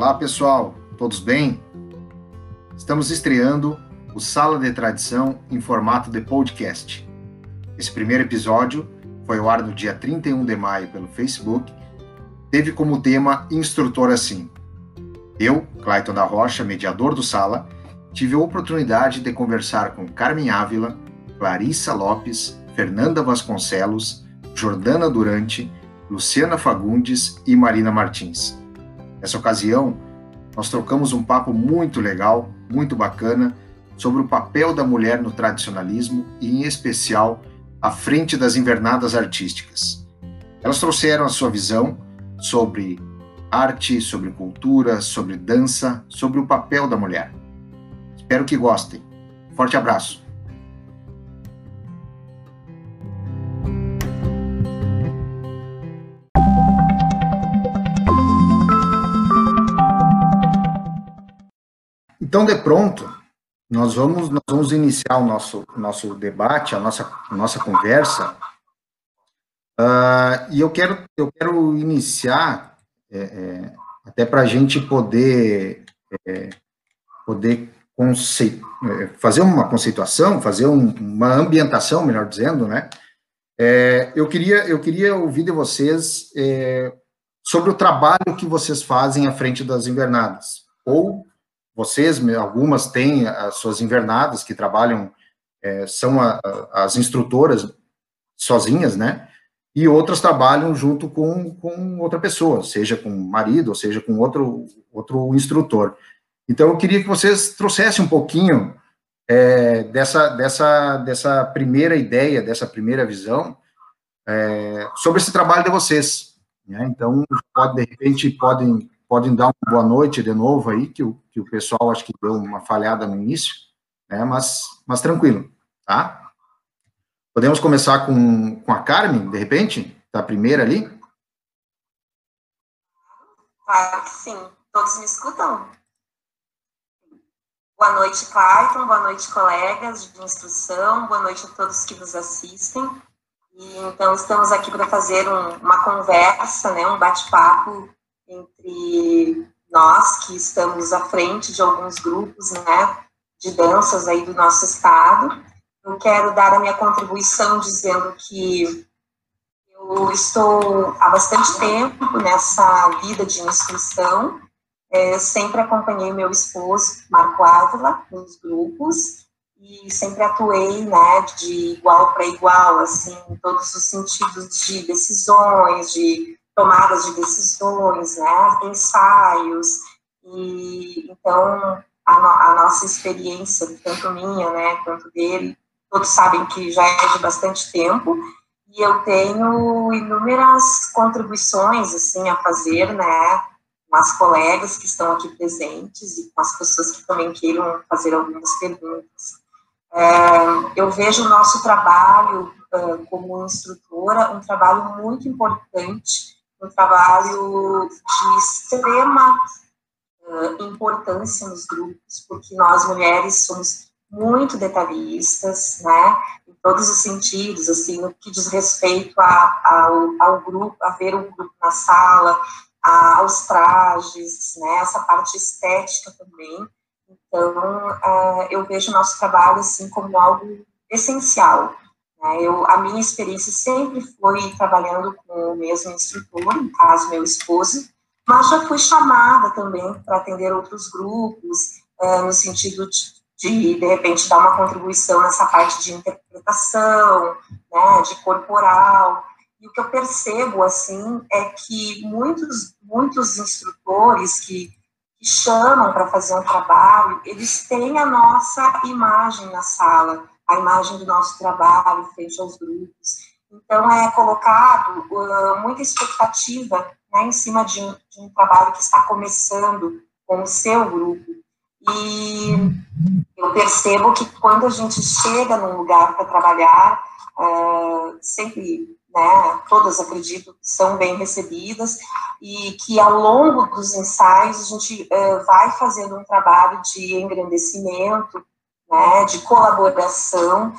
Olá, pessoal, todos bem? Estamos estreando o Sala de Tradição em formato de podcast. Esse primeiro episódio foi ao ar no dia 31 de maio pelo Facebook, teve como tema Instrutor Assim. Eu, Clayton da Rocha, mediador do Sala, tive a oportunidade de conversar com Carmen Ávila, Clarissa Lopes, Fernanda Vasconcelos, Jordana Durante, Luciana Fagundes e Marina Martins. Nessa ocasião, nós trocamos um papo muito legal, muito bacana, sobre o papel da mulher no tradicionalismo e, em especial, à frente das invernadas artísticas. Elas trouxeram a sua visão sobre arte, sobre cultura, sobre dança, sobre o papel da mulher. Espero que gostem. Forte abraço. Então, de pronto, nós vamos, nós vamos iniciar o nosso, nosso debate, a nossa, a nossa conversa. Uh, e eu quero, eu quero iniciar, é, é, até para a gente poder, é, poder é, fazer uma conceituação, fazer um, uma ambientação, melhor dizendo, né? É, eu, queria, eu queria ouvir de vocês é, sobre o trabalho que vocês fazem à frente das invernadas, ou vocês, algumas têm as suas invernadas que trabalham, é, são a, as instrutoras sozinhas, né? E outras trabalham junto com, com outra pessoa, seja com marido, ou seja com outro, outro instrutor. Então, eu queria que vocês trouxessem um pouquinho é, dessa, dessa, dessa primeira ideia, dessa primeira visão é, sobre esse trabalho de vocês. Né? Então, pode, de repente, podem podem dar uma boa noite de novo aí, que o, que o pessoal acho que deu uma falhada no início, né? Mas, mas tranquilo, tá? Podemos começar com, com a Carmen, de repente? Tá a primeira ali? Claro que sim. Todos me escutam? Boa noite, Clayton. Boa noite, colegas de instrução. Boa noite a todos que nos assistem. E, então, estamos aqui para fazer um, uma conversa, né, um bate-papo entre nós que estamos à frente de alguns grupos, né, de danças aí do nosso estado. Eu quero dar a minha contribuição dizendo que eu estou há bastante tempo nessa vida de instrução, é, sempre acompanhei meu esposo, Marco Ávila, nos grupos, e sempre atuei, né, de igual para igual, assim, em todos os sentidos de decisões, de tomadas de decisões, né, ensaios, e então a, no, a, nossa experiência, tanto minha, né, quanto dele, todos sabem que já é de bastante tempo, e eu tenho inúmeras contribuições, assim, a fazer, né, com as colegas que estão aqui presentes e com as pessoas que também queiram fazer algumas perguntas. É, eu vejo o nosso trabalho como instrutora um trabalho muito importante um trabalho de extrema uh, importância nos grupos, porque nós mulheres somos muito detalhistas, né, em todos os sentidos, assim, no que diz respeito a, ao, ao grupo, a ver o grupo na sala, a, aos trajes, né, essa parte estética também. Então, uh, eu vejo o nosso trabalho, assim, como algo essencial? Eu, a minha experiência sempre foi trabalhando com o mesmo instrutor, no caso, meu esposo, mas já fui chamada também para atender outros grupos, é, no sentido de, de, de repente, dar uma contribuição nessa parte de interpretação, né, de corporal. E o que eu percebo, assim, é que muitos, muitos instrutores que chamam para fazer um trabalho, eles têm a nossa imagem na sala, a imagem do nosso trabalho frente aos grupos. Então, é colocado uh, muita expectativa né, em cima de um, de um, trabalho que está começando com o seu grupo. E eu percebo que quando a gente chega num lugar para trabalhar, uh, sempre, né, todas acredito são bem recebidas, e que ao longo dos ensaios a gente uh, vai fazendo um trabalho de engrandecimento, né, de colaboração,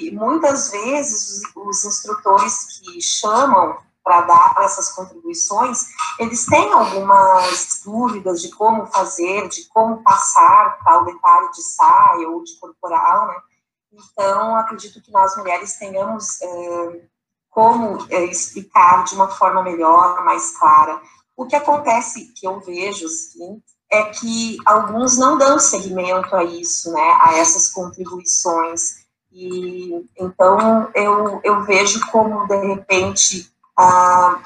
e muitas vezes os, instrutores que chamam para dar essas contribuições, eles têm algumas dúvidas de como fazer, de como passar tal detalhe de saia ou de corporal, né? Então, acredito que nós mulheres tenhamos é, como é, explicar de uma forma melhor, mais clara. O que acontece, que eu vejo, sim, é que alguns não dão seguimento a isso, né, a essas contribuições. E então eu, eu vejo como de repente a,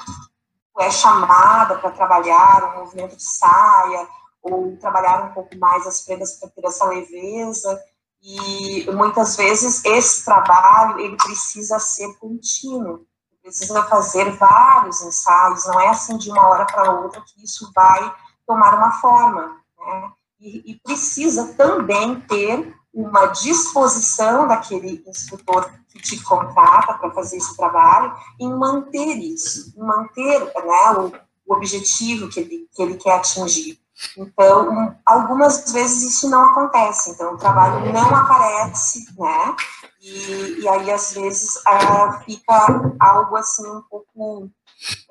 é chamada para trabalhar um movimento de saia ou trabalhar um pouco mais as prendas para ter essa leveza e muitas vezes esse trabalho ele precisa ser contínuo precisa fazer vários ensaios não é assim de uma hora para outra que isso vai tomar uma forma, né? E, e precisa também ter uma disposição daquele instrutor que te contrata para fazer esse trabalho em manter isso, em manter né, o, o objetivo que ele, que ele quer atingir. Então, algumas vezes isso não acontece, então o trabalho não aparece, né? E, e aí, às vezes, uh, fica algo assim um pouco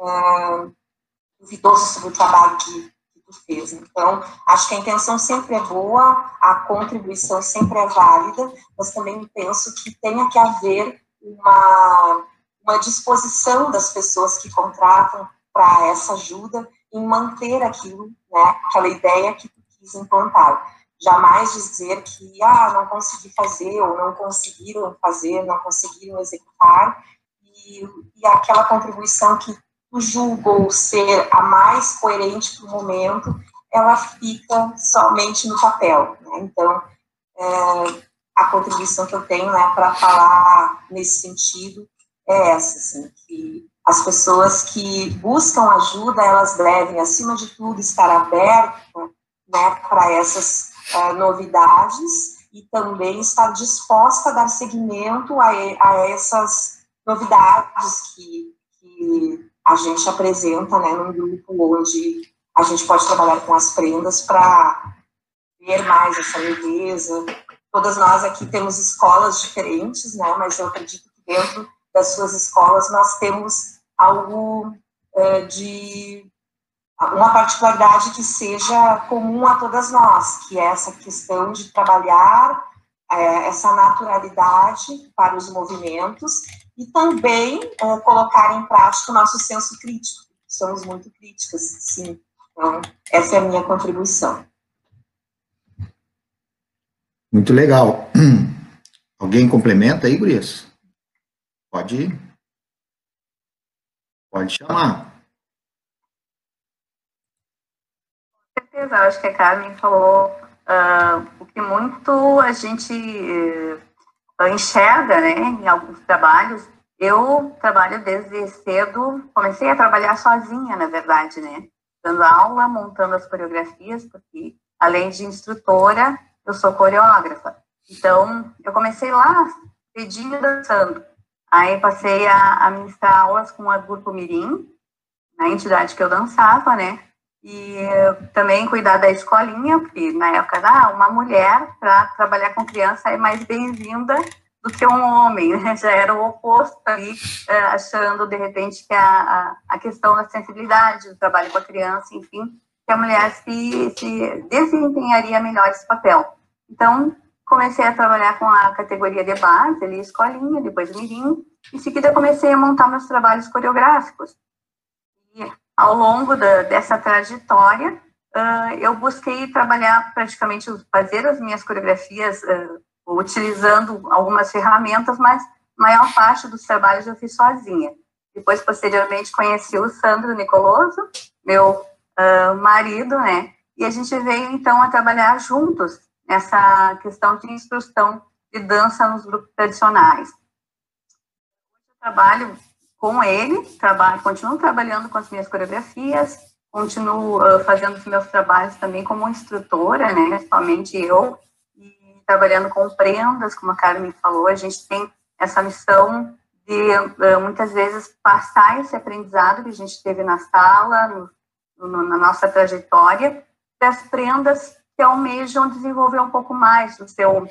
uh, duvidoso sobre o trabalho que, fez. Então, acho que a intenção sempre é boa, a contribuição sempre é válida, mas também penso que tenha que haver uma, uma disposição das pessoas que contratam para essa ajuda em manter aquilo, né, aquela ideia que tu quis implantar. Jamais dizer que, ah, não consegui fazer, ou não conseguiram fazer, não conseguiram executar, e, e aquela contribuição que julgou ser a mais coerente para o momento, ela fica somente no papel. Né? Então, é, a contribuição que eu tenho né, para falar nesse sentido é essa, assim, que as pessoas que buscam ajuda, elas devem, acima de tudo, estar abertas né, para essas uh, novidades e também estar disposta a dar seguimento a, a essas novidades que, que a gente apresenta né, num grupo onde a gente pode trabalhar com as prendas para ver mais essa leveza. Todas nós aqui temos escolas diferentes, né, mas eu acredito que dentro das suas escolas nós temos algo é, de uma particularidade que seja comum a todas nós, que é essa questão de trabalhar é, essa naturalidade para os movimentos e também é, colocar em prática o nosso senso crítico. Somos muito críticas, sim. Então, essa é a minha contribuição. Muito legal. Alguém complementa aí, Gurias? Pode ir. Pode chamar. Com certeza, acho que a Carmen falou uh, o que muito a gente uh, enxerga né, em alguns trabalhos. Eu trabalho desde cedo, comecei a trabalhar sozinha, na verdade, né? Dando aula, montando as coreografias, porque além de instrutora, eu sou coreógrafa. Então, eu comecei lá, pedindo dançando. Aí passei a, a ministrar aulas com a Grupo Mirim, na entidade que eu dançava, né? E também cuidar da escolinha, porque na época, ah, uma mulher para trabalhar com criança é mais bem-vinda do que um homem, né? já era o oposto ali, é, achando de repente que a, a, questão da sensibilidade do trabalho com a criança, enfim, que a mulher se, se desempenharia melhor esse papel. Então, comecei a trabalhar com a categoria de base, ali, escolinha, depois mirim, em seguida comecei a montar meus trabalhos coreográficos. E ao longo da, dessa trajetória, uh, eu busquei trabalhar praticamente, fazer as minhas coreografias uh, utilizando algumas ferramentas, mas maior parte dos trabalhos eu fiz sozinha. Depois, posteriormente, conheci o Sandro Nicoloso, meu uh, marido, né? E a gente veio, então, a trabalhar juntos essa questão de instrução de dança nos grupos tradicionais. Eu trabalho com ele, trabalho, continuo trabalhando com as minhas coreografias, continuo uh, fazendo os meus trabalhos também como instrutora, né, principalmente eu, e trabalhando com prendas, como a Carmen falou, a gente tem essa missão de uh, muitas vezes passar esse aprendizado que a gente teve na sala, no, no, na nossa trajetória, das prendas que almejam desenvolver um pouco mais o seu,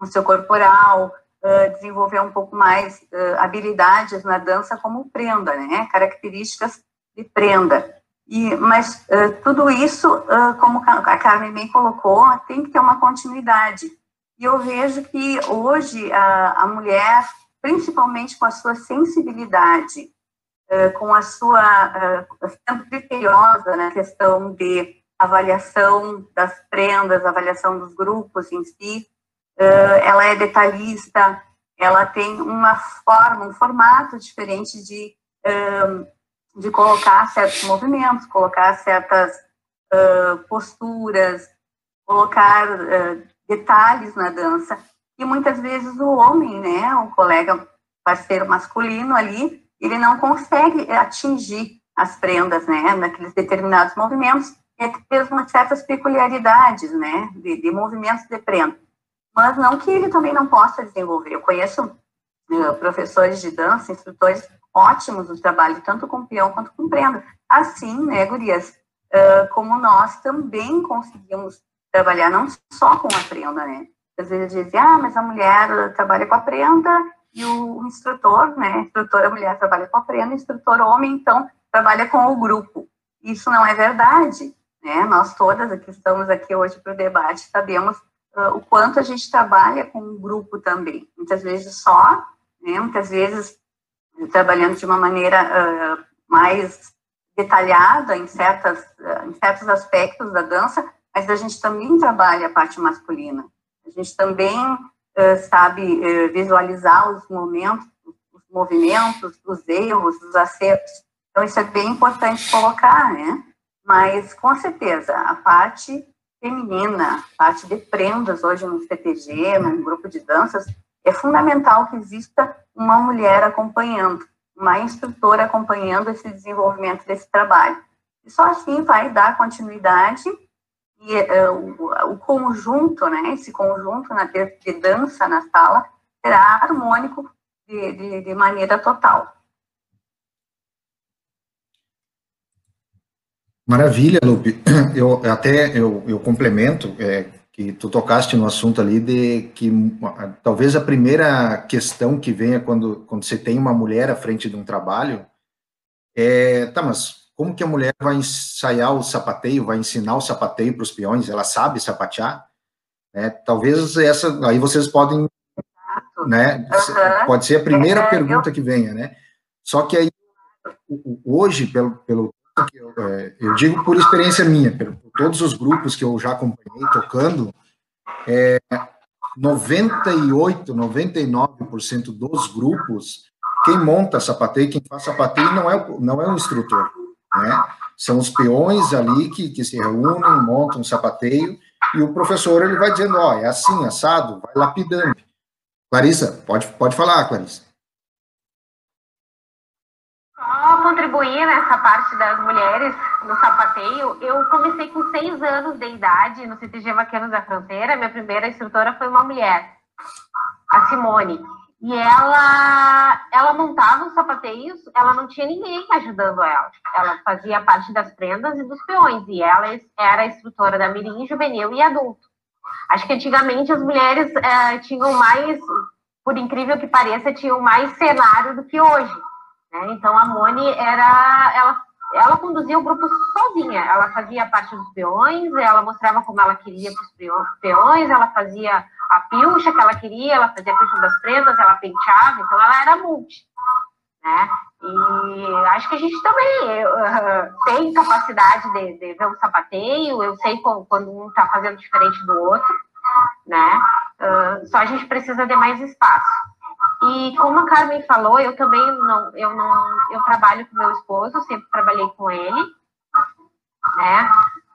o seu corporal, uh, desenvolver um pouco mais uh, habilidades na dança como prenda, né? Características de prenda. E, mas tudo isso, como a Carmen bem colocou, tem que ter uma continuidade. E eu vejo que hoje a, a mulher, principalmente com a sua sensibilidade, com a sua sendo criteriosa na questão de avaliação das prendas, avaliação dos grupos em si, ela é detalhista, ela tem uma forma, um formato diferente de, de colocar certos movimentos, colocar certas posturas, colocar detalhes na dança. E muitas vezes o homem, né, o colega parceiro masculino ali, ele não consegue atingir as prendas, né, naqueles determinados movimentos, e é mesmo certas peculiaridades, né, de, de movimentos de prenda mas não que ele também não possa desenvolver. Eu conheço uh, professores de dança, instrutores ótimos no trabalho, tanto com peão quanto com prenda. Assim, né, gurias, uh, como nós também conseguimos trabalhar não só com a prenda, né? Às vezes dizem, ah, mas a mulher trabalha com a prenda e o instrutor, né, instrutora mulher trabalha com a prenda, instrutor homem, então, trabalha com o grupo. Isso não é verdade, né? Nós todas que estamos aqui hoje para o debate sabemos uh, o quanto a gente trabalha com um grupo também. Muitas vezes só, né, muitas vezes trabalhando de uma maneira uh, mais detalhada em, certas, uh, em certos aspectos da dança, mas a gente também trabalha a parte masculina. A gente também sabe visualizar os momentos, os movimentos, os erros, os acertos. Então, isso é bem importante colocar, né? Mas, com certeza, a parte feminina, parte de prendas hoje no CTG, num grupo de danças, é fundamental que exista uma mulher acompanhando, uma instrutora acompanhando esse desenvolvimento desse trabalho. E só assim vai dar continuidade e uh, o, conjunto, né, esse conjunto na, de dança na sala será harmônico de, de, de maneira total. Maravilha, Lupe. Eu até eu, eu complemento é, que tu tocaste no assunto ali de que talvez a primeira questão que venha quando, quando você tem uma mulher à frente de um trabalho é, tá, mas como que a mulher vai ensaiar o sapateio, vai ensinar o sapateio para os peões? Ela sabe sapatear? É, talvez essa, aí vocês podem, né? Uhum. Pode ser a primeira é, pergunta que venha, né? Só que aí hoje, pelo, pelo eu, é, eu digo por experiência minha, por todos os grupos que eu já acompanhei tocando, é, 98, 99% dos grupos, quem monta sapateio, quem faz sapateio não é, não é o instrutor, né? São os peões ali que, que se reúnem, montam um sapateio, e o professor ele vai dizendo, ó, oh, é assim, assado, vai lapidando. Clarissa, pode, pode falar, Clarissa contribuir nessa parte das mulheres no sapateio, eu comecei com seis anos de idade no CTG Vaqueiros da Fronteira. Minha primeira instrutora foi uma mulher, a Simone. E ela, ela montava os sapateios, ela não tinha ninguém ajudando ela. Ela fazia parte das prendas e dos peões, e ela era instrutora da mirim, juvenil e adulto. Acho que antigamente as mulheres é, tinham mais, por incrível que pareça, tinham mais cenário do que hoje né? Então a Moni era, ela, ela conduzia o grupo sozinha. Ela fazia parte dos peões, ela mostrava como ela queria para os peões, ela fazia a pilcha que ela queria, ela fazia a pilcha das prendas, ela penteava, então ela era multi. Né? E acho que a gente também uh, tem capacidade de, de, ver um sapateio, eu sei quando um está fazendo diferente do outro, né? Uh, só a gente precisa de mais espaço. E como a Carmen falou, eu também não, eu não, eu trabalho com meu esposo, sempre trabalhei com ele, né?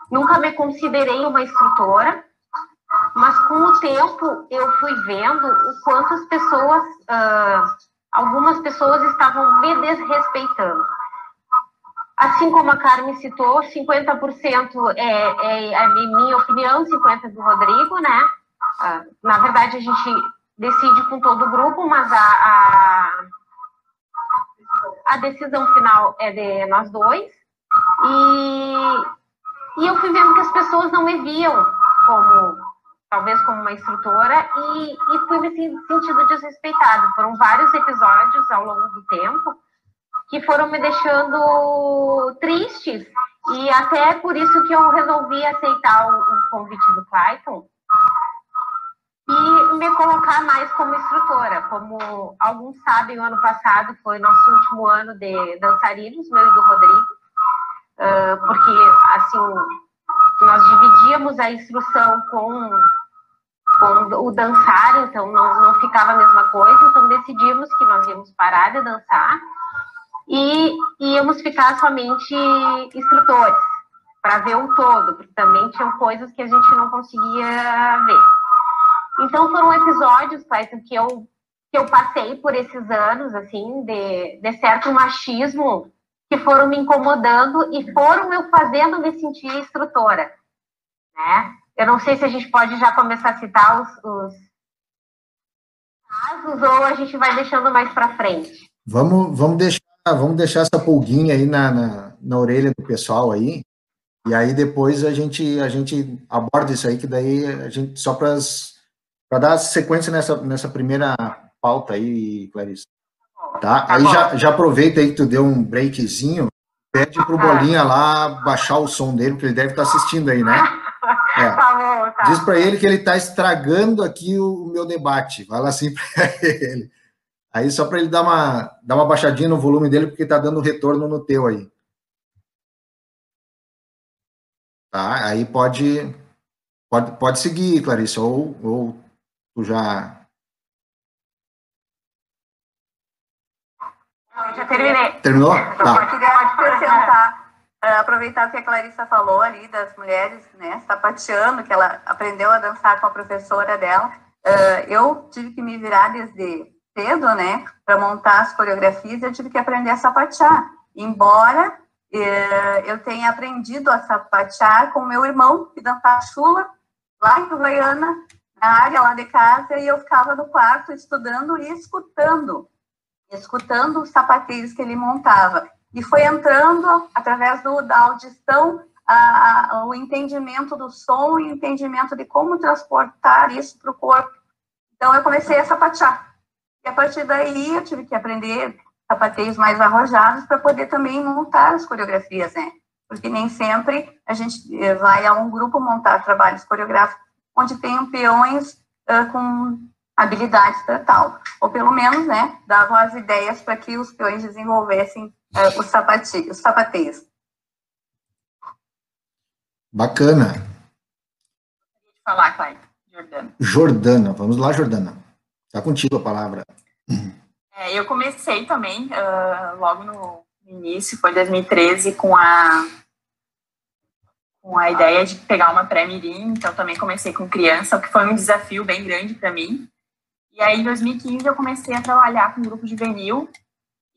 Nunca me considerei uma instrutora, mas com o tempo eu fui vendo o quanto as pessoas, uh, algumas pessoas estavam me desrespeitando. Assim como a Carmen citou, 50% é, é, é minha opinião, 50% do Rodrigo, né? Uh, na verdade, a gente decide com todo o grupo, mas a, a, a decisão final é de nós dois. E, e eu fui vendo que as pessoas não me viam como talvez como uma instrutora, e, e fui me sentindo desrespeitada. Foram vários episódios ao longo do tempo que foram me deixando tristes, e até por isso que eu resolvi aceitar o, o convite do Clayton e me colocar mais como instrutora. Como alguns sabem, o ano passado foi nosso último ano de dançarinos, meu e do Rodrigo, porque assim nós dividíamos a instrução com, com o dançar, então não, não ficava a mesma coisa, então decidimos que nós íamos parar de dançar e íamos ficar somente instrutores, para ver o todo, porque também tinham coisas que a gente não conseguia ver. Então foram episódios, Clayton, que eu, que eu passei por esses anos, assim, de, de certo machismo que foram me incomodando e foram me fazendo me sentir instrutora, né? Eu não sei se a gente pode já começar a citar os, os casos ou a gente vai deixando mais para frente. Vamos, vamos deixar, vamos deixar essa pulguinha aí na, na, na orelha do pessoal aí, e aí depois a gente a gente aborda isso aí que daí a gente só para dar sequência nessa nessa primeira pauta aí, Clarice. Tá? tá aí já, já aproveita aí que tu deu um breakzinho, pede pro Bolinha lá baixar o som dele, porque ele deve estar tá assistindo aí, né? É. Tá tá. Diz para ele que ele está estragando aqui o, o, meu debate. Fala assim para ele. Aí só para ele dar uma, dar uma baixadinha no volume dele, porque está dando retorno no teu aí. Tá? Aí pode, pode, pode seguir, Clarice, ou, ou tu já já terminei. Terminou? Tá. Eu queria acrescentar, uh, aproveitar o que a Clarissa falou ali das mulheres, né, sapateando, que ela aprendeu a dançar com a professora dela. Uh, eu tive que me virar desde cedo, né, para montar as coreografias, eu tive que aprender a sapatear. Embora eu tenha aprendido a sapatear com meu irmão, que dançava chula, lá em Uruguaiana, na área lá de casa, e eu ficava no quarto estudando e escutando escutando os sapateiros que ele montava. E foi entrando, através do, da audição, a, a, o entendimento do som e o entendimento de como transportar isso para o corpo. Então, eu comecei a sapatear. E a partir daí, eu tive que aprender sapateios mais arrojados para poder também montar as coreografias, né? Porque nem sempre a gente eh, vai a um grupo montar trabalhos coreográficos onde tem peões uh, com habilidades para tal. Ou pelo menos, né, davam as ideias para que os peões desenvolvessem uh, os, sapati os sapateios. Bacana. Falar, Cláudia. Jordana. Jordana, vamos lá, Jordana. Está contigo a palavra. É, eu comecei também, uh, logo no início, foi 2013, com a com a ideia de pegar uma pré-mirim, então também comecei com criança, o que foi um desafio bem grande para mim, e aí, em 2015, eu comecei a trabalhar com um grupo juvenil.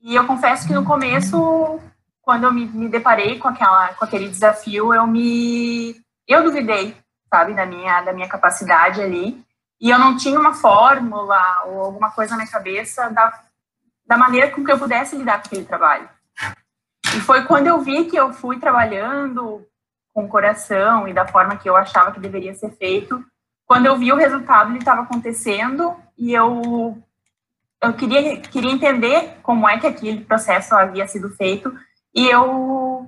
E eu confesso que no começo, quando eu me, me deparei com, aquela, com aquele desafio, eu me... Eu duvidei, sabe, da minha, da minha capacidade ali. E eu não tinha uma fórmula ou alguma coisa na cabeça da, da maneira com que eu pudesse lidar com aquele trabalho. E foi quando eu vi que eu fui trabalhando com o coração e da forma que eu achava que deveria ser feito, quando eu vi o resultado, ele estava acontecendo e eu eu queria queria entender como é que aquele processo havia sido feito e eu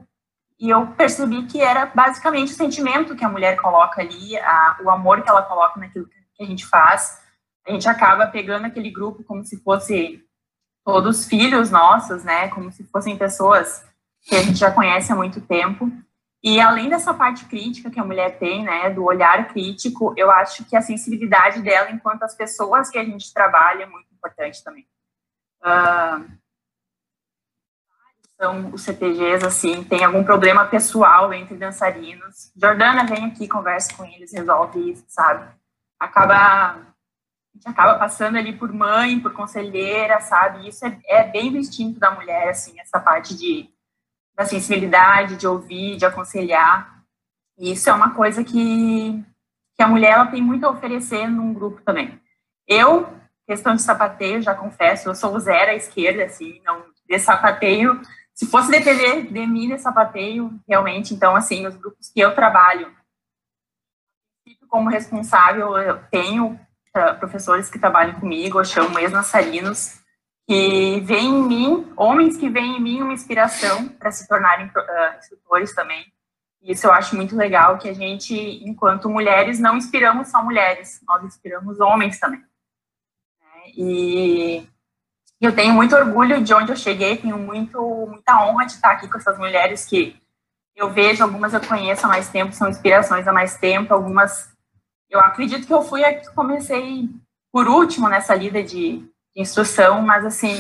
e eu percebi que era basicamente o sentimento que a mulher coloca ali, a, o amor que ela coloca naquilo que a gente faz. A gente acaba pegando aquele grupo como se fosse todos filhos nossos, né? Como se fossem pessoas que a gente já conhece há muito tempo. E além dessa parte crítica que a mulher tem, né, do olhar crítico, eu acho que a sensibilidade dela enquanto as pessoas que a gente trabalha é muito importante também. Uh, os CTGs, assim, tem algum problema pessoal entre dançarinos. Jordana vem aqui, conversa com eles, resolve isso, sabe? Acaba, a gente acaba passando ali por mãe, por conselheira, sabe? Isso é, é bem do instinto da mulher, assim, essa parte de da sensibilidade, de ouvir, de aconselhar. E isso é uma coisa que, que a mulher ela tem muito a oferecer num grupo também. Eu, questão de sapateio, já confesso, eu sou zero à esquerda, assim, não de sapateio. Se fosse depender de mim de sapateio, realmente, então, assim, os grupos que eu trabalho, como responsável, eu tenho uh, professores que trabalham comigo, eu chamo ex-nassarinos, que veem em mim, homens que veem em mim uma inspiração para se tornarem uh, instrutores também. Isso eu acho muito legal, que a gente, enquanto mulheres, não inspiramos só mulheres, nós inspiramos homens também. E eu tenho muito orgulho de onde eu cheguei, tenho muito, muita honra de estar aqui com essas mulheres que eu vejo, algumas eu conheço há mais tempo, são inspirações há mais tempo, algumas eu acredito que eu fui a que comecei por último nessa lida de, de instrução, mas assim,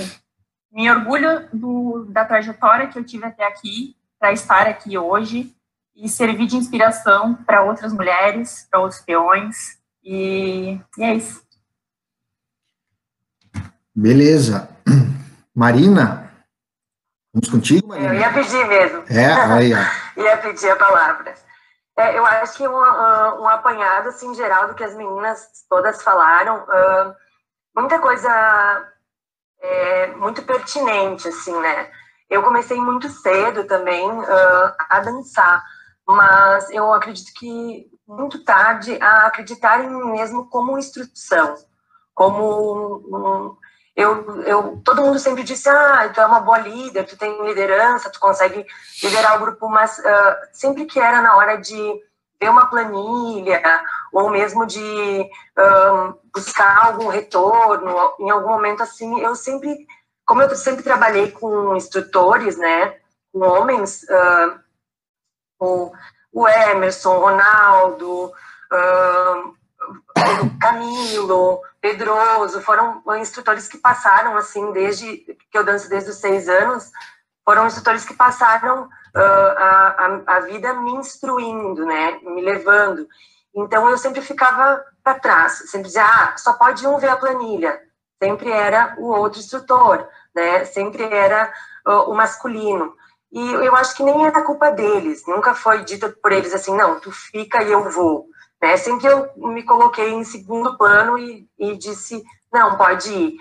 me orgulho do, da trajetória que eu tive até aqui, para estar aqui hoje e servir de inspiração para outras mulheres, para outros peões, e, e é isso. Beleza. Marina, Vamos contigo, Maria? Eu ia pedir mesmo. É, aí, ó. ia pedir a palavra. É, eu acho que um, uh, um, apanhado, assim, geral do que as meninas todas falaram, uh, muita coisa é, muito pertinente, assim, né? Eu comecei muito cedo também uh, a dançar, mas eu acredito que muito tarde a acreditar em mim mesmo como instrução, como um, eu, eu, todo mundo sempre disse, ah, tu é uma boa líder, tu tem liderança, tu consegue liderar o grupo, mas uh, sempre que era na hora de ver uma planilha, ou mesmo de um, buscar algum retorno, em algum momento assim, eu sempre, como eu sempre trabalhei com instrutores, né, com homens, uh, o, o Emerson, Ronaldo, uh, Camilo, Pedroso, foram instrutores que passaram, assim, desde que eu danço desde os seis anos, foram instrutores que passaram uh, a, a, a, vida me instruindo, né, me levando. Então, eu sempre ficava para trás, sempre dizia, ah, só pode um ver a planilha. Sempre era o outro instrutor, né, sempre era uh, o masculino. E eu acho que nem era culpa deles, nunca foi dito por eles assim, não, tu fica e eu vou. Né? Sempre eu me coloquei em segundo plano e, e disse, não, pode ir.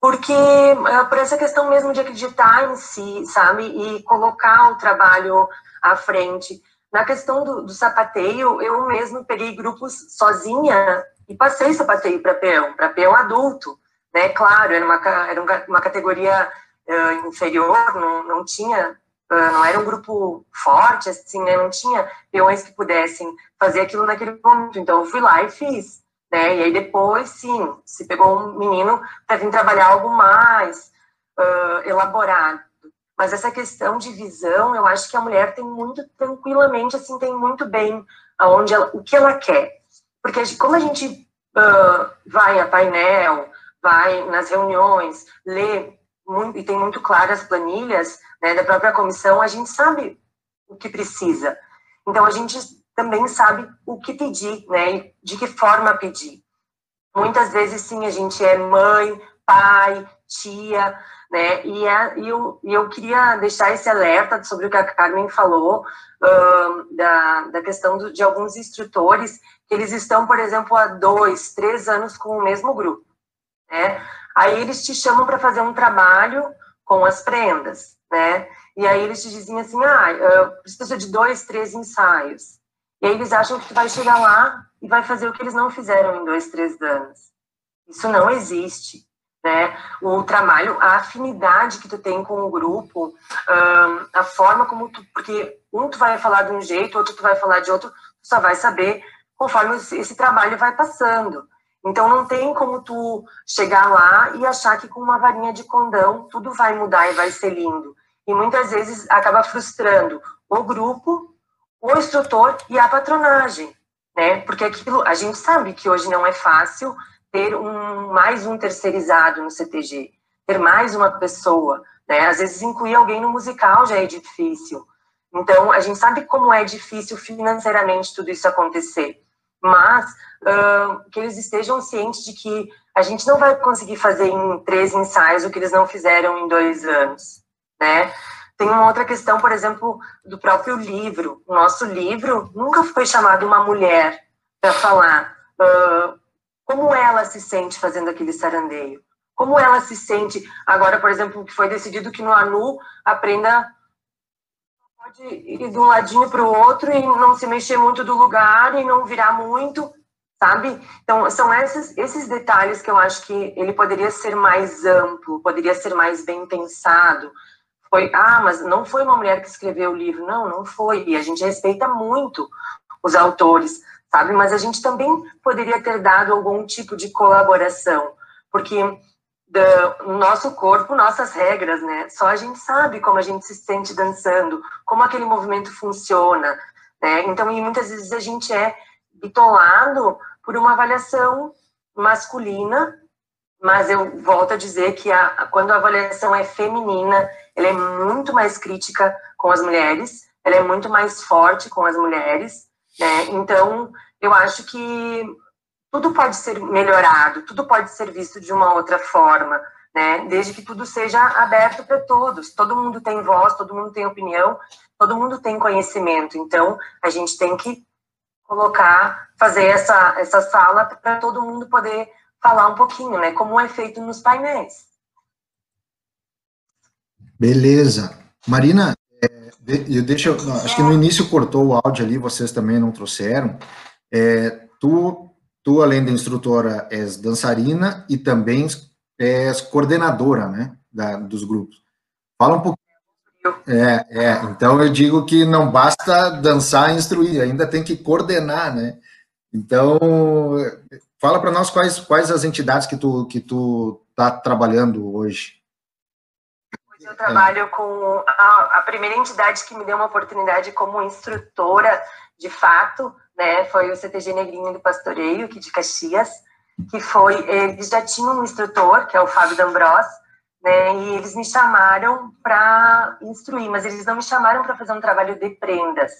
Porque, uh, por essa questão mesmo de acreditar em si, sabe? E colocar o trabalho à frente. Na questão do, do sapateio, eu mesmo peguei grupos sozinha e passei sapateio para peão, para peão adulto. Né? Claro, era uma, era uma categoria uh, inferior, não, não tinha não era um grupo forte, assim, né? Não tinha peões que pudessem fazer aquilo naquele momento. Então, eu fui lá e fiz, né? E aí depois, sim, se pegou um menino para vir trabalhar algo mais uh, elaborado. Mas essa questão de visão, eu acho que a mulher tem muito tranquilamente, assim, tem muito bem aonde ela, o que ela quer. Porque como a gente uh, vai a painel, vai nas reuniões, lê muito, e tem muito claras planilhas né, da própria comissão, a gente sabe o que precisa. Então, a gente também sabe o que pedir, né, e de que forma pedir. Muitas vezes, sim, a gente é mãe, pai, tia, né, e, é, e, eu, eu queria deixar esse alerta sobre o que a Carmen falou, da, da questão do, de alguns instrutores, que eles estão, por exemplo, há dois, três anos com o mesmo grupo, né, Aí eles te chamam para fazer um trabalho com as prendas, né? E aí eles te dizem assim, ah, precisa de dois, três ensaios. E aí eles acham que tu vai chegar lá e vai fazer o que eles não fizeram em dois, três anos. Isso não existe, né? O trabalho, a afinidade que tu tem com o grupo, a forma como tu, porque um tu vai falar de um jeito, outro tu vai falar de outro, tu só vai saber conforme esse trabalho vai passando. Então não tem como tu chegar lá e achar que com uma varinha de condão tudo vai mudar e vai ser lindo. E muitas vezes acaba frustrando o grupo, o instrutor e a patronagem, né? Porque aquilo a gente sabe que hoje não é fácil ter um mais um terceirizado no CTG, ter mais uma pessoa, né? Às vezes incluir alguém no musical já é difícil. Então a gente sabe como é difícil financeiramente tudo isso acontecer mas uh, que eles estejam cientes de que a gente não vai conseguir fazer em três ensaios o que eles não fizeram em dois anos, né? Tem uma outra questão, por exemplo, do próprio livro. O nosso livro nunca foi chamado uma mulher para falar uh, como ela se sente fazendo aquele sarandeio. Como ela se sente, agora, por exemplo, que foi decidido que no ANU aprenda pode ir de um ladinho para o outro e não se mexer muito do lugar e não virar muito, sabe? Então, são esses, esses detalhes que eu acho que ele poderia ser mais amplo, poderia ser mais bem pensado. Foi, ah, mas não foi uma mulher que escreveu o livro. Não, não foi. E a gente respeita muito os autores, sabe? Mas a gente também poderia ter dado algum tipo de colaboração, porque do nosso corpo, nossas regras, né? Só a gente sabe como a gente se sente dançando, como aquele movimento funciona, né? Então, e muitas vezes a gente é bitolado por uma avaliação masculina, mas eu volto a dizer que a, quando a avaliação é feminina, ela é muito mais crítica com as mulheres, ela é muito mais forte com as mulheres, né? Então, eu acho que tudo pode ser melhorado, tudo pode ser visto de uma outra forma, né? Desde que tudo seja aberto para todos. Todo mundo tem voz, todo mundo tem opinião, todo mundo tem conhecimento. Então, a gente tem que colocar, fazer essa, essa sala para todo mundo poder falar um pouquinho, né? Como é feito nos painéis. Beleza. Marina, eu deixo, acho que no início cortou o áudio ali, vocês também não trouxeram. É, tu Tu, além da instrutora, és dançarina e também és coordenadora, né, da, dos grupos. Fala um pouquinho. É, é, então eu digo que não basta dançar e instruir, ainda tem que coordenar, né? Então, fala para nós quais, quais as entidades que tu que tu tá trabalhando hoje. Eu trabalho é. com a, a primeira entidade que me deu uma oportunidade como instrutora, de fato, né, foi o CTG Negrinho do Pastoreio, aqui de Caxias, que foi, eles já tinham um instrutor, que é o Fábio D'Ambros, né, e eles me chamaram para instruir, mas eles não me chamaram para fazer um trabalho de prendas,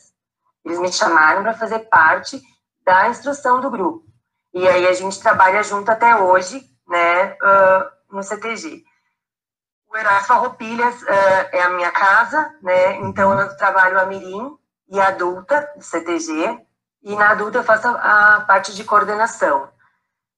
eles me chamaram para fazer parte da instrução do grupo. E aí a gente trabalha junto até hoje, né, uh, no CTG. O Herói Farroupilhas uh, é a minha casa, né, então eu trabalho a Mirim e a adulta do CTG, e na adulta eu faço a parte de coordenação,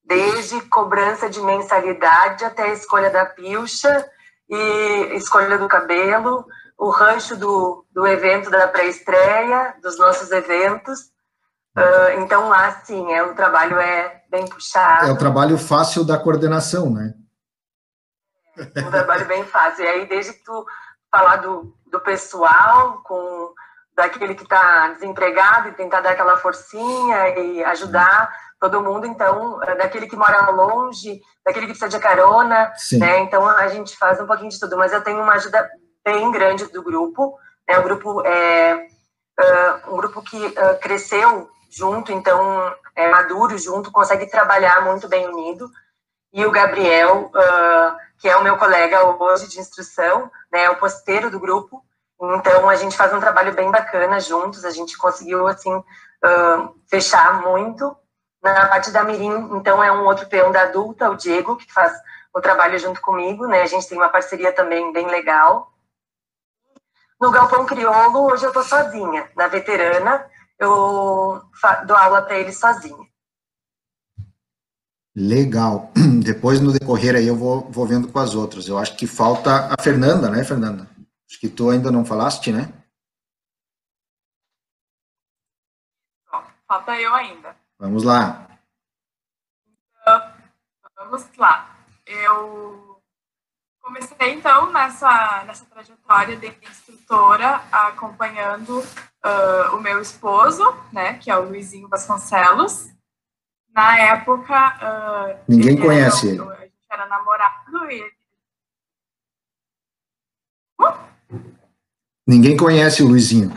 desde cobrança de mensalidade até a escolha da pilcha e escolha do cabelo, o rancho do, do evento da pré-estreia, dos nossos eventos. Uh, então lá sim, é, o trabalho é bem puxado. É o trabalho fácil da coordenação, né? Um trabalho bem fácil. E aí, desde que tu falar do, do pessoal, com daquele que está desempregado e tentar dar aquela forcinha e ajudar todo mundo, então, é daquele que mora longe, daquele que precisa de carona, Sim. né? Então, a gente faz um pouquinho de tudo, mas eu tenho uma ajuda bem grande do grupo, né? O grupo é uh, um grupo que uh, cresceu junto, então, é maduro junto, consegue trabalhar muito bem unido, e o Gabriel, uh, que é o meu colega hoje de instrução, né? O posteiro do grupo, então, a gente faz um trabalho bem bacana juntos, a gente conseguiu, assim, uh, fechar muito. Na parte da Mirim, então, é um outro peão da adulta, o Diego, que faz o trabalho junto comigo, né? A gente tem uma parceria também bem legal. No Galpão Crioulo, hoje eu tô sozinha. Na veterana, eu dou aula para eles sozinha. Legal. Depois, no decorrer aí, eu vou, vou vendo com as outras. Eu acho que falta a Fernanda, né, Fernanda? Acho que tu ainda não falaste, né? Falta eu ainda. Vamos lá. Então, vamos lá. Eu comecei, então, nessa, nessa trajetória de instrutora, acompanhando uh, o meu esposo, né, que é o Luizinho Vasconcelos. Na época... Uh, Ninguém conhece era, ele. A gente era namorado e ele Ninguém conhece o Luizinho.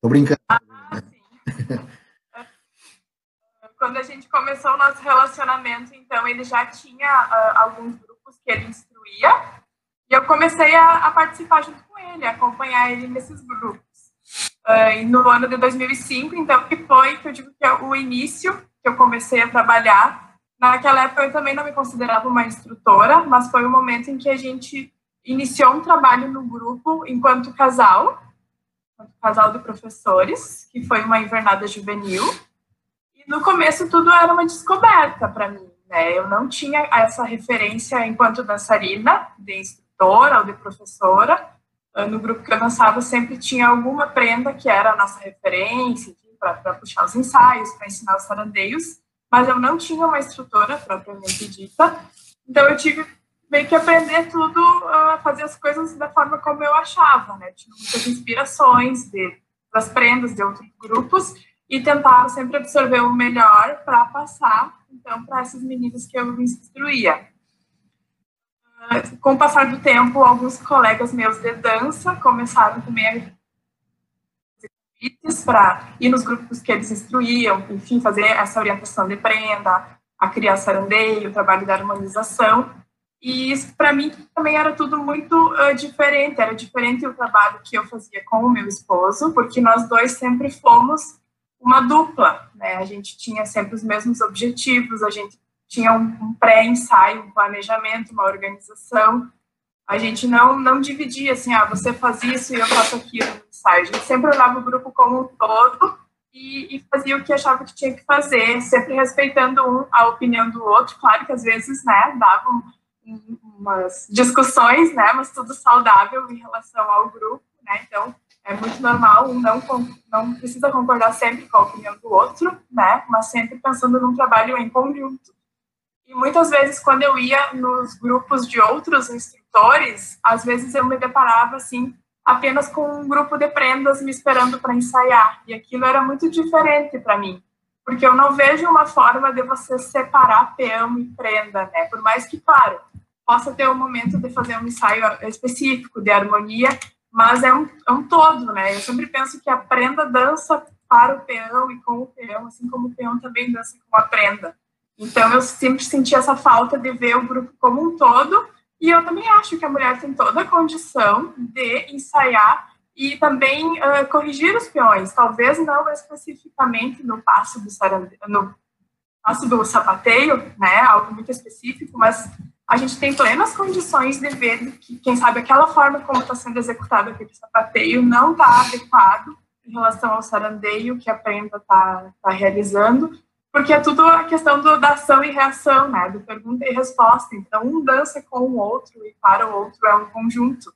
Tô brincando. Ah, Quando a gente começou o nosso relacionamento, então, ele já tinha uh, alguns grupos que ele instruía, e eu comecei a, a, participar junto com ele, a acompanhar ele nesses grupos. Uh, e no ano de 2005, então, que foi, que eu digo que é o início que eu comecei a trabalhar. Naquela época, eu também não me considerava uma instrutora, mas foi o momento em que a gente iniciou um trabalho no grupo enquanto casal, enquanto casal de professores, que foi uma invernada juvenil. E no começo tudo era uma descoberta para mim, né? Eu não tinha essa referência enquanto dançarina, de instrutora ou de professora. No grupo que eu dançava sempre tinha alguma prenda que era a nossa referência, para puxar os ensaios, para ensinar os sarandeios, mas eu não tinha uma instrutora propriamente dita, então eu tive meio que aprender tudo, a fazer as coisas da forma como eu achava, né? Tinha muitas inspirações de, das prendas de outros grupos e tentava sempre absorver o melhor para passar, então, para essas meninas que eu instruía. Ah, com o passar do tempo, alguns colegas meus de dança começaram também a convites para ir nos grupos que eles instruíam, enfim, fazer essa orientação de prenda, a criar sarandeio, o trabalho da harmonização. E isso, para mim, também era tudo muito uh, diferente. Era diferente o trabalho que eu fazia com o meu esposo, porque nós dois sempre fomos uma dupla, né? A gente tinha sempre os mesmos objetivos, a gente tinha um, pré-ensaio, um planejamento, uma organização. A gente não não dividia assim, ah, você faz isso e eu faço aquilo no ensaio. A gente sempre olhava o grupo como um todo e, e, fazia o que achava que tinha que fazer, sempre respeitando um a opinião do outro. Claro que às vezes, né, davam umas discussões, né, mas tudo saudável em relação ao grupo, né? Então, é muito normal, um não, não precisa concordar sempre com a opinião do outro, né? Mas sempre pensando num trabalho em conjunto. E muitas vezes, quando eu ia nos grupos de outros instrutores, às vezes eu me deparava, assim, apenas com um grupo de prendas me esperando para ensaiar. E aquilo era muito diferente para mim, porque eu não vejo uma forma de você separar peão e prenda, né? Por mais que, claro, possa ter um momento de fazer um ensaio específico de harmonia, mas é um, é um todo, né? Eu sempre penso que a prenda dança para o peão e com o peão, assim como o peão também dança com a prenda. Então, eu sempre senti essa falta de ver o grupo como um todo, e eu também acho que a mulher tem toda a condição de ensaiar e também uh, corrigir os peões, talvez não especificamente no passo do sarande... no passo do sapateio, né, algo muito específico, mas a gente tem plenas condições de ver que, quem sabe, aquela forma como está sendo executado aquele sapateio não está adequado em relação ao sarandeio que a prenda está tá realizando, porque é tudo a questão do, da ação e reação, né, do pergunta e resposta. Então, um dança com o outro e para o outro é um conjunto.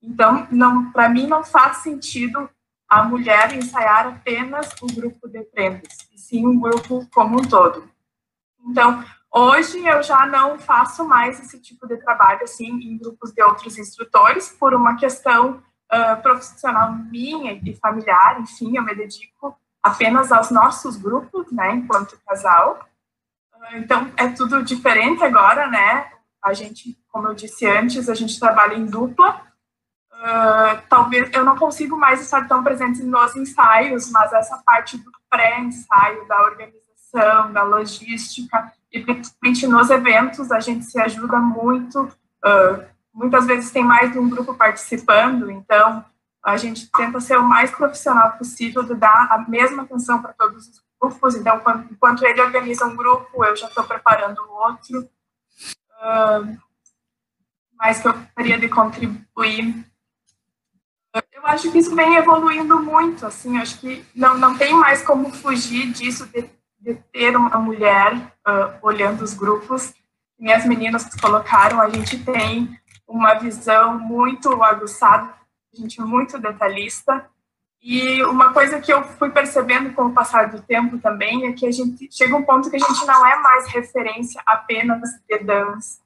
Então, não, para mim, não faz sentido a mulher ensaiar apenas o grupo de prendas, e sim um grupo como um todo. Então, Hoje eu já não faço mais esse tipo de trabalho assim em grupos de outros instrutores por uma questão uh, profissional minha e familiar, enfim, eu me dedico apenas aos nossos grupos, né, enquanto casal. Então é tudo diferente agora, né? A gente, como eu disse antes, a gente trabalha em dupla. Uh, talvez eu não consigo mais estar tão presente nos ensaios, mas essa parte do pré-ensaio, da organização, da logística, e principalmente nos eventos a gente se ajuda muito. Uh, muitas vezes tem mais de um grupo participando, então a gente tenta ser o mais profissional possível, de dar a mesma atenção para todos os grupos. Então, quando, enquanto ele organiza um grupo, eu já estou preparando o outro. Uh, mais que eu gostaria de contribuir. Eu acho que isso vem evoluindo muito, assim, acho que não, não tem mais como fugir disso, de de ter uma mulher uh, olhando os grupos. Minhas meninas colocaram, a gente tem uma visão muito aguçada, gente é muito detalhista. E uma coisa que eu fui percebendo com o passar do tempo também é que a gente chega um ponto que a gente não é mais referência apenas de dança.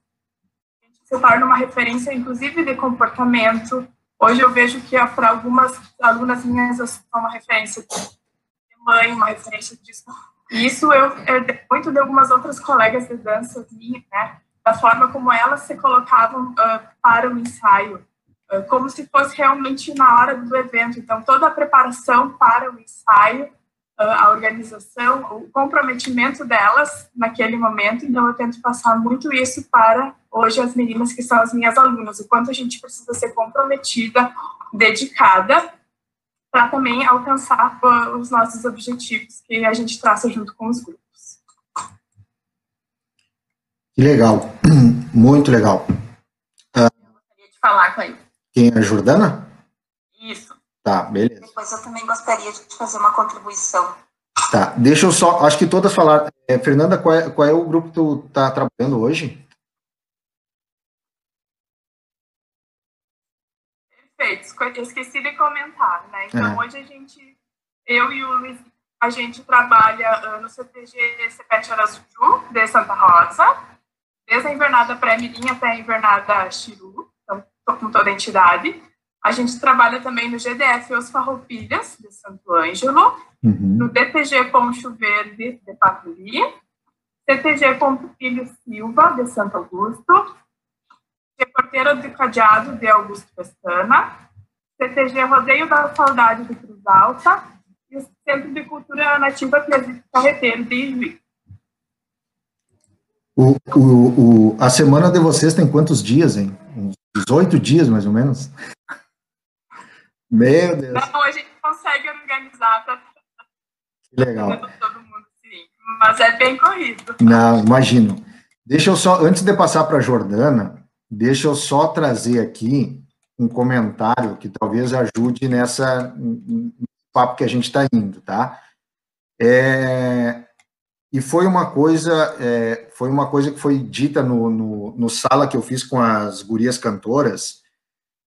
A gente se torna uma referência, inclusive, de comportamento. Hoje eu vejo que para algumas alunas minhas eu sou uma referência de mãe, uma referência de isso eu herdei muito de algumas outras colegas de dança minhas, né? Da forma como elas se colocavam uh, para o ensaio, como se fosse realmente na hora do evento. Então, toda a preparação para o ensaio, uh, a organização, o comprometimento delas naquele momento. Então, eu tento passar muito isso para hoje as meninas que são as minhas alunas, o quanto a gente precisa ser comprometida, dedicada para também alcançar os nossos objetivos que a gente traça junto com os grupos. Que legal, muito legal. Eu gostaria de falar, Clay. Quem é a Jordana? Isso. Tá, beleza. Depois eu também gostaria de fazer uma contribuição. Tá, deixa eu só, acho que todas falaram. É, Fernanda, qual é, qual é o grupo que tu está trabalhando hoje? Eu esqueci de comentar, né? Então, é. hoje a gente, eu e o Luiz, a gente trabalha uh, no CTG CPET Araçuju, de Santa Rosa, desde a invernada pré-mirim até a invernada Chiru, estou com toda a entidade. A gente trabalha também no GDF Os Farroupilhas, de Santo Ângelo, uhum. no DTG Poncho Verde, de Paturi, CTG Filho Silva, de Santo Augusto, de Cadeado, de Augusto Pestana, CTG Rodeio da Saudade de Cruz Alta e o Centro de Cultura Nativa Carreteiro de Ijuí. O, o, o, a semana de vocês tem quantos dias, hein? Uns 18 dias, mais ou menos? Meu Deus. Não, a gente consegue organizar para legal. todo mundo, sim. Mas é bem corrido. Não, imagino. Deixa eu só, antes de passar para a Jordana, deixa eu só trazer aqui um comentário que talvez ajude nessa papo que a gente está indo, tá? É, e foi uma coisa, é, foi uma coisa que foi dita no, no, no, sala que eu fiz com as gurias cantoras,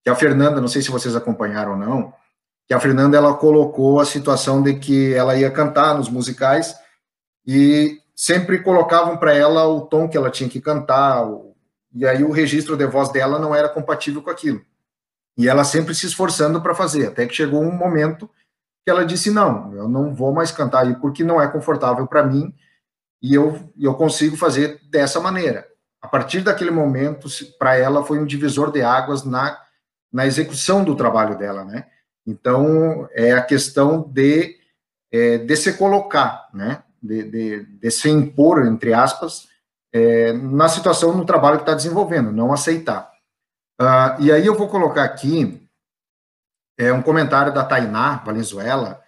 que a Fernanda, não sei se vocês acompanharam ou não, que a Fernanda ela colocou a situação de que ela ia cantar nos musicais e sempre colocavam para ela o tom que ela tinha que cantar, e aí o registro de voz dela não era compatível com aquilo. E ela sempre se esforçando para fazer, até que chegou um momento que ela disse: Não, eu não vou mais cantar aí porque não é confortável para mim e eu, eu consigo fazer dessa maneira. A partir daquele momento, para ela foi um divisor de águas na, na execução do trabalho dela, né? Então, é a questão de, é, de se colocar, né? De, de, de se impor, entre aspas, é, na situação, no trabalho que está desenvolvendo, não aceitar. Uh, e aí eu vou colocar aqui é, um comentário da Tainá Valenzuela,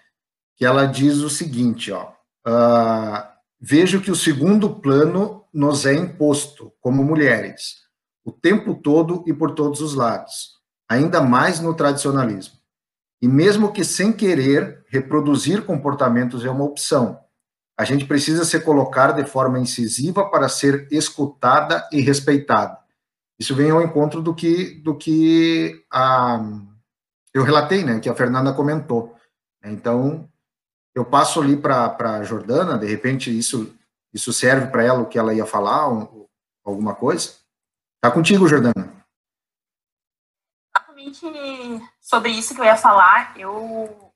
que ela diz o seguinte, ó, uh, vejo que o segundo plano nos é imposto, como mulheres, o tempo todo e por todos os lados, ainda mais no tradicionalismo. E mesmo que sem querer, reproduzir comportamentos é uma opção. A gente precisa se colocar de forma incisiva para ser escutada e respeitada. Isso vem ao encontro do que, do que a, eu relatei, né, que a Fernanda comentou. Então, eu passo ali para a Jordana, de repente isso, isso serve para ela o que ela ia falar, um, alguma coisa? Tá contigo, Jordana. Exatamente sobre isso que eu ia falar, eu,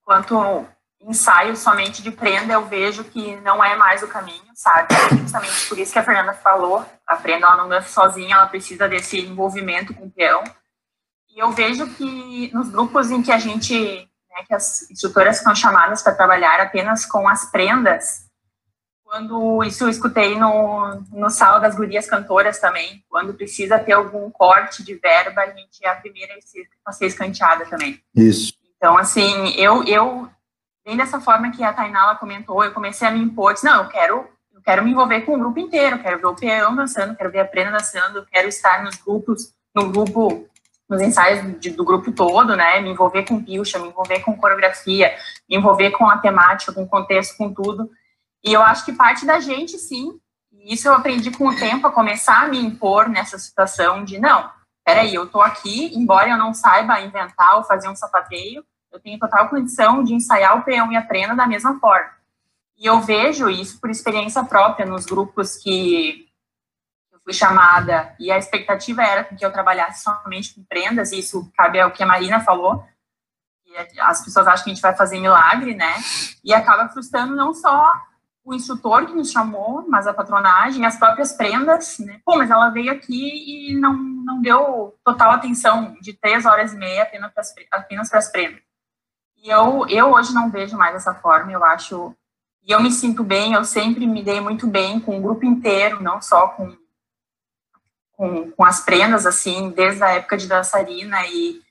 enquanto ensaio somente de prenda, eu vejo que não é mais o caminho, sabe? Justamente por isso que a Fernanda falou, a prenda ela não dança sozinha, ela precisa desse envolvimento com o peão. E eu vejo que nos grupos em que a gente né, que as instrutoras são chamadas para trabalhar apenas com as prendas. Quando isso eu escutei no, no sala das gurias cantoras também, quando precisa ter algum corte de verba, a gente é a primeira a ser escanteada também. Isso. Então, assim, eu, eu bem dessa forma que a Tainala comentou, eu comecei a me impor, disse, não, eu quero, eu quero me envolver com o grupo inteiro, quero ver o peão dançando, quero ver a prenda dançando, quero estar nos grupos, no grupo nos ensaios de, do grupo todo, né? Me envolver com pilcha, me envolver com coreografia, me envolver com a temática, com o contexto, com tudo. E eu acho que parte da gente, sim. E isso eu aprendi com o tempo a começar a me impor nessa situação de não, peraí, eu tô aqui, embora eu não saiba inventar ou fazer um sapateio, eu tenho total condição de ensaiar o peão e a trena da mesma forma. E eu vejo isso por experiência própria nos grupos que fui chamada e a expectativa era que eu trabalhasse somente com prendas, e isso cabe ao que a Marina falou, as pessoas acham que a gente vai fazer milagre, né? E acaba frustrando não só o instrutor que nos chamou, mas a patronagem, as próprias prendas, né? Pô, mas ela veio aqui e não, não deu total atenção de três horas e meia apenas para as, apenas para as prendas. E eu, eu hoje não vejo mais dessa forma, eu acho... E eu me sinto bem, eu sempre me dei muito bem com o grupo inteiro, não só com com, com as prendas, assim, desde a época de dançarina e,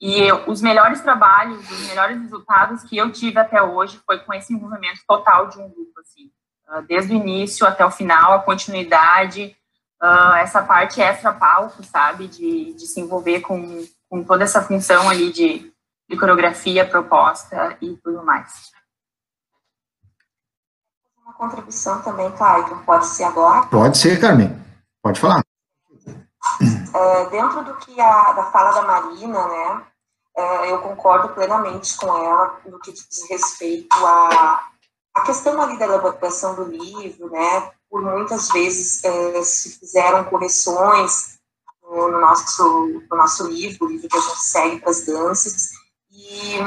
e eu, os melhores trabalhos, os melhores resultados que eu tive até hoje foi com esse envolvimento total de um grupo, assim, uh, desde o início até o final, a continuidade, uh, essa parte extra-palco, sabe, de, de se envolver com, com toda essa função ali de, de coreografia, proposta e tudo mais. Uma contribuição também, Caio, pode ser agora? Pode ser, Carmen, pode falar. É, dentro do que a da fala da Marina, né, é, eu concordo plenamente com ela no que diz respeito à, à questão ali da elaboração do livro, né, por muitas vezes é, se fizeram correções no nosso, no nosso livro, o livro que a gente segue para as danças, e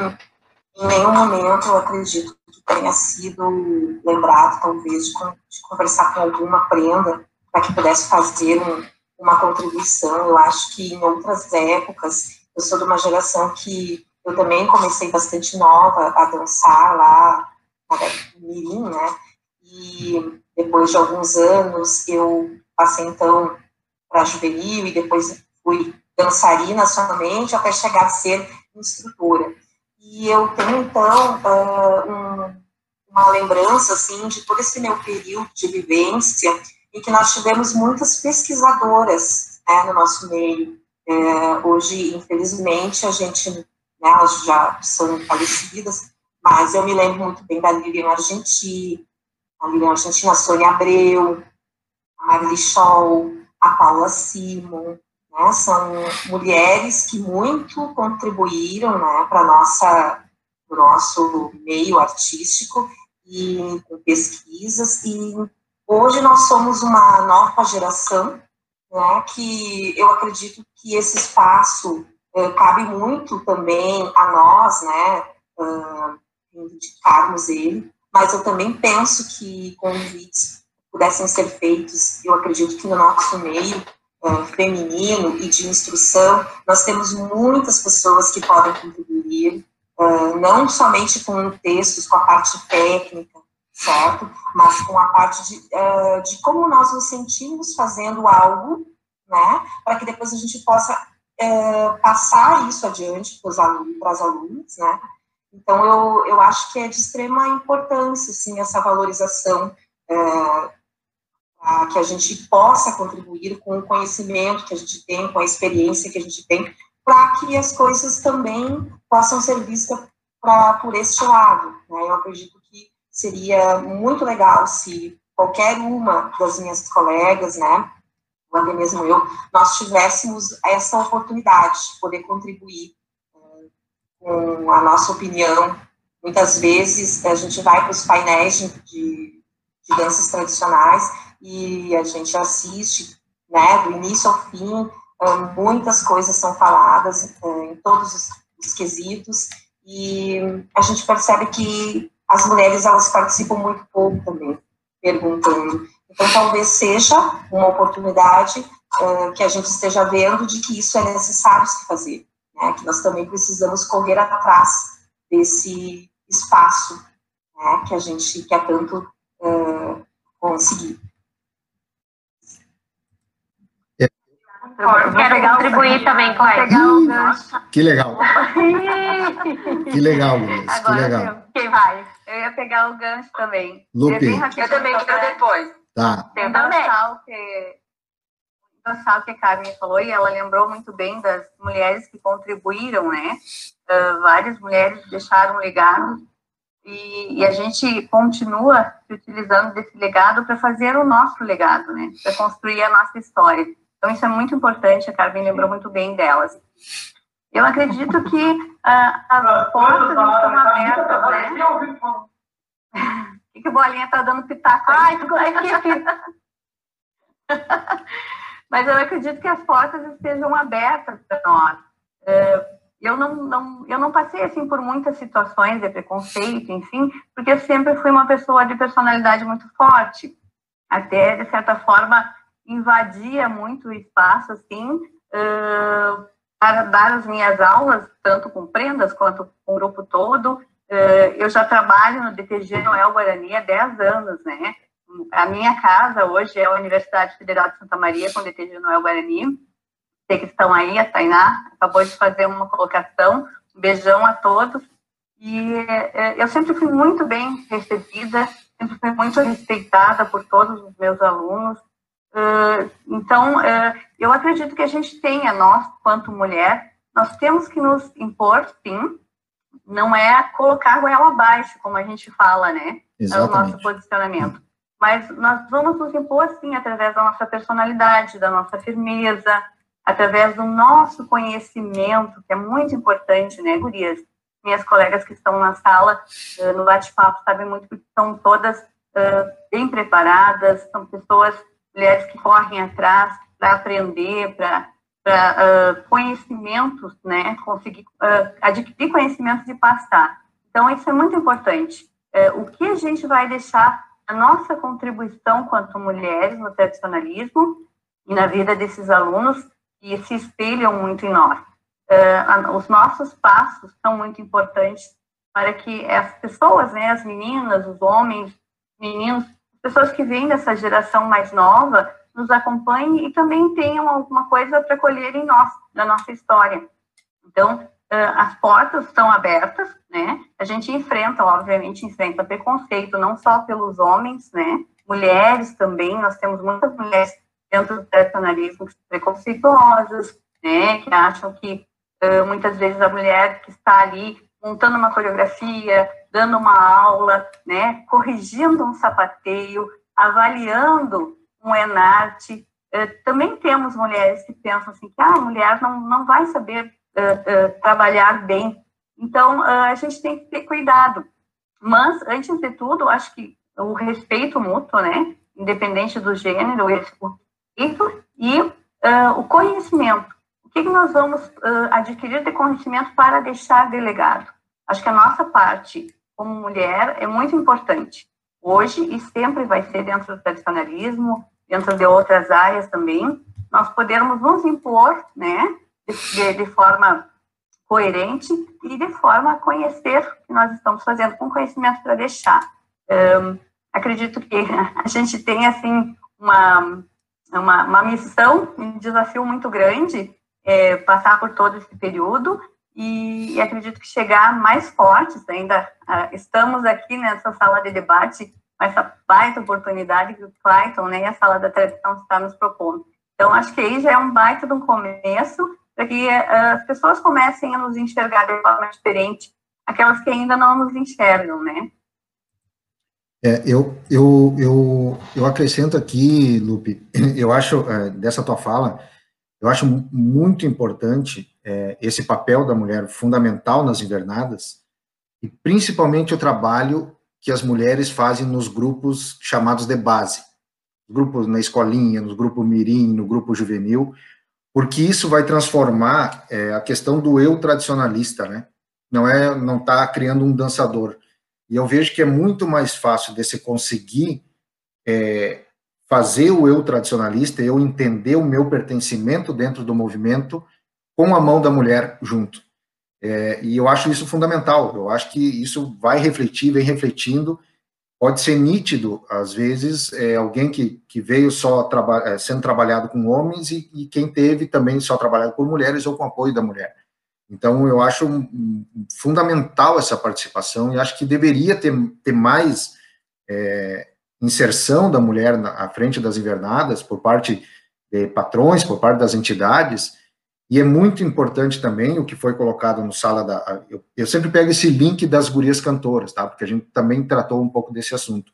em nenhum momento eu acredito que tenha sido lembrado, talvez, de, de conversar com alguma prenda para que pudesse fazer um, uma contribuição. Eu acho que em outras épocas, eu sou de uma geração que eu também comecei bastante nova a dançar lá, na Mirim, né? E depois de alguns anos, eu passei então para juvenil e depois fui dançarina somente até chegar a ser instrutora. E eu tenho, então, uma lembrança, assim, de todo esse meu período de vivência, em que nós tivemos muitas pesquisadoras né, no nosso meio. É, hoje, infelizmente, a gente, né, elas já são falecidas, mas eu me lembro muito bem da Lilian Argenti, a Lilian Argentina, a Sônia Abreu, a Marili Scholl, a Paula Simon, né? São mulheres que muito contribuíram né, para o nosso meio artístico e com pesquisas e hoje nós somos uma nova geração né, que eu acredito que esse espaço eh, cabe muito também a nós né uh, indicarmos ele. Mas eu também penso que convites pudessem ser feitos eu acredito que no nosso meio uh, feminino e de instrução, nós temos muitas pessoas que podem contribuir, uh, não somente com textos, com a parte técnica, certo? Mas com a parte de, uh, de como nós nos sentimos fazendo algo, né? Para que depois a gente possa passar isso adiante para os alunos, para as alunas, né? Então, eu, eu acho que é de extrema importância, sim, essa valorização que a gente possa contribuir com o conhecimento que a gente tem, com a experiência que a gente tem, para que as coisas também possam ser vistas pra, por este lado. Né? Eu acredito seria muito legal se qualquer uma das minhas colegas, né, ou até mesmo eu, nós tivéssemos essa oportunidade de poder contribuir eh, com a nossa opinião. Muitas vezes a gente vai para os painéis de, de, danças tradicionais e a gente assiste, né, do início ao fim, muitas coisas são faladas em todos os, os quesitos, e a gente percebe que as mulheres, elas participam muito pouco também, perguntando. Então, talvez seja uma oportunidade uh, que a gente esteja vendo de que isso é necessário se fazer, né? que nós também precisamos correr atrás desse espaço né? que a gente quer tanto uh, conseguir. Eu quero contribuir também, Cléia. Que legal. que legal, Luiz. Que legal. Quem vai? Eu ia pegar o gancho também. Lupe. Eu também quero depois. Tá. Tem o que, endossar que a Carmen falou, e ela lembrou muito bem das mulheres que contribuíram, né? Uh, várias mulheres deixaram um legado e, e, a gente continua utilizando desse legado para fazer o nosso legado, né? Para construir a nossa história. Então, isso é muito importante, a Carmen lembrou muito bem delas. Eu acredito que uh, as portas estão abertas, né? O que, que o Bolinha está dando pitaco? Ai, aqui, Mas eu acredito que as portas estejam abertas para nós. Uh, eu não, não, eu não passei assim por muitas situações de preconceito, enfim, porque eu sempre fui uma pessoa de personalidade muito forte. Até, de certa forma, invadia muito o espaço, assim, uh, para dar as minhas aulas, tanto com prendas quanto com o grupo todo. Uh, eu já trabalho no DTG Noel Guarani há 10 anos, né? A minha casa hoje é a Universidade Federal de Santa Maria, com o DTG Noel Guarani. Sei que estão aí, a Tainá acabou de fazer uma colocação. Um beijão a todos. E uh, eu sempre fui muito bem recebida, sempre fui muito respeitada por todos os meus alunos. Então, uh, eu acredito que a gente tenha, nós, quanto mulher, nós temos que nos impor, sim, não é colocar goela abaixo, como a gente fala, né? Exatamente. É o nosso posicionamento. mas nós vamos nos impor, sim, através da nossa personalidade, da nossa firmeza, através do nosso conhecimento, que é muito importante, né, gurias? Minhas colegas que estão na sala, uh, no bate-papo, sabem muito que estão todas uh, bem preparadas, são pessoas, mulheres que correm atrás para aprender, para uh, conhecimentos, né, conseguir adquirir conhecimentos e passar. Então, isso é muito importante. o que a gente vai deixar a nossa contribuição quanto mulheres no tradicionalismo e na vida desses alunos que se espelham muito em nós. Uh, os nossos passos são muito importantes para que as pessoas, né, as meninas, os homens, meninos, pessoas que vêm dessa geração mais nova, nos acompanhem e também tenham alguma coisa para colher em nós, na nossa história. Então, as portas estão abertas, né? A gente enfrenta, obviamente, enfrenta preconceito, não só pelos homens, né? Mulheres também, nós temos muitas mulheres dentro do personalismo preconceituosas, né, que acham que muitas vezes a mulher que está ali montando uma coreografia, dando uma aula, né, corrigindo um sapateio, avaliando um enarte. Uh, também temos mulheres que pensam assim que ah, a mulher não, não vai saber uh, trabalhar bem. Então, a gente tem que ter cuidado. Mas, antes de tudo, acho que o respeito mútuo, né, independente do gênero, o e uh, o conhecimento. O que, que nós vamos adquirir de conhecimento para deixar delegado? Acho que a nossa parte, como mulher, é muito importante. Hoje, e sempre vai ser dentro do tradicionalismo, dentro de outras áreas também, nós podermos nos impor, né, de, de forma coerente e de forma a conhecer o que nós estamos fazendo, com conhecimento para deixar. Um, acredito que a gente tem, assim, uma, uma, uma missão, um desafio muito grande é, passar por todo esse período e, e, acredito que chegar mais fortes ainda. Uh, estamos aqui nessa sala de debate essa baita oportunidade que o Clayton né, e a sala da tradição está nos propondo. Então, acho que aí já é um baita de um começo para que uh, as pessoas comecem a nos enxergar de forma diferente, aquelas que ainda não nos enxergam, né? É, eu, eu, eu, eu acrescento aqui, Lupe, eu acho, é, dessa tua fala, eu acho muito importante é, esse papel da mulher fundamental nas invernadas, e principalmente o trabalho que as mulheres fazem nos grupos chamados de base, grupos na escolinha, no grupo mirim, no grupo juvenil, porque isso vai transformar é, a questão do eu tradicionalista, né? Não é, não está criando um dançador, e eu vejo que é muito mais fácil de se conseguir é, fazer o eu tradicionalista, eu entender o meu pertencimento dentro do movimento com a mão da mulher junto. É, e eu acho isso fundamental. Eu acho que isso vai refletir, vem refletindo. Pode ser nítido, às vezes, é, alguém que, que veio só traba é, sendo trabalhado com homens e, e quem teve também só trabalhado por mulheres ou com apoio da mulher. Então, eu acho fundamental essa participação e acho que deveria ter, ter mais é, inserção da mulher na, à frente das invernadas por parte de patrões, por parte das entidades, e é muito importante também o que foi colocado no sala da. Eu, eu, sempre pego esse link das gurias cantoras, tá? Porque a gente também tratou um pouco desse assunto.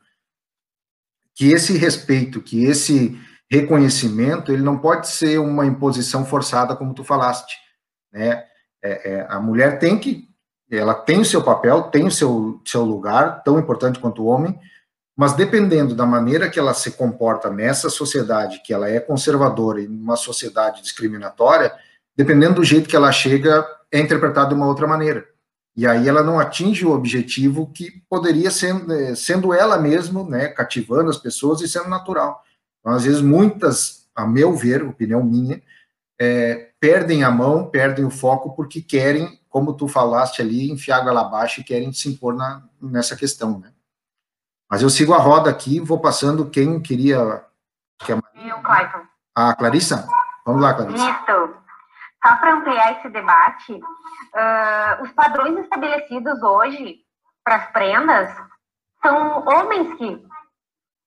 Que esse respeito, que esse reconhecimento, ele não pode ser uma imposição forçada, como tu falaste, né? É, é, a mulher tem que, ela tem o seu papel, tem o seu, seu lugar, tão importante quanto o homem, mas dependendo da maneira que ela se comporta nessa sociedade, que ela é conservadora e numa sociedade discriminatória, dependendo do jeito que ela chega, é interpretado de uma outra maneira. E aí ela não atinge o objetivo que poderia ser, é, sendo ela mesma, né, cativando as pessoas e sendo natural. Então, às vezes, muitas, a meu ver, opinião minha, é, perdem a mão, perdem o foco, porque querem, como tu falaste ali, enfiar ela abaixo e querem se impor na, nessa questão, né? Mas eu sigo a roda aqui, vou passando quem queria... Que é... E o Clayton. Ah, Clarissa? Vamos lá, Clarissa. Isso. Só para ampliar esse debate, uh, os padrões estabelecidos hoje para as prendas são homens que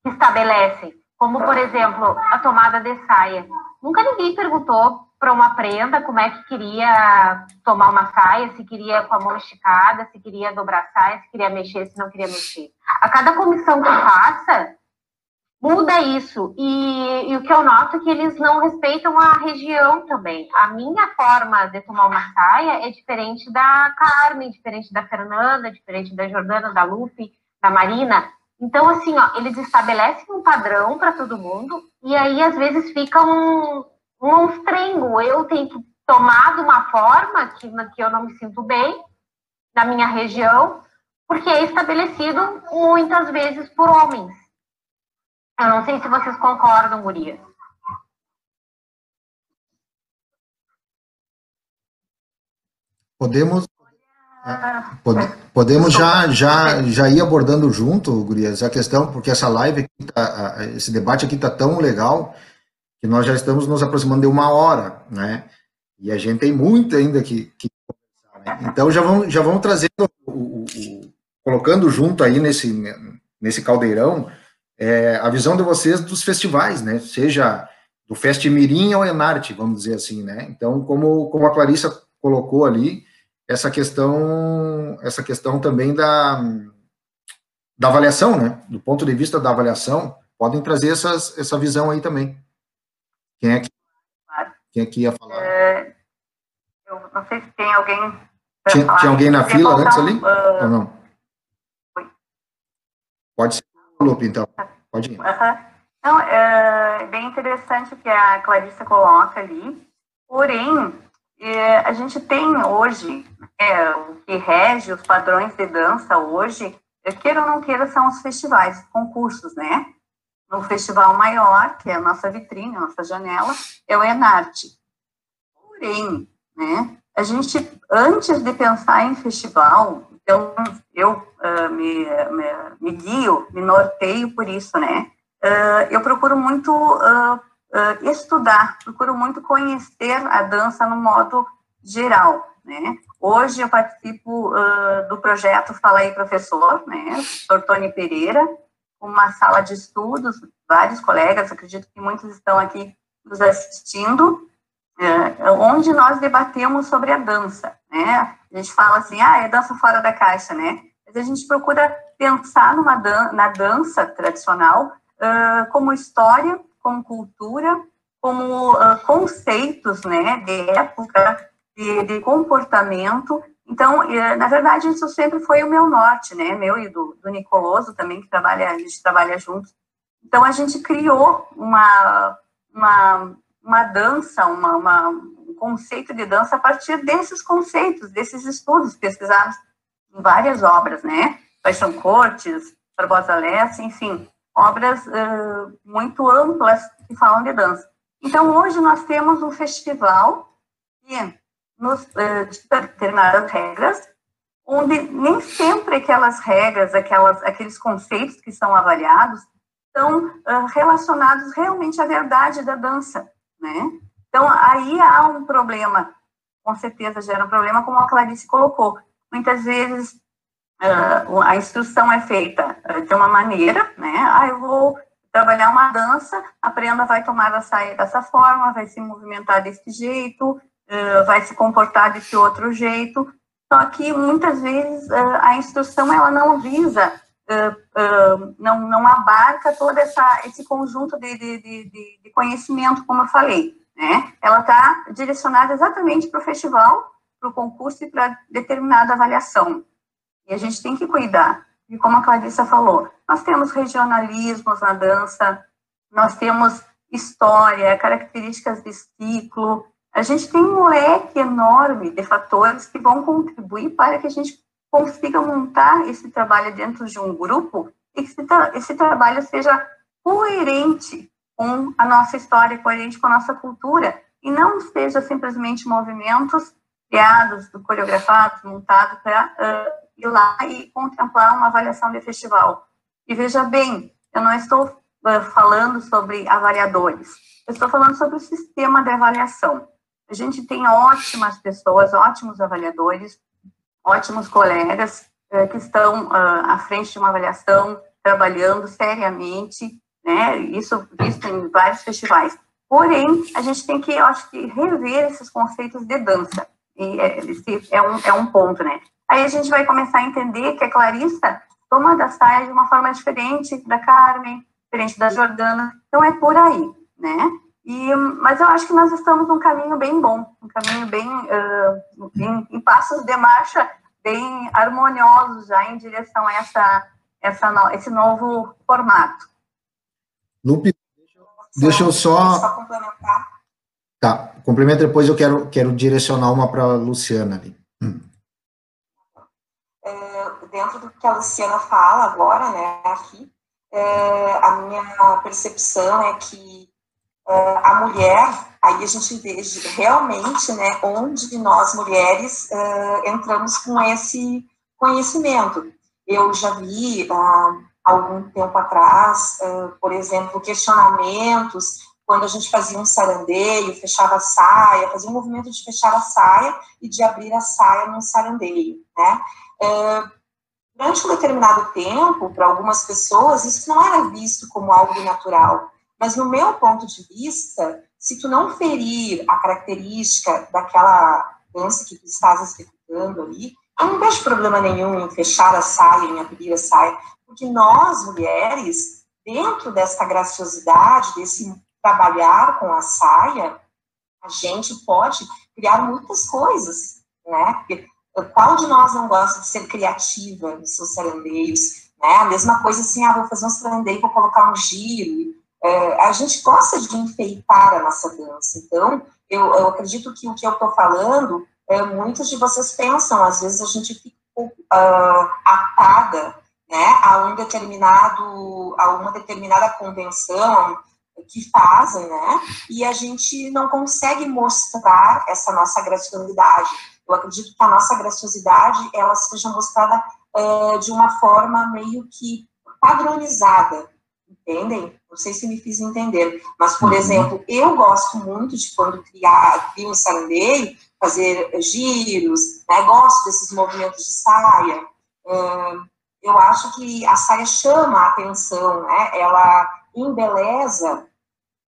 estabelecem, como, por exemplo, a tomada de saia. Nunca ninguém perguntou para uma prenda como é que queria tomar uma saia, se queria com a mão esticada, se queria dobrar a saia, se queria mexer, se não queria mexer. A cada comissão que passa, muda isso. E, e, o que eu noto é que eles não respeitam a região também. A minha forma de tomar uma saia é diferente da Carmen, diferente da Fernanda, diferente da Jordana, da Lupe, da Marina. Então, assim, ó, eles estabelecem um padrão para todo mundo e aí, às vezes, fica um, um monstrengo. Eu tenho que tomar de uma forma que, que eu não me sinto bem na minha região, porque é estabelecido muitas vezes por homens. Eu não sei se vocês concordam, Guria. Podemos é, pode, podemos já, já, já ir abordando junto, Gurias, a questão, porque essa live, aqui tá, esse debate aqui está tão legal que nós já estamos nos aproximando de uma hora, né? E a gente tem muito ainda que, que né? Então já vamos, já vamos trazendo, o, o, o, colocando junto aí nesse, nesse caldeirão é, a visão de vocês dos festivais, né? Seja do Festimirim ao Enarte, vamos dizer assim, né? Então, como, como a Clarissa colocou ali, essa questão, essa questão também da, da avaliação, né? Do ponto de vista da avaliação, podem trazer essas, essa visão aí também. Quem é que, quem é que ia falar? É, eu não sei se tem alguém. Tinha, tinha, alguém na fila antes ali? Uh, ou não? Pode ser Lupe, então. Pode ir. Uhum. Não, é bem interessante o que a Clarissa coloca ali. Porém, é, a gente tem hoje, é, o que rege os padrões de dança hoje, queira ou não queira, são os festivais, concursos, né? No festival maior, que é a nossa vitrine, a nossa janela, é o Enarte. Porém, né, a gente, antes de pensar em festival, então, eu uh, me, me, me, guio, me norteio por isso, né? Uh, eu procuro muito uh, estudar, procuro muito conhecer a dança no modo geral, né? Hoje eu participo do projeto Fala aí Professor, né? Dr. Tony Pereira, uma sala de estudos, vários colegas, acredito que muitos estão aqui nos assistindo, onde nós debatemos sobre a dança, né? A gente fala assim, ah, é dança fora da caixa, né? Mas a gente procura pensar numa dan na dança tradicional uh, como história, como cultura, como uh, conceitos, né, de época, de, de comportamento. Então, uh, na verdade, isso sempre foi o meu norte, né, meu e do, do Nicoloso também, que trabalha, a gente trabalha juntos. Então, a gente criou uma, uma, uma dança, uma, uma conceito de dança a partir desses conceitos, desses estudos pesquisados em várias obras, né? Paixão Cortes, Barbosa Lessa, enfim, obras uh, muito amplas que falam de dança. Então, hoje nós temos um festival que nos uh, determinadas regras, onde nem sempre aquelas regras, aquelas, aqueles conceitos que são avaliados, estão uh, relacionados realmente à verdade da dança, né? Então, aí há um problema, com certeza gera um problema, como a Clarice colocou. Muitas vezes uh, a instrução é feita uh, de uma maneira, né? Ah, eu vou trabalhar uma dança, a prenda vai tomar a saia dessa forma, vai se movimentar desse jeito, uh, vai se comportar desse outro jeito. Só que muitas vezes a instrução ela não visa, não, não abarca todo essa, esse conjunto de, de, de, de conhecimento, como eu falei né? Ela está direcionada exatamente para o festival, para o concurso e para determinada avaliação. E a gente tem que cuidar. E como a Clarissa falou, nós temos regionalismos na dança, nós temos história, características de ciclo. A gente tem um leque enorme de fatores que vão contribuir para que a gente consiga montar esse trabalho dentro de um grupo e que esse, tra esse trabalho seja coerente com a nossa história, coerente com a nossa cultura, e não seja simplesmente movimentos criados, coreografados, montados para uh, ir lá e contemplar uma avaliação de festival. E veja bem, eu não estou uh, falando sobre avaliadores, eu estou falando sobre o sistema de avaliação. A gente tem ótimas pessoas, ótimos avaliadores, ótimos colegas uh, que estão à frente de uma avaliação, trabalhando seriamente né? Isso visto em vários festivais. Porém, a gente tem que, eu acho que, rever esses conceitos de dança. E é, esse é um, é um ponto, né? Aí a gente vai começar a entender que a Clarissa toma da saia de uma forma diferente da Carmen, diferente da Jordana. Então é por aí, né? E, mas eu acho que nós estamos num caminho bem bom, um caminho bem uh, em, em, passos de marcha bem harmoniosos já em direção a essa, essa no, esse novo formato. Lupe, deixa eu só... só complementar. Tá, complementa depois eu quero, quero direcionar uma para a Luciana ali. Hum. É, dentro do que a Luciana fala agora, né, aqui, é, a minha percepção é que a mulher, aí a gente vê realmente, né, onde nós mulheres é, entramos com esse conhecimento. Eu já vi há algum tempo atrás, é, por exemplo, questionamentos quando a gente fazia um sarandeio, fechava a saia, fazia um movimento de fechar a saia e de abrir a saia num sarandeio, né? durante um determinado tempo, para algumas pessoas, isso não era visto como algo natural. Mas no meu ponto de vista, se tu não ferir a característica daquela dança que tu estás executando ali, eu não vejo problema nenhum em fechar a saia, em abrir a saia, porque nós, mulheres, dentro dessa graciosidade, desse trabalhar com a saia, a gente pode criar muitas coisas, né? Porque qual de nós não gosta de ser criativa nos seus sarandeios, né? A mesma coisa assim, ah, vou fazer um sarandeio, vou colocar um giro. É, a gente gosta de enfeitar a nossa dança. Então, eu, eu acredito que o que eu estou falando, é, muitos de vocês pensam, às vezes a gente fica uh, atada, né, a um determinado, a uma determinada convenção que fazem, né, e a gente não consegue mostrar essa nossa graciosidade. Eu acredito que a nossa graciosidade ela seja mostrada é, de uma forma meio que padronizada, entendem? Não sei se me fiz entender, mas, por uhum. exemplo, eu gosto muito de quando criar, criar um sarandeio, fazer giros, né? gosto desses movimentos de saia. eu acho que a saia chama a atenção, né? ela embeleza,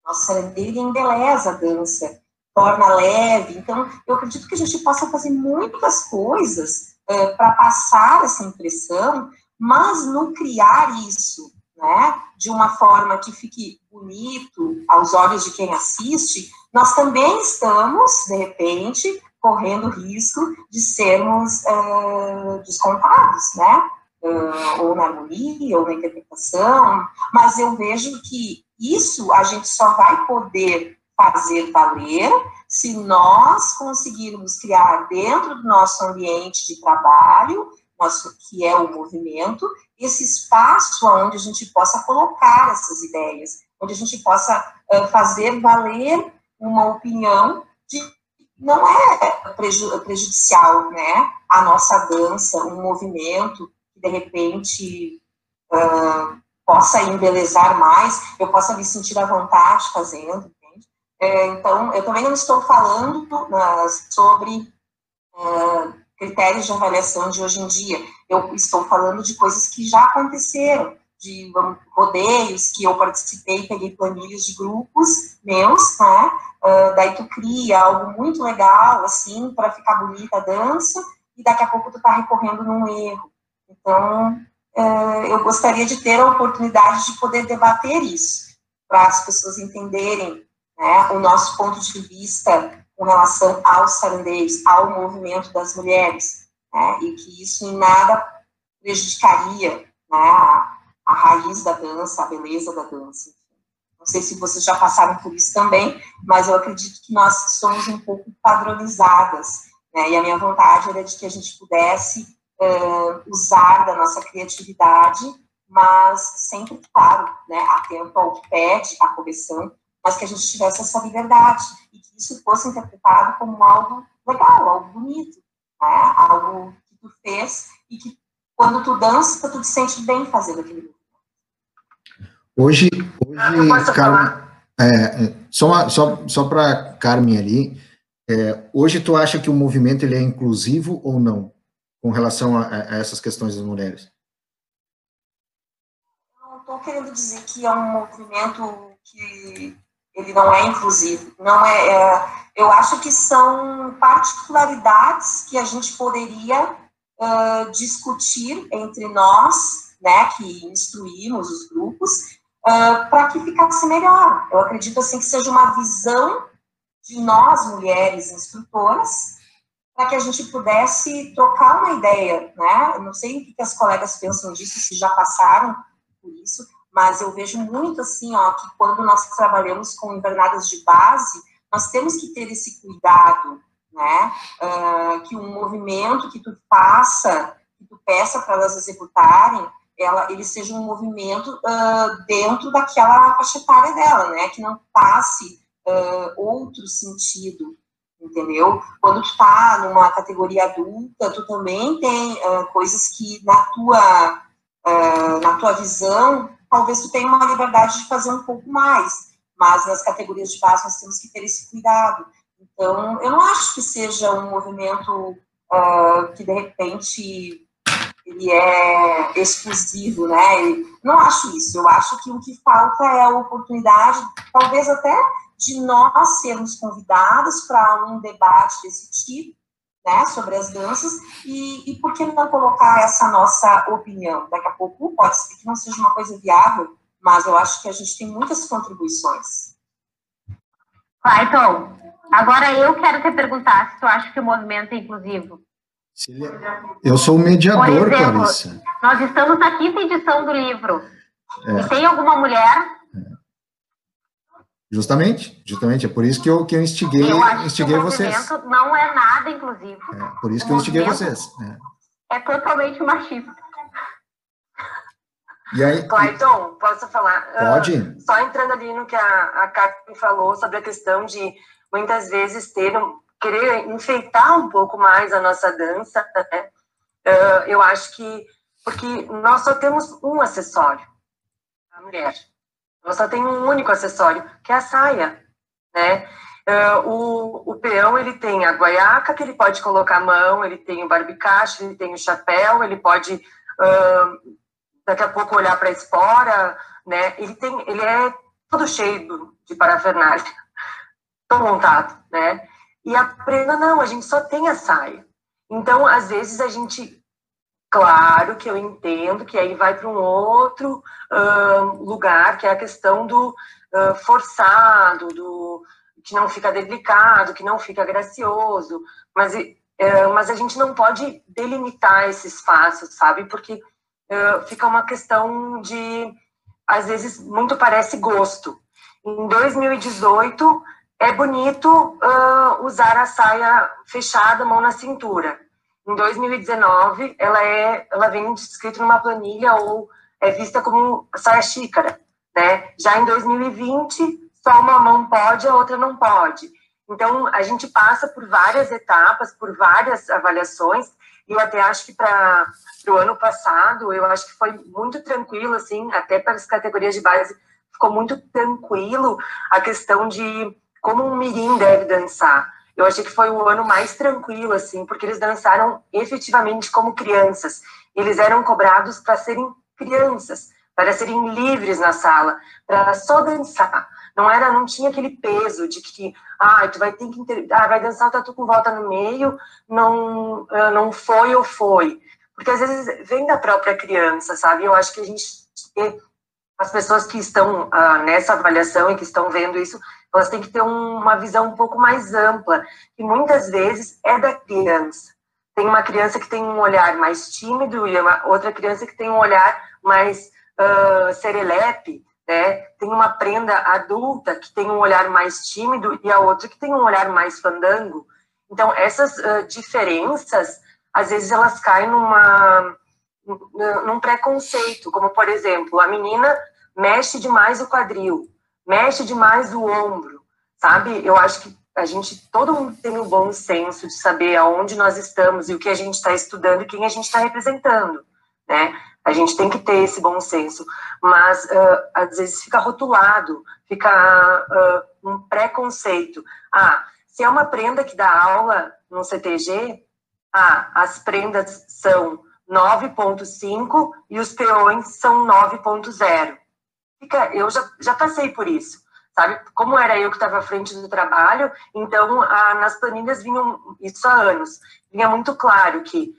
nosso sarandeio embeleza a dança torna leve. Então, eu acredito que a gente possa fazer muitas coisas é, para passar essa impressão, mas não criar isso, né, de uma forma que fique bonito aos olhos de quem assiste, nós também estamos, de repente, correndo risco de sermos é, descontados, né, é, ou na harmonia, ou na interpretação, mas eu vejo que isso a gente só vai poder fazer valer se nós conseguirmos criar dentro do nosso ambiente de trabalho, nosso, que é o movimento, esse espaço onde a gente possa colocar essas ideias, onde a gente possa uh, fazer valer uma opinião de não é prejudicial, né, a nossa dança, um movimento que de repente uh, possa embelezar mais, eu possa me sentir à vontade fazendo, é, então, eu também não estou falando sobre critérios de avaliação de hoje em dia. Eu estou falando de coisas que já aconteceram, de rodeios que eu participei, peguei planilhas de grupos meus, né? Uh, daí tu cria algo muito legal, assim, para ficar bonita a dança, e daqui a pouco tu tá recorrendo num erro. Então, eu gostaria de ter a oportunidade de poder debater isso, para as pessoas entenderem né, o nosso ponto de vista com relação aos sarandeios, ao movimento das mulheres, né, e que isso em nada prejudicaria né, a, a, raiz da dança, a beleza da dança. Não sei se vocês já passaram por isso também, mas eu acredito que nós somos um pouco padronizadas, né, e a minha vontade era de que a gente pudesse uh, usar da nossa criatividade, mas sempre, claro, né, atento ao que pede a correção, mas que a gente tivesse essa liberdade e que isso fosse interpretado como algo legal, algo bonito, né? algo que tu fez e que quando tu dança, tu te sente bem fazendo aquilo. Hoje, hoje Carmen, é, é, só, só, só para Carmen ali, é, hoje tu acha que o movimento ele é inclusivo ou não, com relação a, a essas questões das mulheres? Eu não estou querendo dizer que é um movimento que ele não é inclusivo. Não é, é, eu acho que são particularidades que a gente poderia uh, discutir entre nós, né, que instruímos os grupos, uh, para que ficasse melhor. Eu acredito assim que seja uma visão de nós mulheres instrutoras para que a gente pudesse trocar uma ideia, né? Eu não sei o que as colegas pensam disso, se já passaram por isso, mas eu vejo muito assim, ó, que quando nós trabalhamos com invernadas de base, nós temos que ter esse cuidado, né? Uh, que um movimento que tu faça, que tu peça para elas executarem, ela, ele seja um movimento uh, dentro daquela faixa etária dela, né? Que não passe uh, outro sentido, entendeu? Quando tu tá numa categoria adulta, tu também tem coisas que na tua, na tua visão, talvez tu tenha uma liberdade de fazer um pouco mais, mas nas categorias de base nós temos que ter esse cuidado. Então, eu não acho que seja um movimento uh, que, de repente, ele é exclusivo, né? não acho isso. Eu acho que o que falta é a oportunidade, talvez até de nós sermos convidados para um debate desse tipo, né, sobre as danças, e, e por que não colocar essa nossa opinião? Daqui a pouco pode ser que não seja uma coisa viável, mas eu acho que a gente tem muitas contribuições. Clayton, agora eu quero te perguntar se tu acha que o movimento é inclusivo. Eu sou o mediador, exemplo, Clarissa. Nós estamos na quinta edição do livro. É. E tem alguma mulher Justamente, justamente, é por isso que eu, que eu instiguei, eu acho instiguei que o vocês. não é nada inclusivo. É, por isso que eu instiguei vocês. É. é totalmente machista. E aí, Clayton, posso falar? Pode. Uh, só entrando ali no que a, a Karen falou sobre a questão de muitas vezes ter um, querer enfeitar um pouco mais a nossa dança, né? Uh, eu acho que porque nós só temos um acessório, a mulher. Ela só tem um único acessório, que é a saia, né? Uh, o, o peão, ele tem a guaiaca, que ele pode colocar a mão, ele tem o barbicacho, ele tem o chapéu, ele pode, uh, daqui a pouco, olhar para a espora, né? Ele, tem, ele é todo cheio de parafernália, todo montado, né? E a prenda, não, a gente só tem a saia. Então, às vezes, a gente Claro que eu entendo que aí vai para um outro uh, lugar, que é a questão do uh, forçado, do que não fica delicado, que não fica gracioso, mas, uh, mas a gente não pode delimitar esse espaço, sabe? Porque fica uma questão de, às vezes, muito parece gosto. Em 2018, é bonito usar a saia fechada, mão na cintura em 2019, ela, é, ela vem descrita numa planilha ou é vista como saia xícara, né? Já em 2020, só uma mão pode, a outra não pode. Então, a gente passa por várias etapas, por várias avaliações, e eu até acho que para o ano passado, eu acho que foi muito tranquilo, assim, até para as categorias de base, ficou muito tranquilo a questão de como um mirim deve dançar. Eu achei que foi o ano mais tranquilo, assim, porque eles dançaram efetivamente como crianças. Eles eram cobrados para serem crianças, para serem livres na sala, para só dançar. Não era, não tinha aquele peso de que, ah, tu vai ter que inter... ah, vai dançar o tatu com volta no meio, não, ah, não foi ou foi. Porque às vezes vem da própria criança, sabe? Eu acho que a gente as pessoas que estão ah, nessa avaliação e que estão vendo isso, elas têm que ter um, uma visão um pouco mais ampla, que muitas vezes é da criança. Tem uma criança que tem um olhar mais tímido e uma outra criança que tem um olhar mais uh, serelepe, né? Tem uma prenda adulta que tem um olhar mais tímido e a outra que tem um olhar mais fandango. Então, essas uh, diferenças, às vezes elas caem numa num preconceito, como por exemplo, a menina mexe demais o quadril, mexe demais o ombro, sabe? Eu acho que a gente, todo mundo tem o um bom senso de saber aonde nós estamos e o que a gente está estudando e quem a gente está representando, né? A gente tem que ter esse bom senso, mas uh, às vezes fica rotulado, fica uh, um preconceito. Ah, se é uma prenda que dá aula no CTG, ah, as prendas são 9.5 e os peões são 9.0. Eu já, já passei por isso, sabe? Como era eu que estava à frente do trabalho, então a, nas planilhas vinham, isso há anos, vinha muito claro que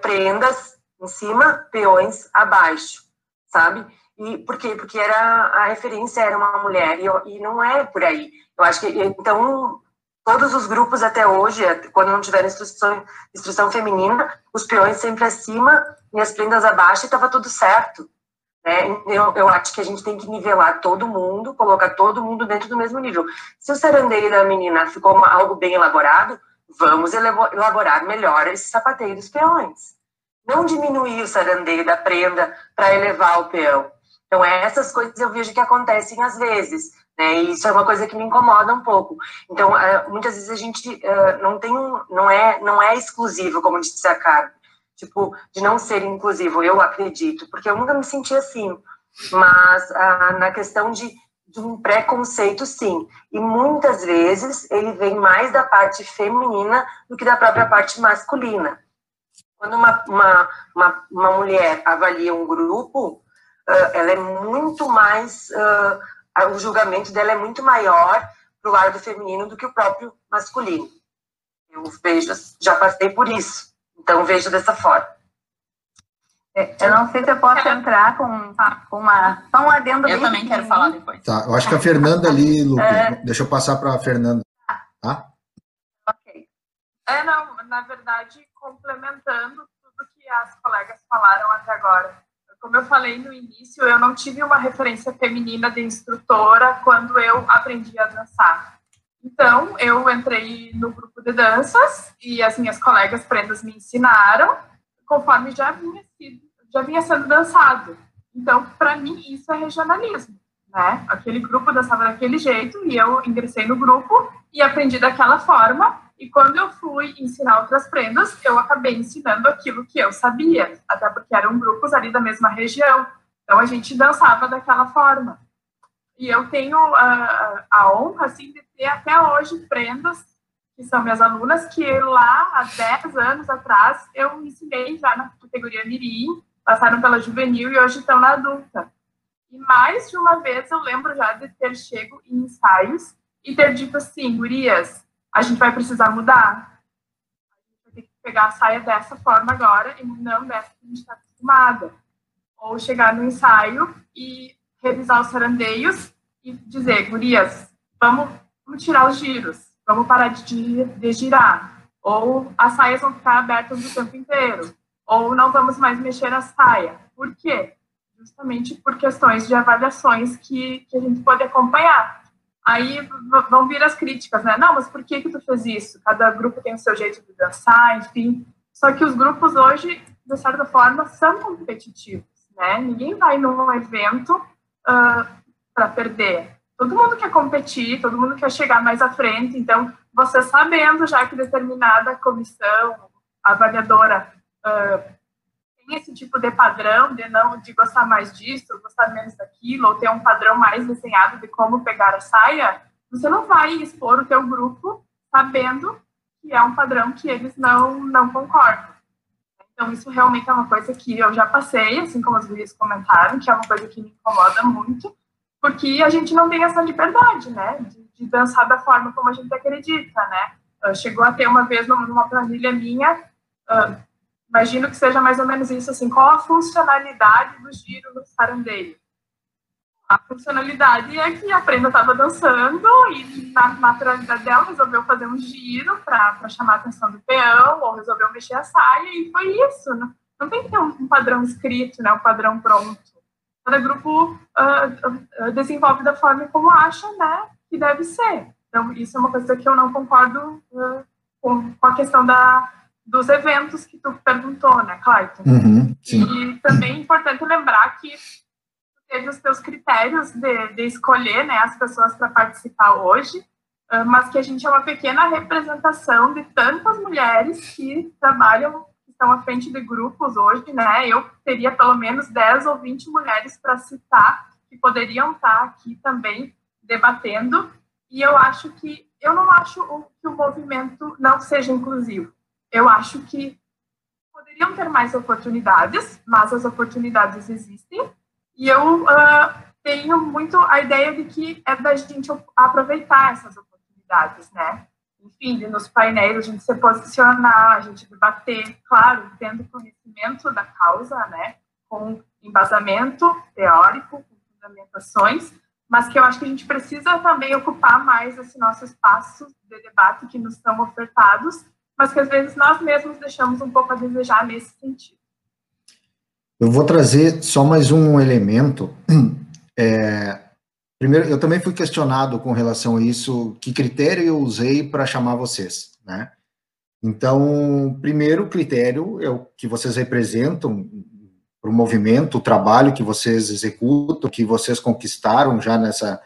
prendas em cima, peões abaixo, sabe? E por quê? Porque era, a referência era uma mulher, e, e não é por aí. Eu acho que, então, todos os grupos até hoje, quando não tiver instrução, instrução feminina, os peões sempre acima e as prendas abaixo e estava tudo certo. Né? Eu, eu acho que a gente tem que nivelar todo mundo, colocar todo mundo dentro do mesmo nível. Se o sarandeio da menina ficou uma, algo bem elaborado, vamos elaborar melhor esse sapateio dos peões. Não diminuir o sarandeio da prenda para elevar o peão. Então, essas coisas eu vejo que acontecem às vezes. Né? E isso é uma coisa que me incomoda um pouco. Então, uh, muitas vezes a gente uh, não tem não é, não é exclusivo, como disse a Carmen, tipo, de não ser inclusivo, eu acredito, porque eu nunca me senti assim. Mas uh, na questão de, de um preconceito, sim. E muitas vezes ele vem mais da parte feminina do que da própria parte masculina. Quando uma, uma, uma, uma mulher avalia um grupo, ela é muito mais o julgamento dela é muito maior para o lado feminino do que o próprio masculino. Eu vejo, já passei por isso, então vejo dessa forma. É, eu não sei se eu posso entrar com, com uma. Só um adendo Eu também quero falar depois. Tá, eu acho que a Fernanda ali, Lu, é... deixa eu passar para a Fernanda. Tá? Ok. É, não, na verdade, complementando tudo que as colegas falaram até agora como eu falei no início, eu não tive uma referência feminina de instrutora quando eu aprendi a dançar. Então, eu entrei no grupo de danças e as minhas colegas prendas me ensinaram conforme já vinha, sido, já vinha sendo dançado. Então, para mim, isso é regionalismo. Né? Aquele grupo dançava daquele jeito e eu ingressei no grupo e aprendi daquela forma e quando eu fui ensinar outras prendas, eu acabei ensinando aquilo que eu sabia, até porque eram grupos ali da mesma região. Então a gente dançava daquela forma. E eu tenho a, a honra assim, de ter até hoje prendas que são minhas alunas, que lá há 10 anos atrás eu ensinei já na categoria Mirim, passaram pela juvenil e hoje estão na adulta. E mais de uma vez eu lembro já de ter chego em ensaios e ter dito assim, gurias, a gente vai precisar mudar. A gente vai ter que pegar a saia dessa forma agora e não dessa que a gente está acostumada. Ou chegar no ensaio e revisar os sarandeios e dizer, gurias, vamos, vamos tirar os giros, vamos parar de, de girar. Ou as saias vão ficar abertas o tempo inteiro. Ou não vamos mais mexer a saia. Por quê? Justamente por questões de avaliações que, que a gente pode acompanhar. Aí vão vir as críticas, né? Não, mas por que que tu fez isso? Cada grupo tem o seu jeito de dançar, enfim. Só que os grupos hoje, de certa forma, são competitivos, né? Ninguém vai num evento uh, para perder. Todo mundo quer competir, todo mundo quer chegar mais à frente. Então, você sabendo já que determinada comissão avaliadora uh, tem esse tipo de padrão de não de gostar mais disso, gostar menos daquilo, ou ter um padrão mais desenhado de como pegar a saia, você não vai expor o teu grupo sabendo que é um padrão que eles não não concordam. Então isso realmente é uma coisa que eu já passei, assim como os vídeos comentaram, que é uma coisa que me incomoda muito, porque a gente não tem essa liberdade, né, de, de dançar da forma como a gente acredita, né. Chegou a ter uma vez numa planilha minha imagino que seja mais ou menos isso, assim, qual a funcionalidade do giro no sarandeio? A funcionalidade é que a prenda estava dançando e, na naturalidade dela, resolveu fazer um giro para chamar a atenção do peão, ou resolveu mexer a saia, e foi isso. Não, não tem que ter um, um padrão escrito, né, um padrão pronto. Cada grupo uh, uh, desenvolve da forma como acha né, que deve ser. Então, isso é uma coisa que eu não concordo uh, com, com a questão da, dos eventos que tu perguntou, né, Clayton? Uhum, e também é importante lembrar que teve os teus critérios de, de escolher né, as pessoas para participar hoje, ah, mas que a gente é uma pequena representação de tantas mulheres que trabalham, que estão à frente de grupos hoje, né? Eu teria pelo menos 10 ou 20 mulheres para citar que poderiam estar aqui também debatendo, e eu acho que eu não acho que o movimento não seja inclusivo eu acho que poderiam ter mais oportunidades, mas as oportunidades existem. E eu uh, tenho muito a ideia de que é da gente aproveitar essas oportunidades, né? Enfim, nos painéis a gente se posicionar, a gente debater, claro, tendo conhecimento da causa, né? com embasamento teórico, com fundamentações, mas que eu acho que a gente precisa também ocupar mais esse nosso espaço de debate que nos são ofertados, mas que às vezes nós mesmos deixamos um pouco a desejar nesse sentido. Eu vou trazer só mais um elemento. É, primeiro, eu também fui questionado com relação a isso, que critério eu usei para chamar vocês, né? Então, primeiro critério é o que vocês representam para o movimento, o trabalho que vocês executam, que vocês conquistaram já nessa,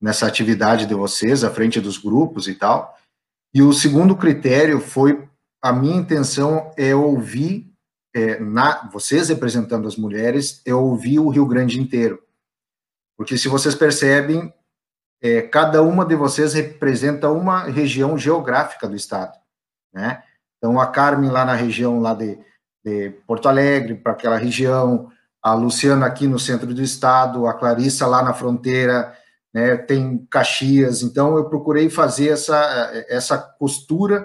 nessa atividade de vocês, à frente dos grupos e tal. E o segundo critério foi a minha intenção é ouvir é, na, vocês representando as mulheres, é ouvir o Rio Grande inteiro. Porque se vocês percebem, é, cada uma de vocês representa uma região geográfica do estado né? Então, a Carmen lá na região lá de, de Porto Alegre, para aquela região, a Luciana aqui no centro do estado, a Clarissa lá na fronteira, né, tem Caxias, então eu procurei fazer essa, essa costura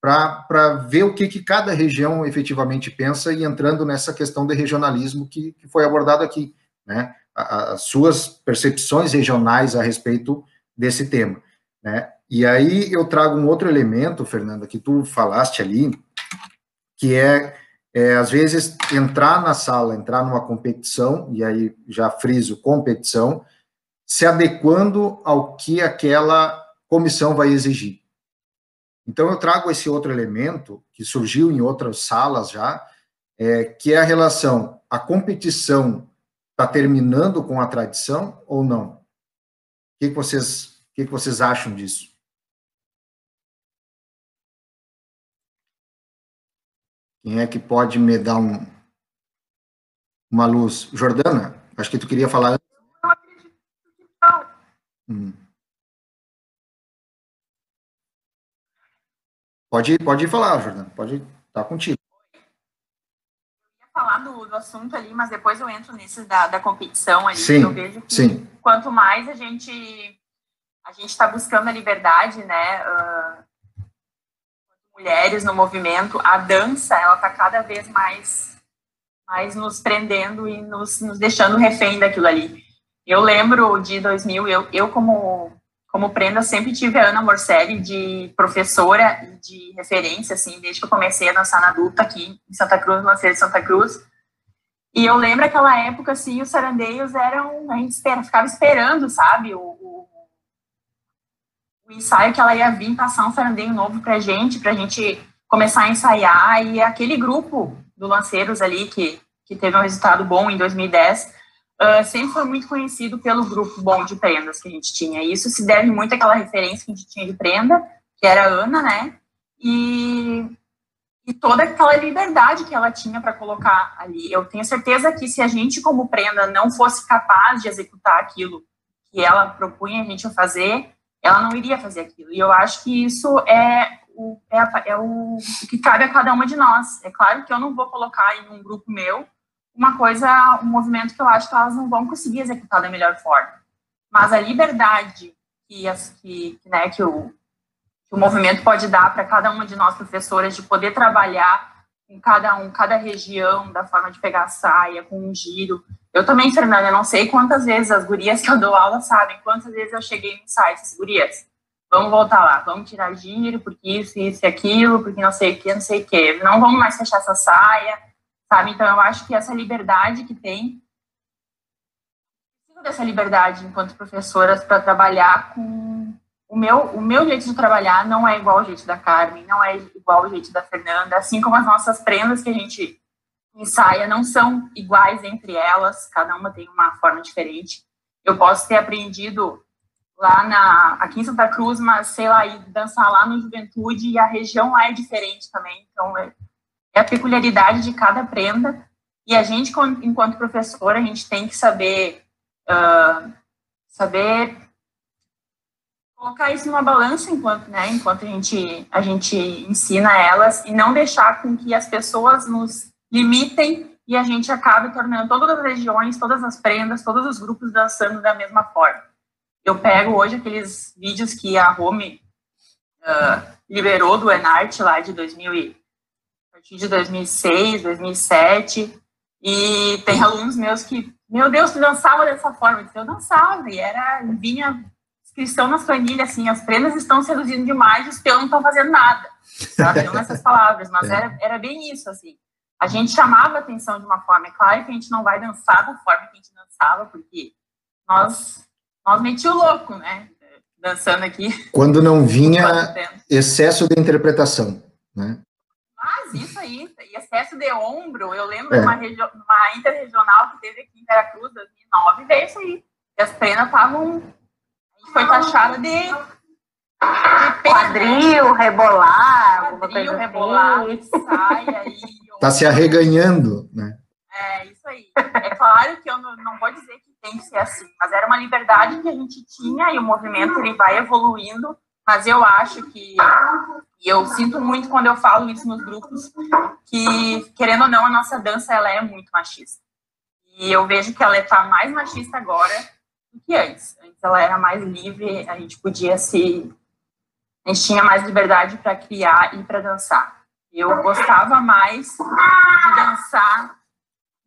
para ver o que, que cada região efetivamente pensa e entrando nessa questão de regionalismo que, que foi abordado aqui, né, as suas percepções regionais a respeito desse tema, né, e aí eu trago um outro elemento, Fernanda, que tu falaste ali, que é, é, às vezes, entrar na sala, entrar numa competição, e aí já friso competição, se adequando ao que aquela comissão vai exigir. Então, eu trago esse outro elemento, que surgiu em outras salas já, é, que é a relação, a competição está terminando com a tradição ou não? O que, que vocês, o que, que vocês acham disso? Quem é que pode me dar um, uma luz? Jordana, acho que tu queria falar. Hum. Pode, pode falar, Jordana, pode estar tá contigo. Eu ia falar do, do assunto ali, mas depois eu entro nesse da, da competição ali. Sim, eu vejo que sim. quanto mais a gente a gente está buscando a liberdade, né? Uh, mulheres no movimento, a dança, ela está cada vez mais, mais nos prendendo e nos, nos deixando refém daquilo ali. Eu lembro de 2000, eu, eu como, como prenda sempre tive a Ana Morcelli de professora e de referência, assim, desde que eu comecei a dançar na adulta aqui em Santa Cruz, no Lanceiro de Santa Cruz. E eu lembro aquela época, assim, os sarandeios eram, a gente espera, ficava esperando, sabe, o, o o ensaio que ela ia vir passar um sarandeio novo pra gente, pra gente começar a ensaiar, e aquele grupo do Lanceiros ali, que, que teve um resultado bom em 2010, uh, sempre foi muito conhecido pelo grupo bom de prendas que a gente tinha, isso se deve muito àquela referência que a gente tinha de prenda, que era a Ana, né, e, e toda aquela liberdade que ela tinha para colocar ali. Eu tenho certeza que se a gente, como prenda, não fosse capaz de executar aquilo que ela propunha a gente fazer, ela não iria fazer aquilo. E eu acho que isso é o, é, a, é o, o, que cabe a cada uma de nós. É claro que eu não vou colocar em um grupo meu uma coisa, um movimento que eu acho que elas não vão conseguir executar da melhor forma. Mas a liberdade que, as, que, né, que, o, que o movimento pode dar para cada uma de nós professoras de poder trabalhar em cada um, cada região, da forma de pegar a saia, com um giro, eu também, Fernanda, não sei quantas vezes as gurias que eu dou aula sabem, quantas vezes eu cheguei no site, gurias, vamos voltar lá, vamos tirar giro, porque isso, isso e aquilo, porque não sei o que, não sei o que, não vamos mais fechar essa saia, sabe? Então, eu acho que essa liberdade que tem, dessa liberdade enquanto professoras para trabalhar com o meu, o meu jeito de trabalhar não é igual ao jeito da Carmen, não é igual ao jeito da Fernanda, assim como as nossas prendas que a gente ensaia não são iguais entre elas, cada uma tem uma forma diferente. Eu posso ter aprendido lá na aqui em Santa Cruz, mas sei lá, ir dançar lá no Juventude e a região lá é diferente também. Então é, é a peculiaridade de cada prenda e a gente, enquanto professora, a gente tem que saber uh, saber colocar isso numa balança enquanto, né, enquanto a gente a gente ensina elas e não deixar com que as pessoas nos limitem e a gente acabe tornando todas as regiões, todas as prendas, todos os grupos dançando da mesma forma. Eu pego hoje aqueles vídeos que a Home uh, liberou do Enart lá de 2000 e, a partir de 2006, 2007, E tem alunos meus que, meu Deus, tu dançava dessa forma. Eu dançava, e era, vinha inscrição nas planilhas, assim, as prendas estão seduzindo demais, os peões não estão fazendo nada. Sabe? Não essas palavras, mas é. era, era bem isso, assim. A gente chamava atenção de uma forma. É claro que a gente não vai dançar da forma que a gente dançava, porque nós, nós meti o louco, né? Dançando aqui. Quando não vinha excesso de interpretação, né? Isso aí, excesso de ombro, eu lembro é. de uma, uma interregional que teve aqui em Veracruz, 2009, veio isso aí. E as penas estavam foi taxada de, de quadril, rebolar, quadril, rebolar, assim. saia e Tá se arreganhando, né? É, isso aí. É claro que eu não, não vou dizer que tem que ser assim, mas era uma liberdade que a gente tinha e o movimento ele vai evoluindo, mas eu acho que e eu sinto muito quando eu falo isso nos grupos que querendo ou não a nossa dança ela é muito machista. E eu vejo que ela está mais machista agora do que antes. Antes ela era mais livre, a gente podia se. A gente tinha mais liberdade para criar e para dançar. Eu gostava mais de dançar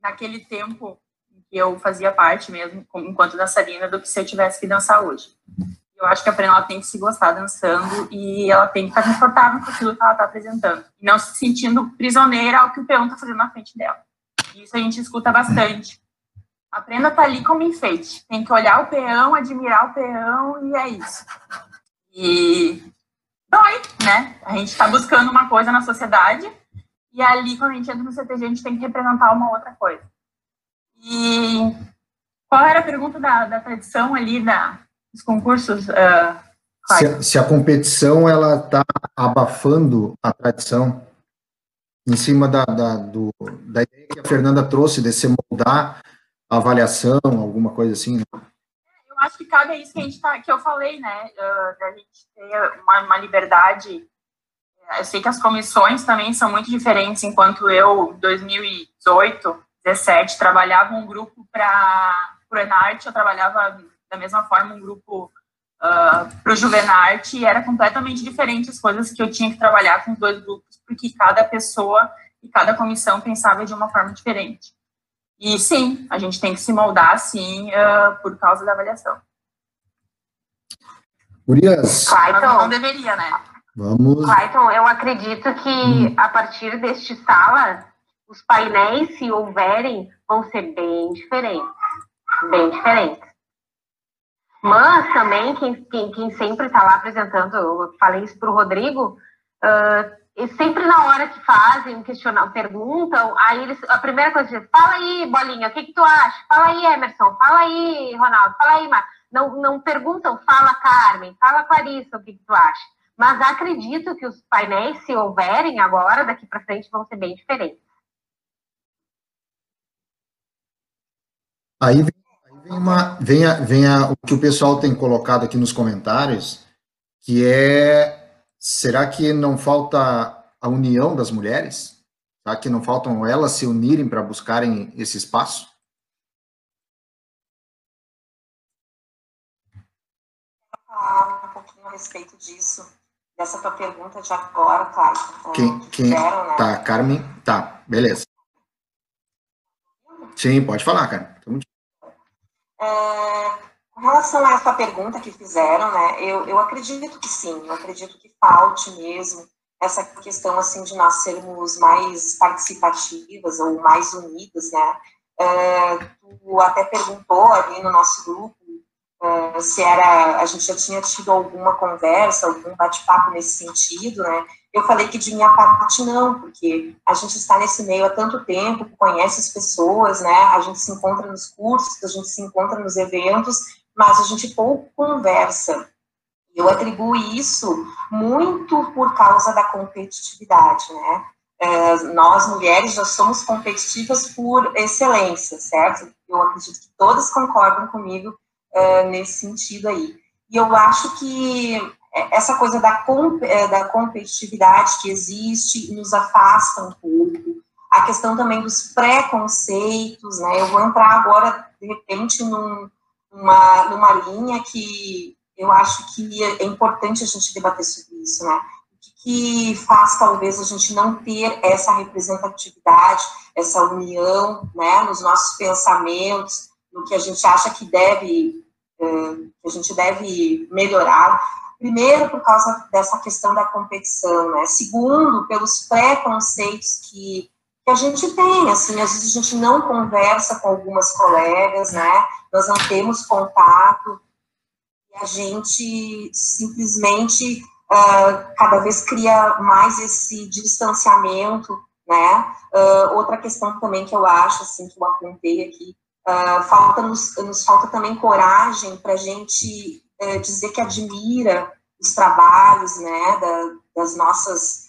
naquele tempo em que eu fazia parte mesmo, enquanto dançarina, do que se eu tivesse que dançar hoje. Eu acho que a Prena tem que se gostar dançando e ela tem que estar confortável com aquilo que ela está apresentando. E não se sentindo prisioneira ao que o peão está fazendo na frente dela. Isso a gente escuta bastante. A prenda tá ali como enfeite. Tem que olhar o peão, admirar o peão e é isso. E dói, né? A gente está buscando uma coisa na sociedade e ali, quando a gente entra no CTG, a gente tem que representar uma outra coisa. E qual era a pergunta da, da tradição ali da, dos concursos? Uh, se, a, se, a, competição ela está abafando a tradição em cima da, da, do, da ideia que a Fernanda trouxe de se moldar avaliação, alguma coisa assim? Né? Eu acho que cabe a isso que a gente tá, que eu falei, né, uh, da gente ter uma, uma, liberdade. Eu sei que as comissões também são muito diferentes, enquanto eu, em 2018, 17, trabalhava um grupo para o Enarte, eu trabalhava da mesma forma um grupo uh, para o Juvenarte, e era completamente diferente as coisas que eu tinha que trabalhar com os dois grupos, porque cada pessoa e cada comissão pensava de uma forma diferente. E sim, a gente tem que se moldar, sim, uh, por causa da avaliação. Urias. Clayton, não deveria, né? Vamos. Clayton, eu acredito que hum. a partir deste sala, os painéis, se houverem, vão ser bem diferentes. Bem diferentes. Mas também, quem, quem, quem sempre está lá apresentando, eu falei isso para o Rodrigo, uh, e sempre na hora que fazem, questionam, perguntam, aí eles, a primeira coisa que fala aí, Bolinha, o que, que tu acha? Fala aí, Emerson, fala aí, Ronaldo, fala aí, Mar. Não, não perguntam, fala, Carmen, fala, Clarissa, o que, que tu acha? Mas acredito que os painéis, se houverem agora, daqui para frente, vão ser bem diferentes. Aí vem, vem, uma, vem, a, vem a, o que o pessoal tem colocado aqui nos comentários, que é será que não falta a união das mulheres? Será que não faltam elas se unirem para buscarem esse espaço? falar um pouquinho a respeito disso, dessa tua pergunta de agora, Cláudio. Quem, quem, fizeram, né? Tá, Carmen, tá, beleza. Sim, pode falar, Carmen. É, com relação a essa pergunta que fizeram, né, eu, eu acredito que sim, eu acredito que falte mesmo essa questão, assim, de nós sermos mais participativas ou mais unidas, né, é, tu até perguntou ali no nosso grupo é, se era, a gente já tinha tido alguma conversa, algum bate-papo nesse sentido, né, eu falei que de minha parte não, porque a gente está nesse meio há tanto tempo, conhece as pessoas, né, a gente se encontra nos cursos, a gente se encontra nos eventos, mas a gente pouco conversa. Eu atribuo isso muito por causa da competitividade, né? É, nós, mulheres, já somos competitivas por excelência, certo? Eu acredito que todas concordam comigo é, nesse sentido aí. E eu acho que essa coisa da, comp é, da competitividade que existe nos afasta um pouco. A questão também dos preconceitos, né? Eu vou entrar agora, de repente, num, uma, numa linha que eu acho que é importante a gente debater sobre isso, né? Que, faz talvez a gente não ter essa representatividade, essa união, né, nos nossos pensamentos, no que a gente acha que deve, eh, que a gente deve melhorar. Primeiro, por causa dessa questão da competição, né? Segundo, pelos preconceitos que, que a gente tem, assim, às vezes a gente não conversa com algumas colegas, né? Nós não temos contato, e a gente simplesmente uh, cada vez cria mais esse distanciamento, né? Uh, outra questão também que eu acho, assim, que eu apontei aqui, uh, falta nos, nos falta também coragem para a gente uh, dizer que admira os trabalhos, né, da, das nossas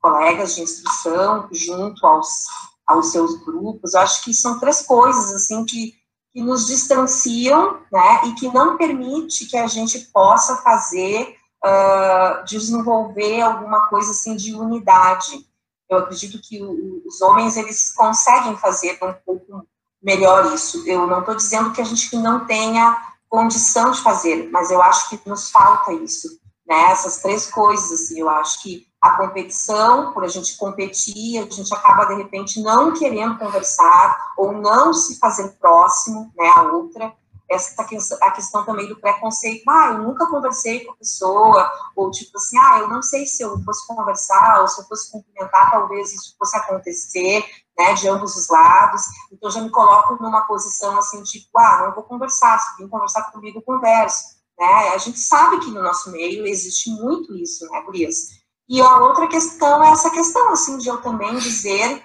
colegas de instrução junto aos, aos seus grupos. Eu acho que são três coisas, assim, que, que nos distanciam, né, e que não permite que a gente possa fazer uh, desenvolver alguma coisa assim de unidade. Eu acredito que os homens eles conseguem fazer um pouco melhor isso. Eu não estou dizendo que a gente não tenha condição de fazer, mas eu acho que nos falta isso, né? Essas três coisas, assim, eu acho que a competição, por a gente competir, a gente acaba de repente não querendo conversar ou não se fazer próximo, né, a outra essa a questão também do preconceito, ah, eu nunca conversei com a pessoa, ou tipo assim, ah, eu não sei se eu fosse conversar, ou se eu fosse cumprimentar, talvez isso fosse acontecer, né, de ambos os lados, então já me coloco numa posição assim, tipo, ah, não vou conversar, se vir conversar comigo, converso, né, a gente sabe que no nosso meio existe muito isso, né, Gurias? E a outra questão é essa questão, assim, de eu também dizer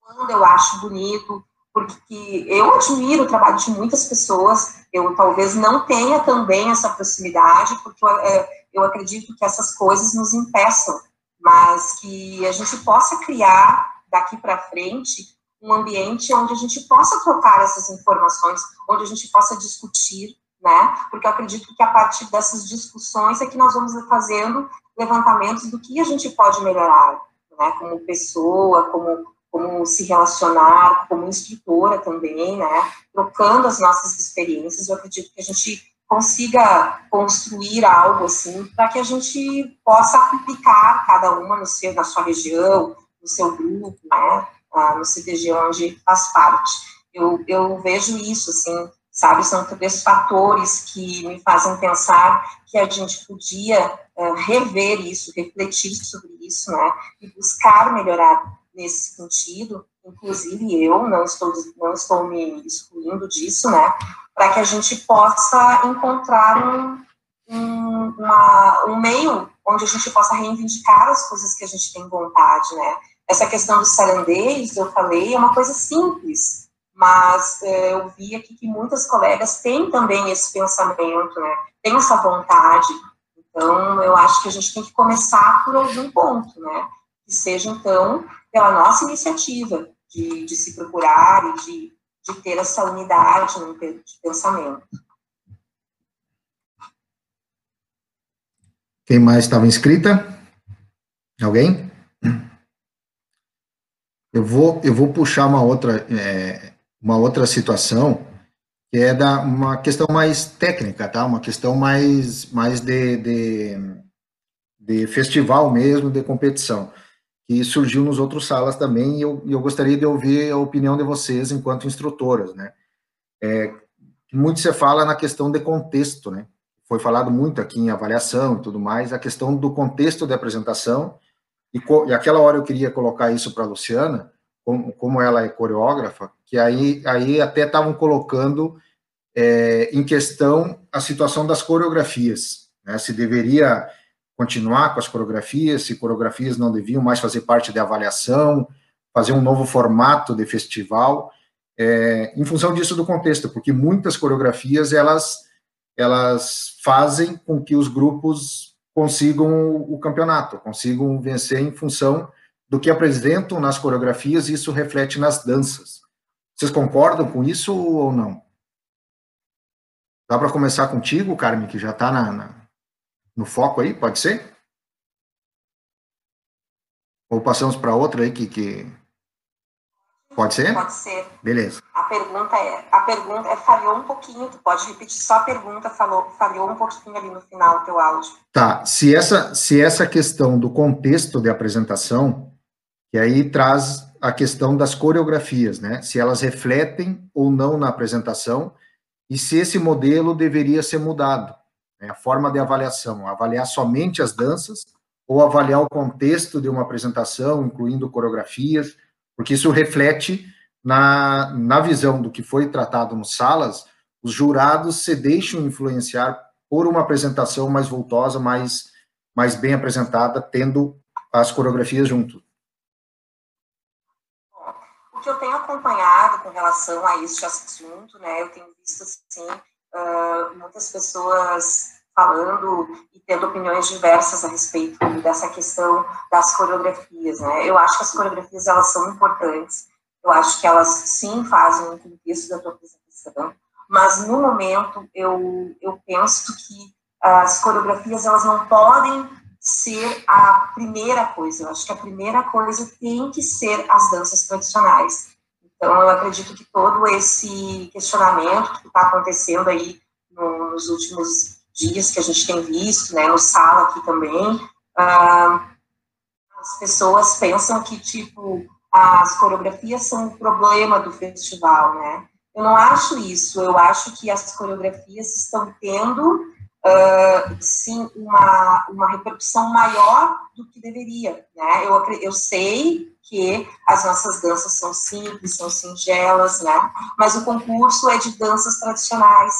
quando eu acho bonito, porque eu admiro o trabalho de muitas pessoas, eu talvez não tenha também essa proximidade, porque eu, é, eu acredito que essas coisas nos impeçam, mas que a gente possa criar daqui para frente um ambiente onde a gente possa trocar essas informações, onde a gente possa discutir, né? Porque eu acredito que a partir dessas discussões é que nós vamos fazendo levantamentos do que a gente pode melhorar, né? Como pessoa, como como se relacionar, como instrutora também, né, trocando as nossas experiências, eu acredito que a gente consiga construir algo assim, para que a gente possa aplicar cada uma no seu, na sua região, no seu grupo, né, no CDG onde faz parte. Eu, eu vejo isso, assim, sabe, são três fatores que me fazem pensar que a gente podia uh, rever isso, refletir sobre isso, né, e buscar melhorar nesse sentido, inclusive eu não estou, não estou me excluindo disso, né, para que a gente possa encontrar um, um, uma, um meio onde a gente possa reivindicar as coisas que a gente tem vontade, né. Essa questão dos sarandeios, eu falei, é uma coisa simples, mas é, eu vi aqui que muitas colegas têm também esse pensamento, né, têm essa vontade, então eu acho que a gente tem que começar por algum ponto, né, que seja, então, pela nossa iniciativa de, de se procurar e de, de ter essa unidade no, de pensamento. Quem mais estava inscrita? Alguém? Eu vou, eu vou puxar uma outra, é, uma outra situação, que é da, uma questão mais técnica, tá? Uma questão mais, mais de, de, de festival mesmo, de competição que surgiu nos outros salas também, e eu, eu gostaria de ouvir a opinião de vocês enquanto instrutoras, né? É, muito se fala na questão de contexto, né? Foi falado muito aqui em avaliação e tudo mais, a questão do contexto de apresentação, e, e aquela hora eu queria colocar isso para a Luciana, como, como, ela é coreógrafa, que aí, aí até estavam colocando é, em questão a situação das coreografias, né? Se deveria continuar com as coreografias, se coreografias não deviam mais fazer parte da avaliação, fazer um novo formato de festival, é, em função disso do contexto, porque muitas coreografias elas elas fazem com que os grupos consigam o campeonato, consigam vencer em função do que apresentam nas coreografias, e isso reflete nas danças. Vocês concordam com isso ou não? Dá para começar contigo, Carmen, que já está na, na no foco aí, pode ser? Ou passamos para outra aí que, que... Pode ser? Pode ser. Beleza. A pergunta é, a pergunta é, falhou um pouquinho, tu pode repetir só a pergunta, falou, falhou um pouquinho ali no final do teu áudio. Tá, se essa, se essa questão do contexto de apresentação, que aí traz a questão das coreografias, né? Se elas refletem ou não na apresentação e se esse modelo deveria ser mudado, né? a forma de avaliação, avaliar somente as danças ou avaliar o contexto de uma apresentação, incluindo coreografias, porque isso reflete na, na visão do que foi tratado nos salas, os jurados se deixam influenciar por uma apresentação mais voltosa, mais, mais bem apresentada, tendo as coreografias junto. O que eu tenho acompanhado com relação a este assunto, né, eu tenho visto, assim, muitas pessoas falando e tendo opiniões diversas a respeito dessa questão das coreografias, né? Eu acho que as coreografias elas são importantes. Eu acho que elas sim fazem um contexto da tua apresentação, mas no momento eu eu penso que as coreografias elas não podem ser a primeira coisa. Eu acho que a primeira coisa tem que ser as danças tradicionais. Então eu acredito que todo esse questionamento que está acontecendo aí nos últimos dias que a gente tem visto, né, no sala aqui também, ah, as pessoas pensam que, tipo, as coreografias são o problema do festival, né? Eu não acho isso, eu acho que as coreografias estão tendo, sim, uma, uma repercussão maior do que deveria, né? Eu, eu sei que as nossas danças são simples, são singelas, né? Mas o concurso é de danças tradicionais,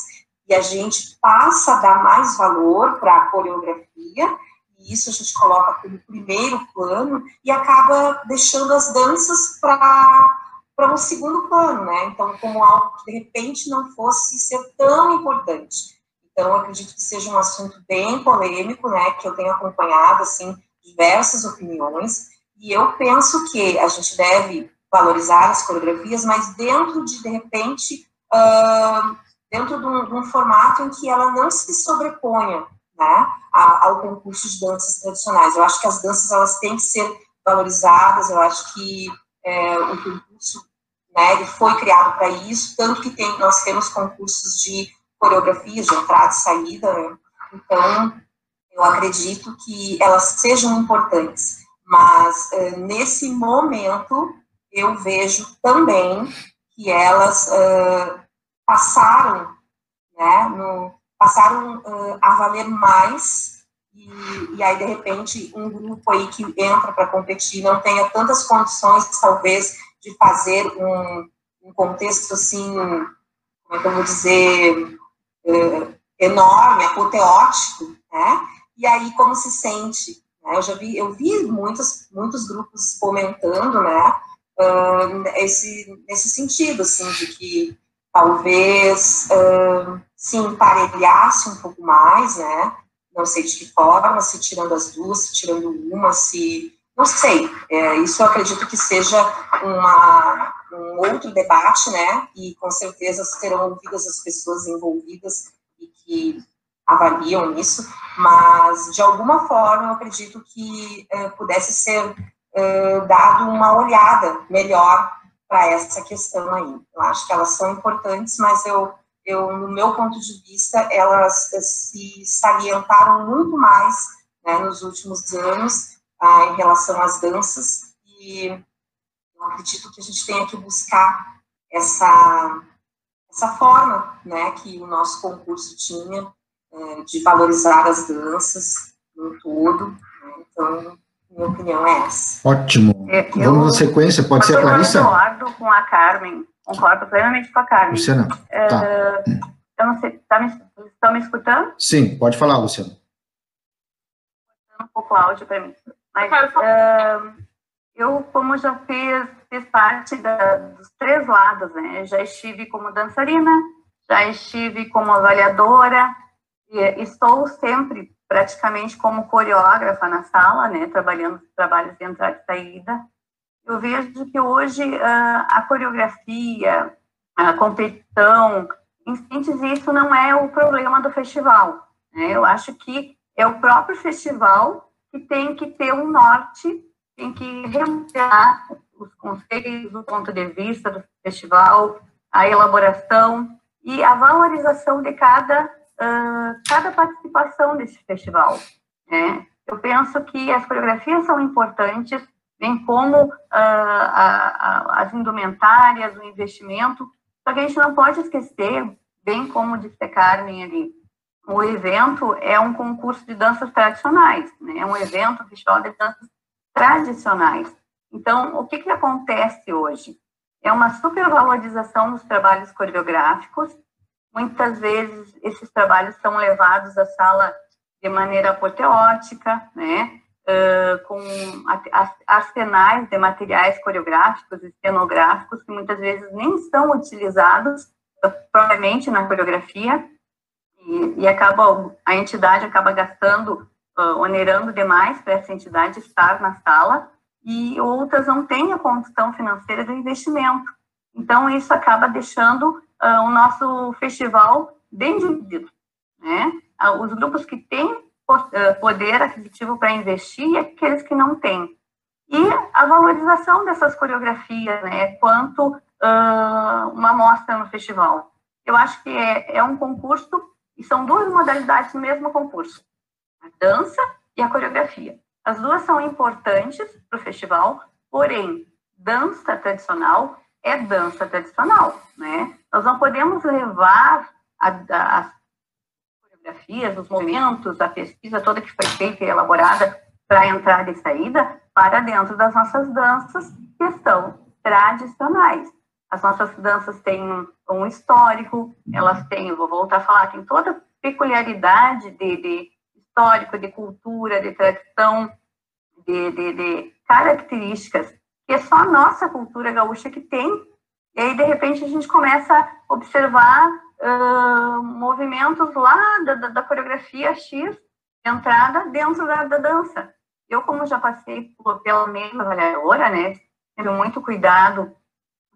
e a gente passa a dar mais valor para a coreografia, e isso a gente coloca como primeiro plano, e acaba deixando as danças para um segundo plano, né? Então, como algo que de repente não fosse ser tão importante. Então, acredito que seja um assunto bem polêmico, né? Que eu tenho acompanhado, assim, diversas opiniões, e eu penso que a gente deve valorizar as coreografias, mas dentro de, de repente, uh, dentro de um, de um, formato em que ela não se sobreponha né, ao concurso de danças tradicionais. Eu acho que as danças elas têm que ser valorizadas, eu acho que é, o concurso né, ele foi criado para isso, tanto que tem, nós temos concursos de coreografias, de entrada e saída, então eu acredito que elas sejam importantes, mas é, nesse momento eu vejo também que elas uh, passaram, né, no, passaram uh, a valer mais e, e, aí de repente um grupo aí que entra para competir não tenha tantas condições talvez de fazer um, um contexto assim, como é que eu vou dizer, enorme, apoteótico, né? E aí como se sente? Né? Eu já vi, eu vi muitos muitos grupos comentando, né? Uh, esse nesse sentido assim de que talvez uh, se emparelhasse um pouco mais, né? Não sei de que forma, se tirando as duas, se tirando uma, se. Não sei. É, isso eu acredito que seja uma, um outro debate, né? E com certeza serão ouvidas as pessoas envolvidas e que avaliam isso, mas de alguma forma eu acredito que uh, pudesse ser uh, dado uma olhada melhor para essa questão aí. Eu acho que elas são importantes, mas eu, eu no meu ponto de vista, elas se salientaram muito mais né, nos últimos anos ah, em relação às danças e eu acredito que a gente tenha que buscar essa essa forma, né, que o nosso concurso tinha é, de valorizar as danças no todo. Né, então minha opinião é essa. Ótimo. É, eu, Vamos na sequência, pode ser a Clarissa? Eu concordo com a Carmen, concordo plenamente com a Carmen. Luciana, é, tá. Eu não sei, tá me, estão me escutando? Sim, pode falar, Luciana. Um pouco áudio para mim. Mas uh, eu, como já fiz, fiz parte da, dos três lados, né? Já estive como dançarina, já estive como avaliadora, e estou sempre praticamente como coreógrafa na sala, né, trabalhando trabalhos de entrada e saída. Eu vejo que hoje uh, a coreografia, a competição, em síntese, isso não é o problema do festival. Né? Eu acho que é o próprio festival que tem que ter um norte, tem que remunerar os conceitos, o ponto de vista do festival, a elaboração e a valorização de cada, uh, cada participação desse festival. Né? Eu penso que as coreografias são importantes, bem como uh, a, a, as indumentárias, o investimento, só que a gente não pode esquecer, bem como disse Carmen ali, o evento é um concurso de danças tradicionais, né? é um evento, um festival de danças tradicionais. Então, o que, que acontece hoje? É uma supervalorização dos trabalhos coreográficos. Muitas vezes, esses trabalhos são levados à sala de maneira apoteótica, né? Uh, com arsenais de materiais coreográficos e cenográficos que muitas vezes nem são utilizados propriamente na coreografia e, e acaba a entidade acaba gastando, uh, onerando demais para essa entidade estar na sala e outras não têm a condição financeira do investimento. Então, isso acaba deixando uh, o nosso festival bem dividido. Né? Uh, os grupos que têm poder aquisitivo para investir e aqueles que não têm. E a valorização dessas coreografias, né, quanto uh, uma mostra no festival. Eu acho que é, é um concurso, e são duas modalidades do mesmo concurso, a dança e a coreografia. As duas são importantes para o festival, porém, dança tradicional é dança tradicional, né? Nós não podemos levar a, a, as coreografias, os movimentos, a pesquisa toda que foi feita e elaborada para entrada e saída para dentro das nossas danças que são tradicionais. As nossas danças têm um, histórico, elas têm, vou voltar a falar, tem toda peculiaridade de, de histórico, de cultura, de tradição, de, de, de características que é só a nossa cultura gaúcha que tem. E aí, de repente, a gente começa a observar uh, movimentos lá da, da, da, coreografia X, entrada dentro da, da, dança. Eu, como já passei por, pela mesma avaliadora, né, tive muito cuidado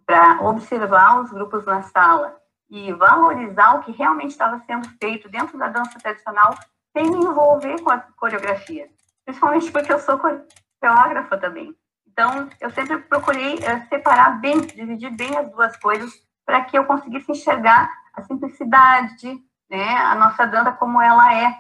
para observar os grupos na sala e valorizar o que realmente estava sendo feito dentro da dança tradicional sem me envolver com a coreografia. Principalmente porque eu sou coreógrafa também. Então, eu sempre procurei uh, separar bem, dividir bem as duas coisas para que eu conseguisse enxergar a simplicidade, né, a nossa dança como ela é.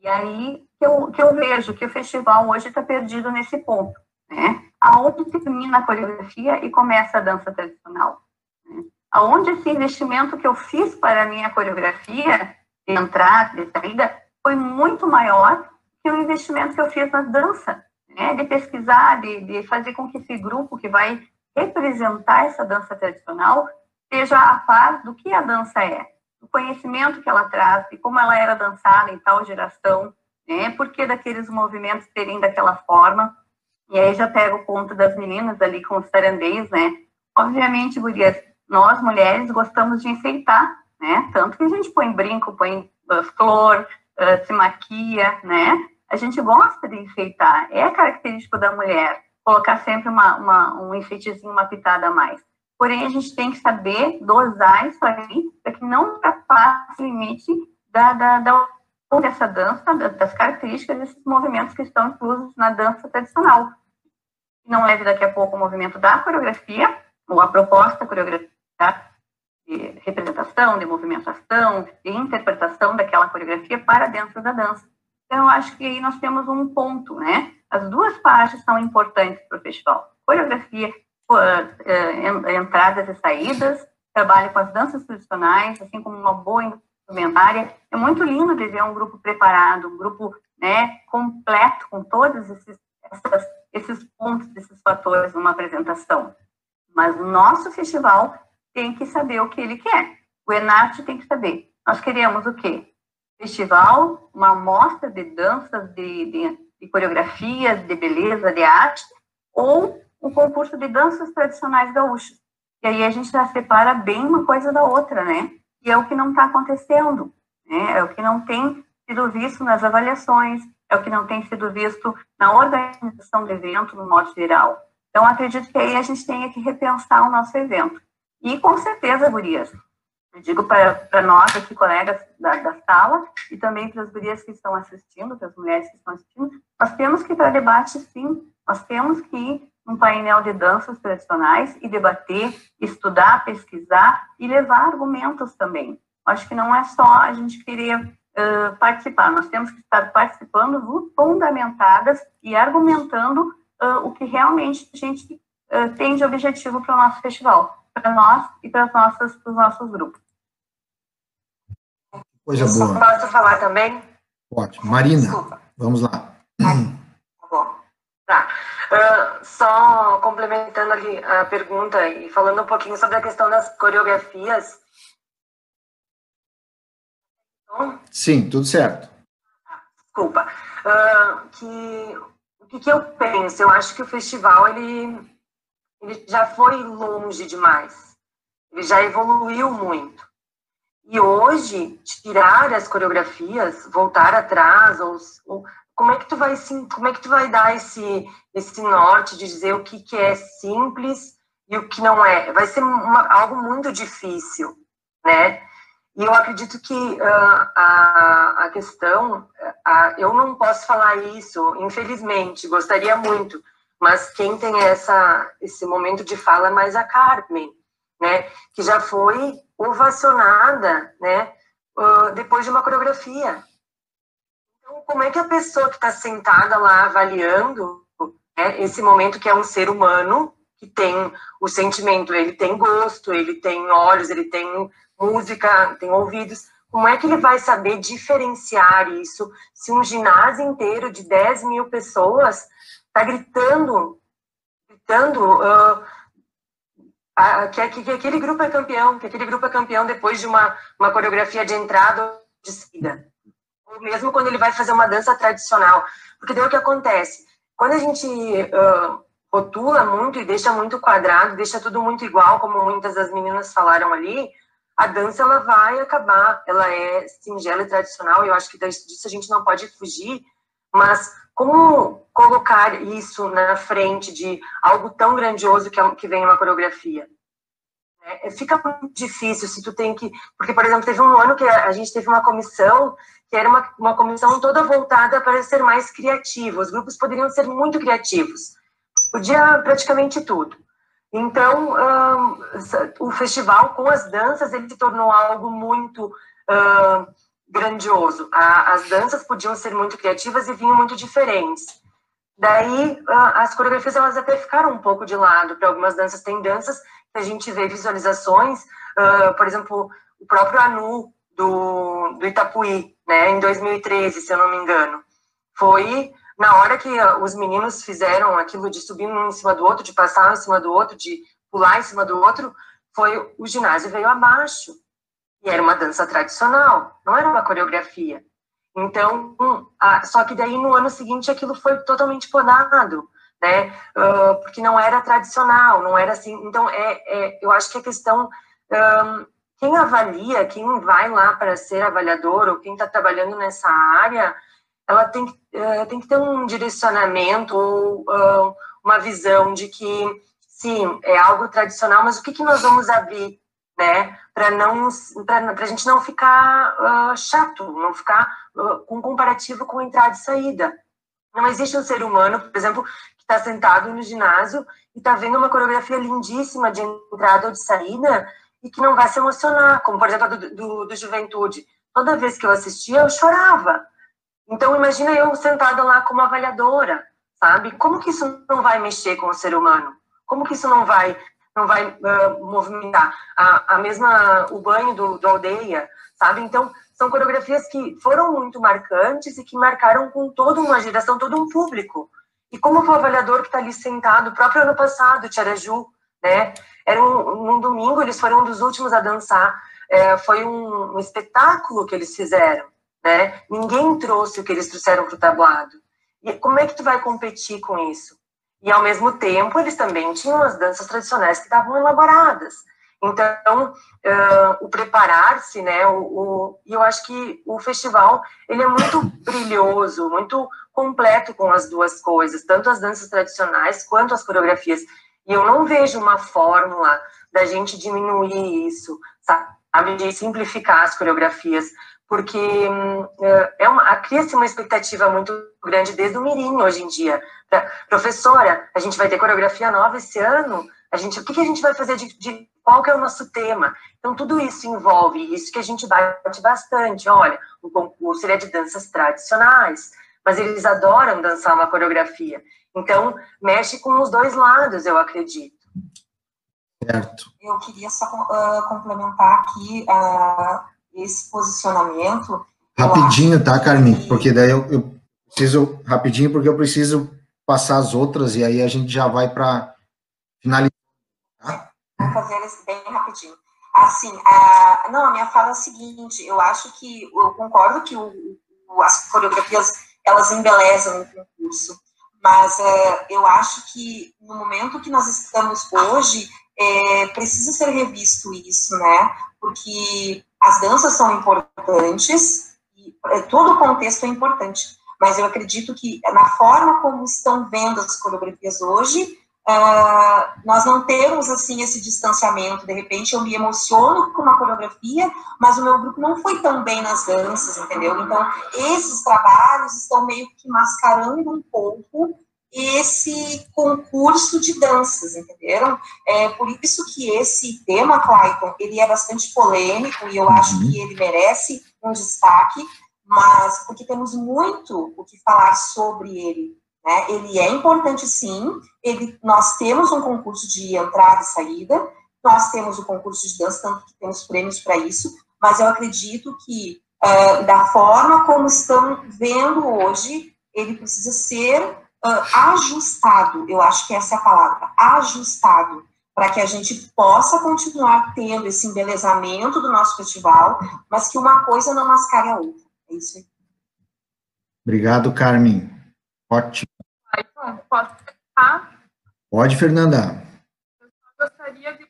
E aí que eu, que eu vejo que o festival hoje está perdido nesse ponto, né? Aonde termina a coreografia e começa a dança tradicional. Né? Aonde esse investimento que eu fiz para a minha coreografia, de entrada, de saída, foi muito maior que o investimento que eu fiz na dança, né? De pesquisar, de, de fazer com que esse grupo que vai representar essa dança tradicional seja a par do que a dança é, do conhecimento que ela traz, de como ela era dançada em tal geração, né? Por que daqueles movimentos terem daquela forma. E aí já pega o ponto das meninas ali com os tarandês, né? Obviamente, gurias, nós mulheres gostamos de enfeitar, né? Tanto que a gente põe brinco, põe flor, uh, se maquia, né? A gente gosta de enfeitar, é característico da mulher colocar sempre uma, uma, um enfeitezinho, uma pitada a mais. Porém, a gente tem que saber dosar isso aí para que não ultrapasse o limite da, da, da, dessa dança, das características desses movimentos que estão inclusos na dança tradicional. Não leve daqui a pouco o movimento da coreografia, ou a proposta coreográfica de de movimentação, de interpretação daquela coreografia para dentro da dança. Então, eu acho que aí nós temos um ponto, né? As duas partes são importantes para o festival. Coreografia, uh, entradas e saídas, trabalho com as danças tradicionais, assim como uma boa instrumentária. É muito lindo de ver um grupo preparado, um grupo né, completo, com todos esses, essas, esses pontos, esses fatores numa apresentação. Mas o nosso festival tem que saber o que ele quer. O Enarte tem que saber. Nós queremos o quê? Festival, uma amostra de danças, de, de, de coreografias, de beleza, de arte, ou um concurso de danças tradicionais gaúchas. E aí a gente já separa bem uma coisa da outra, né? E é o que não está acontecendo, né? É o que não tem sido visto nas avaliações, é o que não tem sido visto na organização do evento, no modo geral. Então, acredito que aí a gente tenha que repensar o nosso evento. E, com certeza, gurias, eu digo para nós aqui, colegas da, da sala, e também para as gurias que estão assistindo, para as mulheres que estão assistindo, nós temos que ir para debate, sim, nós temos que um painel de danças tradicionais e debater, estudar, pesquisar e levar argumentos também. Acho que não é só a gente querer uh, participar, nós temos que estar participando fundamentadas e argumentando uh, o que realmente a gente uh, tem de objetivo para o nosso festival, para nós e para os nossos grupos. Coisa boa. Posso falar também? Pode. Marina, Desculpa. vamos lá. Tá bom. Tá. Uh, só complementando ali a pergunta e falando um pouquinho sobre a questão das coreografias. Sim, tudo certo. Desculpa. Uh, que, o que, que, eu penso? Eu acho que o festival ele, ele já foi longe demais. Ele já evoluiu muito. E hoje, tirar as coreografias, voltar atrás, ou, ou como é que tu vai sim, como é que tu vai dar esse esse norte de dizer o que, que é simples e o que não é? Vai ser uma, algo muito difícil, né? E eu acredito que uh, a, a questão, uh, eu não posso falar isso, infelizmente, gostaria muito, mas quem tem essa esse momento de fala é mais a Carmen, né? Que já foi ovacionada, né? Uh, depois de uma coreografia como é que a pessoa que está sentada lá avaliando né, esse momento que é um ser humano, que tem o sentimento, ele tem gosto, ele tem olhos, ele tem música, tem ouvidos, como é que ele vai saber diferenciar isso se um ginásio inteiro de 10 mil pessoas está gritando, gritando uh, que, que, que, aquele grupo é campeão, que aquele grupo é campeão depois de uma, uma coreografia de entrada ou de saída mesmo quando ele vai fazer uma dança tradicional. Porque daí o que acontece? Quando a gente uh, rotula muito e deixa muito quadrado, deixa tudo muito igual, como muitas das meninas falaram ali, a dança ela vai acabar. Ela é singela e tradicional, e eu acho que disso a gente não pode fugir, mas como colocar isso na frente de algo tão grandioso que, é, que vem uma coreografia? É, fica muito difícil se tu tem que. Porque, por exemplo, teve um ano que a gente teve uma comissão que era uma, uma comissão toda voltada para ser mais criativa. Os grupos poderiam ser muito criativos. Podia praticamente tudo. Então, um, o festival com as danças, ele se tornou algo muito uh, grandioso. A, as danças podiam ser muito criativas e vinham muito diferentes. Daí, uh, as coreografias, elas até ficaram um pouco de lado. Para algumas danças, tem danças que a gente vê visualizações, uh, por exemplo, o próprio Anu, do, do Itapuí, né, em 2013, se eu não me engano. Foi na hora que os meninos fizeram aquilo de subir um em cima do outro, de passar em cima do outro, de pular em cima do outro, foi o ginásio veio abaixo. Era uma dança tradicional, não era uma coreografia. Então, a, só que daí no ano seguinte aquilo foi totalmente podado, né? Uh, porque não era tradicional, não era assim. Então, é, é eu acho que a questão um, quem avalia, quem vai lá para ser avaliador ou quem está trabalhando nessa área, ela tem, uh, tem que ter um direcionamento ou uh, uma visão de que, sim, é algo tradicional, mas o que, que nós vamos abrir, né, para não para a gente não ficar uh, chato, não ficar com um comparativo com entrada e saída. Não existe um ser humano, por exemplo, que está sentado no ginásio e está vendo uma coreografia lindíssima de entrada ou de saída e que não vai se emocionar, como por exemplo a do, do, do Juventude. Toda vez que eu assistia, eu chorava. Então, imagina eu sentada lá como avaliadora, sabe? Como que isso não vai mexer com o ser humano? Como que isso não vai não vai uh, movimentar a, a mesma o banho do, do aldeia, sabe? Então, são coreografias que foram muito marcantes e que marcaram com toda uma geração, todo um público. E como o avaliador que está ali sentado, o próprio ano passado, Tiaraju, né? Era um, um domingo, eles foram um dos últimos a dançar. É, foi um, um, espetáculo que eles fizeram, né? Ninguém trouxe o que eles trouxeram para o tablado. E como é que tu vai competir com isso? E ao mesmo tempo, eles também tinham as danças tradicionais que estavam elaboradas. Então, uh, o preparar-se, né? O, o, eu acho que o festival ele é muito brilhoso, muito completo com as duas coisas, tanto as danças tradicionais quanto as coreografias. E eu não vejo uma fórmula da gente diminuir isso, sabe? De simplificar as coreografias, porque hum, é uma, cria-se uma expectativa muito grande desde o mirim hoje em dia. Professora, a gente vai ter coreografia nova esse ano, a gente, o que, que a gente vai fazer de, de, qual que é o nosso tema? Então, tudo isso envolve isso que a gente bate bastante. Olha, o concurso ele é de danças tradicionais, mas eles adoram dançar uma coreografia. Então, mexe com os dois lados, eu acredito. Certo. Eu queria só uh, complementar aqui uh, esse posicionamento. Rapidinho, tá, Carmen? Que... Porque daí eu, eu, preciso, rapidinho, porque eu preciso passar as outras e aí a gente já vai para finalizar. Tá? Vou fazer bem rapidinho. Assim, a, não, a minha fala é a seguinte, eu acho que, eu concordo que o, o, as coreografias, elas embelezam o concurso, mas uh, eu acho que no momento que nós estamos hoje, é, precisa ser revisto isso, né? Porque as danças são importantes, e é, todo o contexto é importante, mas eu acredito que na forma como estão vendo as coreografias hoje, uh, nós não temos assim esse distanciamento. De repente, eu me emociono com uma coreografia, mas o meu grupo não foi tão bem nas danças, entendeu? Então, esses trabalhos estão meio que mascarando um pouco esse concurso de danças, entenderam? É por isso que esse tema, Clayton, ele é bastante polêmico e eu acho que ele merece um destaque, mas porque temos muito o que falar sobre ele. Né? Ele é importante, sim. Ele, nós temos um concurso de entrada e saída, nós temos o concurso de dança, tanto que temos prêmios para isso, mas eu acredito que, uh, da forma como estão vendo hoje, ele precisa ser uh, ajustado, eu acho que essa é a palavra, ajustado, para que a gente possa continuar tendo esse embelezamento do nosso festival, mas que uma coisa não mascare a outra. É isso aí. Obrigado, Carmen. Ótimo. Começar? Pode, Fernanda. Eu só gostaria de.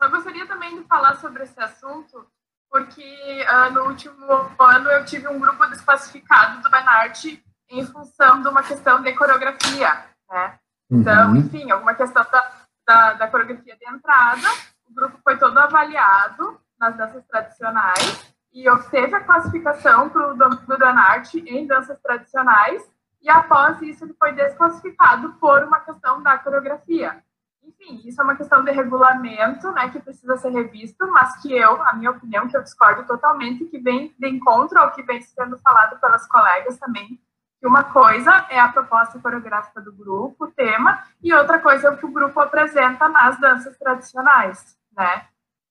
Só gostaria também de falar sobre esse assunto, porque uh, no último ano eu tive um grupo desclassificado do Benarte em função de uma questão de coreografia, né? Então, uhum. enfim, alguma questão da, da, da, coreografia de entrada, o grupo foi todo avaliado nas danças tradicionais e obteve a classificação para o do Danarte em danças tradicionais e após isso ele foi desclassificado por uma questão da coreografia. Enfim, isso é uma questão de regulamento, né, que precisa ser revisto, mas que eu, a minha opinião, que eu discordo totalmente, que vem de encontro ao que vem sendo falado pelas colegas também, que uma coisa é a proposta coreográfica do grupo, o tema, e outra coisa é o que o grupo apresenta nas danças tradicionais, né?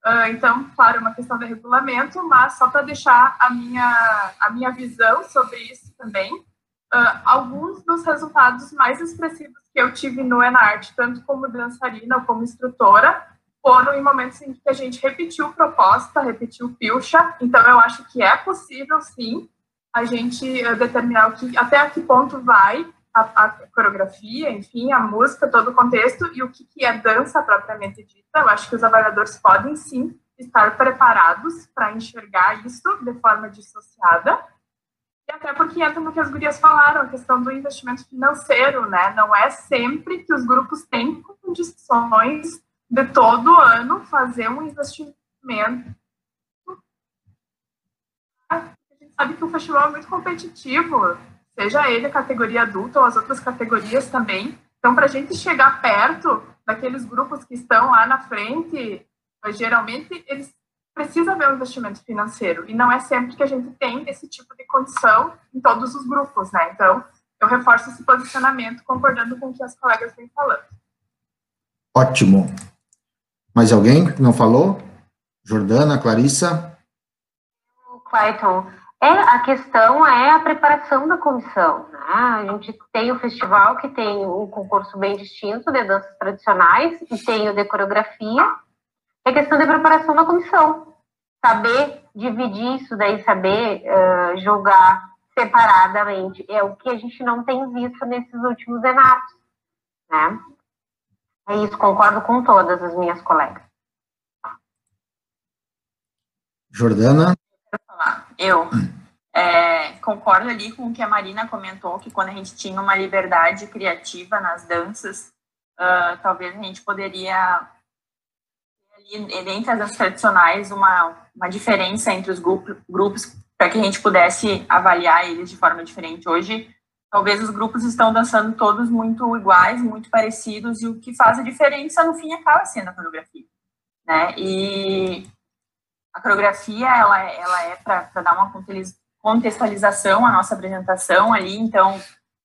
Uh, então, claro, é uma questão de regulamento, mas só para deixar a minha, a minha visão sobre isso também, uh, alguns dos resultados mais expressivos que eu tive no Enart, tanto como dançarina como instrutora, foram em momentos em que a gente repetiu proposta, repetiu pilcha, então eu acho que é possível, sim, a gente uh, determinar o que, até que ponto vai a, a, coreografia, enfim, a música, todo o contexto, e o que, que é dança propriamente dita. Eu acho que os avaliadores podem, sim, estar preparados para enxergar isso de forma dissociada, e até porque entra no que as gurias falaram, a questão do investimento financeiro, né? Não é sempre que os grupos têm condições de todo ano fazer um investimento sabe que o festival é muito competitivo, seja ele a categoria adulta ou as outras categorias também. Então, para a gente chegar perto daqueles grupos que estão lá na frente, geralmente eles precisam ver um investimento financeiro. E não é sempre que a gente tem esse tipo de condição em todos os grupos, né? Então, eu reforço esse posicionamento, concordando com o que as colegas vêm falando. Ótimo. Mais alguém que não falou? Jordana, Clarissa? Clayton, é, a questão é a preparação da comissão. Né? A gente tem o festival que tem um concurso bem distinto de danças tradicionais e tem o de coreografia. É questão de preparação da comissão. Saber dividir isso daí, saber uh, julgar separadamente. É o que a gente não tem visto nesses últimos enatos. Né? É isso, concordo com todas as minhas colegas. Jordana? Falar. Eu é, concordo ali com o que a Marina comentou, que quando a gente tinha uma liberdade criativa nas danças, uh, talvez a gente poderia entre as tradicionais, uma, uma diferença entre os grupos, grupos para que a gente pudesse avaliar eles de forma diferente. Hoje, talvez os grupos estão dançando todos muito iguais, muito parecidos, e o que faz a diferença, no fim, acaba sendo a coreografia. Né? E a coreografia, ela, é, ela é para dar uma contextualização à nossa apresentação ali, então,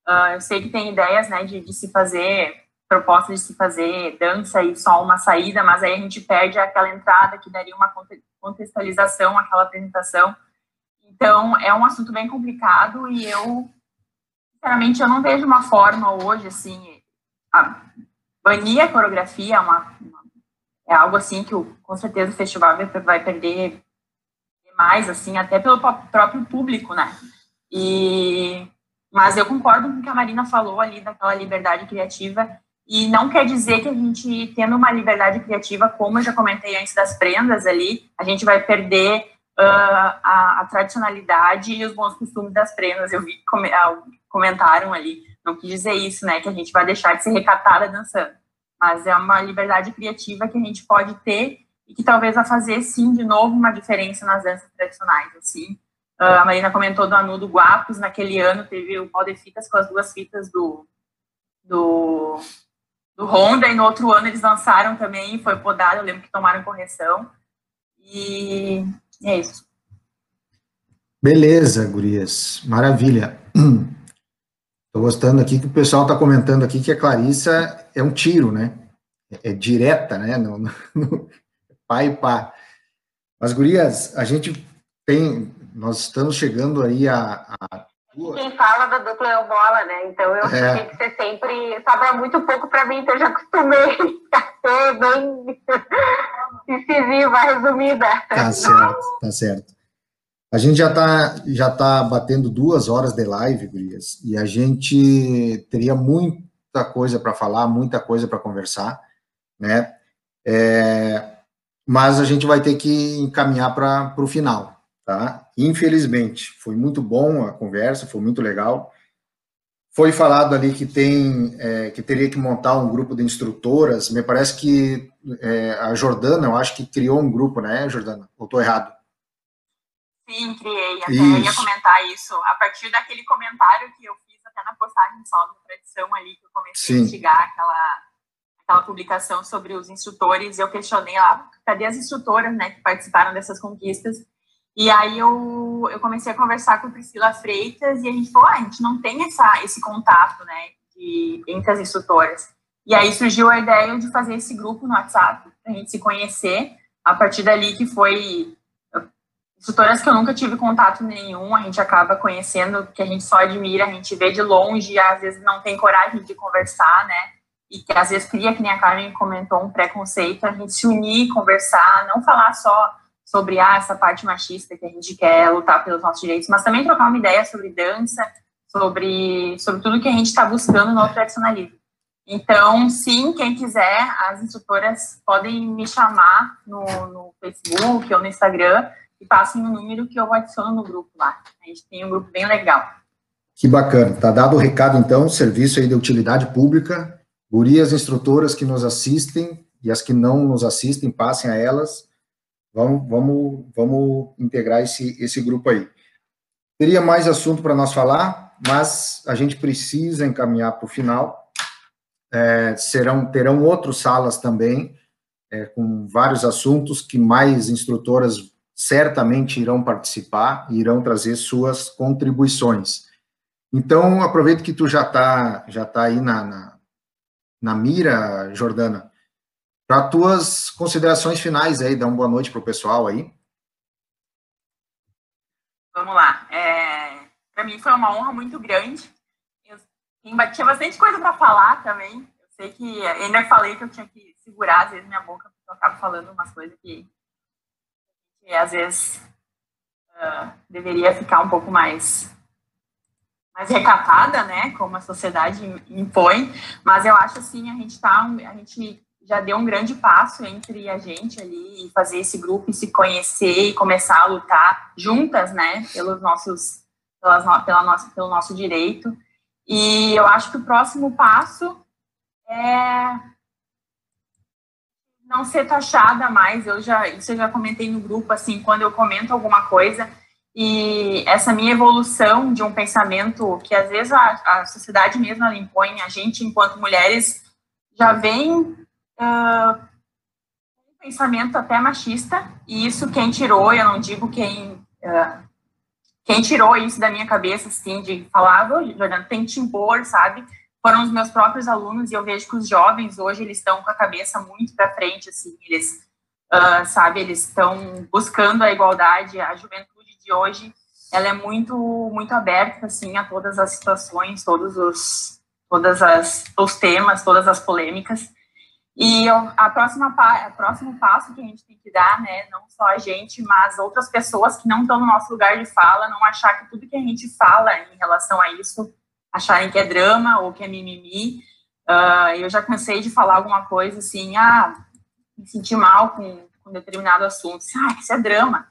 uh, eu sei que tem ideias né, de, de se fazer proposta de se fazer dança e só uma saída, mas aí a gente perde aquela entrada que daria uma contextualização àquela apresentação. Então, é um assunto bem complicado e eu, sinceramente, eu não vejo uma forma hoje, assim, a, banir a coreografia é, uma, é algo, assim, que com certeza o festival vai, vai perder mais, assim, até pelo próprio público, né? E, mas eu concordo com o que a Marina falou ali, daquela liberdade criativa, e não quer dizer que a gente, tendo uma liberdade criativa, como eu já comentei antes das prendas ali, a gente vai perder uh, a, a, tradicionalidade e os bons costumes das prendas. Eu vi que ah, comentaram ali, não quis dizer isso, né, que a gente vai deixar de ser recatada dançando. Mas é uma liberdade criativa que a gente pode ter e que talvez vai fazer, sim, de novo, uma diferença nas danças tradicionais, assim. Uh, a Marina comentou do Anudo Guapos, naquele ano teve o pau de fitas com as duas fitas do, do do Honda, e no outro ano eles lançaram também, foi podado, eu lembro que tomaram correção. E é isso. Beleza, gurias. Maravilha. Estou gostando aqui que o pessoal está comentando aqui que a Clarissa é um tiro, né? É, é direta, né? No, no, no, pai e pá. Mas, gurias, a gente tem... Nós estamos chegando aí a, a quem fala da dupla é o bola, né? Então eu é. tenho que ser sempre. Sobra muito pouco para mim, então eu já acostumei a ser bem incisiva, resumida. Tá certo, tá certo. A gente já está já tá batendo duas horas de live, Gurias, e a gente teria muita coisa para falar, muita coisa para conversar, né? É, mas a gente vai ter que encaminhar para o final, tá? Infelizmente, foi muito bom a conversa, foi muito legal. Foi falado ali que tem, é, que teria que montar um grupo de instrutoras. Me parece que é, a Jordana, eu acho que criou um grupo, né, Jordana? Ou estou errado? Sim, criei. Até isso. ia comentar isso. A partir daquele comentário que eu fiz até na postagem só da tradição ali, que eu comecei Sim. a investigar aquela, aquela publicação sobre os instrutores, eu questionei lá, cadê as instrutoras, né, que participaram dessas conquistas? E aí eu, eu comecei a conversar com a Priscila Freitas e a gente falou, ah, a gente não tem essa, esse contato, né, de, entre as instrutoras. E aí surgiu a ideia de fazer esse grupo no WhatsApp, para a gente se conhecer, a partir dali que foi instrutoras que eu nunca tive contato nenhum, a gente acaba conhecendo, que a gente só admira, a gente vê de longe, às vezes não tem coragem de conversar, né, e que às vezes cria, que nem a Carmen comentou, um preconceito, a gente se unir, conversar, não falar só sobre ah, essa parte machista que a gente quer lutar pelos nossos direitos, mas também trocar uma ideia sobre dança, sobre, sobre tudo que a gente está buscando no tradicionalismo. Então, sim, quem quiser, as instrutoras podem me chamar no, no Facebook ou no Instagram e passem o número que eu adiciono no grupo lá. A gente tem um grupo bem legal. Que bacana. Tá dado o recado, então, serviço aí de utilidade pública. Gurias instrutoras que nos assistem e as que não nos assistem, passem a elas Vamos, vamos, vamos integrar esse, esse grupo aí. Teria mais assunto para nós falar, mas a gente precisa encaminhar para o final. É, serão, terão outras salas também, é, com vários assuntos que mais instrutoras certamente irão participar e irão trazer suas contribuições. Então, aproveito que tu já está já tá aí na, na, na mira, Jordana, para tuas considerações finais aí, dá uma boa noite para o pessoal aí. Vamos lá. É, para mim foi uma honra muito grande. Eu tinha bastante coisa para falar também. Eu sei que ainda falei que eu tinha que segurar às vezes minha boca, porque eu acabo falando umas coisas que, que às vezes uh, deveria ficar um pouco mais mais recatada, né, como a sociedade impõe, mas eu acho assim, a gente tá, a gente já deu um grande passo entre a gente ali e fazer esse grupo e se conhecer e começar a lutar juntas, né, pelos nossos, pelas, pela nossa, pelo nosso direito. E eu acho que o próximo passo é não ser taxada mais. Eu já, isso eu já comentei no grupo, assim, quando eu comento alguma coisa, e essa minha evolução de um pensamento que às vezes a, a sociedade mesmo ela impõe, a gente, enquanto mulheres, já vem uh, um pensamento até machista, e isso quem tirou, eu não digo quem. Uh, quem tirou isso da minha cabeça, assim, de falar, Jordana, tem que te impor, sabe? Foram os meus próprios alunos e eu vejo que os jovens hoje eles estão com a cabeça muito para frente, assim, eles, uh, sabe, eles estão buscando a igualdade, a juventude de hoje, ela é muito, muito aberta, assim, a todas as situações, todos os, todas as, os temas, todas as polêmicas, e a próxima, o próximo passo que a gente tem que dar, né, não só a gente, mas outras pessoas que não estão no nosso lugar de fala, não achar que tudo que a gente fala em relação a isso acharem que é drama ou que é mimimi. Uh, eu já cansei de falar alguma coisa assim, ah, me senti mal com, com determinado assunto. Ah, isso é drama.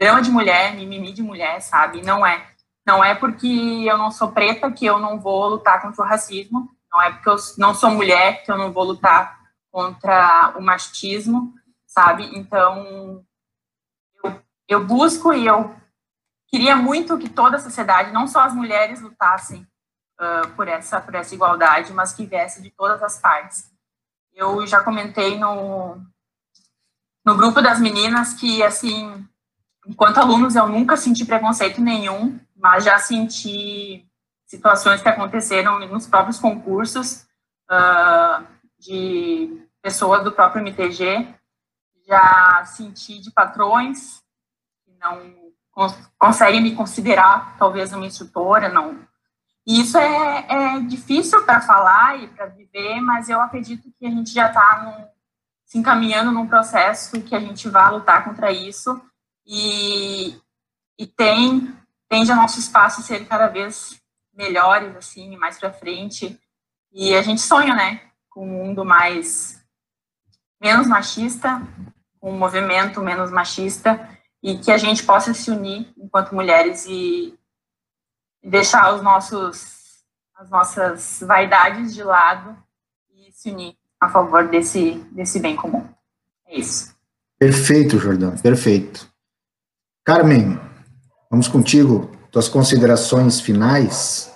Drama de mulher, mimimi de mulher, sabe? Não é. Não é porque eu não sou preta que eu não vou lutar contra o racismo. Não é porque eu não sou mulher que eu não vou lutar contra o machismo, sabe? Então, eu, eu busco e eu queria muito que toda a sociedade, não só as mulheres, lutassem uh, por essa por essa igualdade, mas que viesse de todas as partes. Eu já comentei no no grupo das meninas que assim, enquanto alunos eu nunca senti preconceito nenhum, mas já senti situações que aconteceram nos próprios concursos uh, de pessoas do próprio MTG, já senti de patrões que não conseguem me considerar talvez uma instrutora, não. E isso é, é difícil para falar e para viver, mas eu acredito que a gente já está se encaminhando num processo que a gente vai lutar contra isso. E, e tem tende a nosso espaço ser cada vez melhores assim mais para frente. E a gente sonha né com um mundo mais menos machista um movimento menos machista e que a gente possa se unir enquanto mulheres e deixar os nossos, as nossas vaidades de lado e se unir a favor desse, desse bem comum. É isso. Perfeito, Jordão, perfeito. Carmen, vamos contigo. Tuas considerações finais?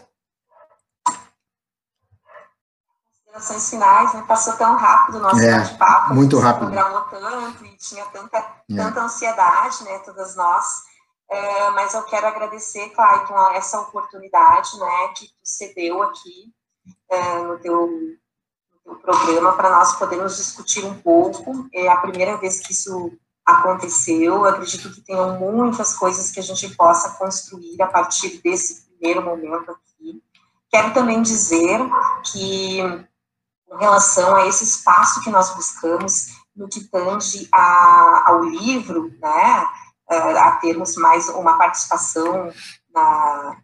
Considerações finais, né? Passou tão rápido o nosso é, bate-papo. Muito rápido. programou tanto e tinha tanta, é. tanta ansiedade, né? Todas nós. É, mas eu quero agradecer, Clayton, essa oportunidade, né? Que tu cedeu aqui é, no, teu, no teu programa para nós podermos discutir um pouco. É a primeira vez que isso aconteceu. Eu acredito que tenham muitas coisas que a gente possa construir a partir desse primeiro momento aqui. Quero também dizer que em relação a esse espaço que nós buscamos no que tange a, ao livro, né, a termos mais uma participação na,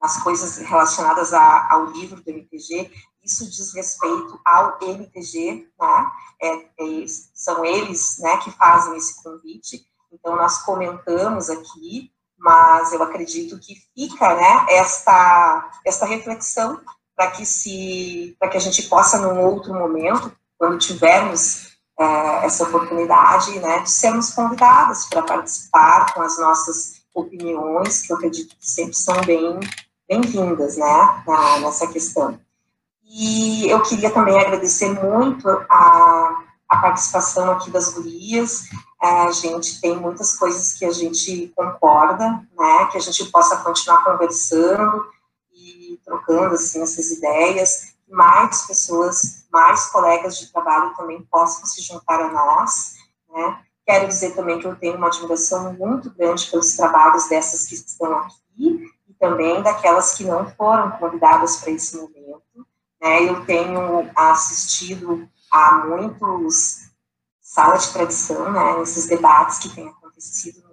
nas coisas relacionadas a, ao livro do MTG, isso diz respeito ao MTG, né, é, é, são eles, né, que fazem esse convite, então nós comentamos aqui, mas eu acredito que fica, né, esta, esta reflexão para que se para que a gente possa num outro momento, quando tivermos é, essa oportunidade, né, de sermos convidadas para participar com as nossas opiniões, que eu acredito que sempre são bem bem-vindas, né, na, nessa questão. E eu queria também agradecer muito a, a participação aqui das gurias. É, a gente tem muitas coisas que a gente concorda, né, que a gente possa continuar conversando, trocando assim essas ideias, mais pessoas, mais colegas de trabalho também possam se juntar a nós, né? Quero dizer também que eu tenho uma admiração muito grande pelos trabalhos dessas que estão aqui e também daquelas que não foram convidadas para esse momento. Né? Eu tenho assistido a muitos salas de tradição, né, nesses debates que têm acontecido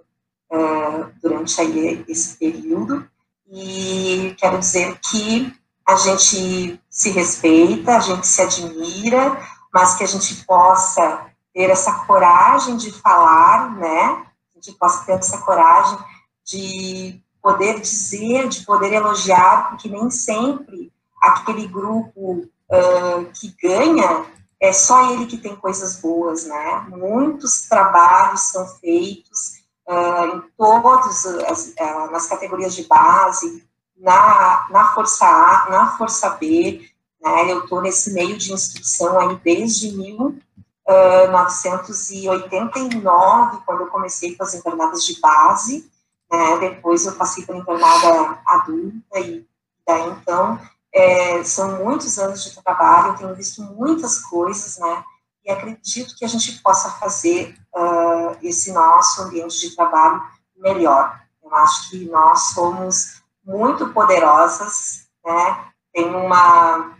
uh, durante aí esse período, e quero dizer que a gente se respeita, a gente se admira, mas que a gente possa ter essa coragem de falar, né? A gente possa ter essa coragem de poder dizer, de poder elogiar, porque nem sempre aquele grupo uh, que ganha é só ele que tem coisas boas, né? Muitos trabalhos são feitos em todas as uh, nas categorias de base, na, na Força A, na Força B, né? Eu estou nesse meio de instrução aí desde 1989, quando eu comecei com as internadas de base, né? Depois eu passei para internada adulta e daí então é, são muitos anos de trabalho, eu tenho visto muitas coisas, né? E acredito que a gente possa fazer uh, esse nosso ambiente de trabalho melhor. Eu acho que nós somos muito poderosas, né? Tem uma,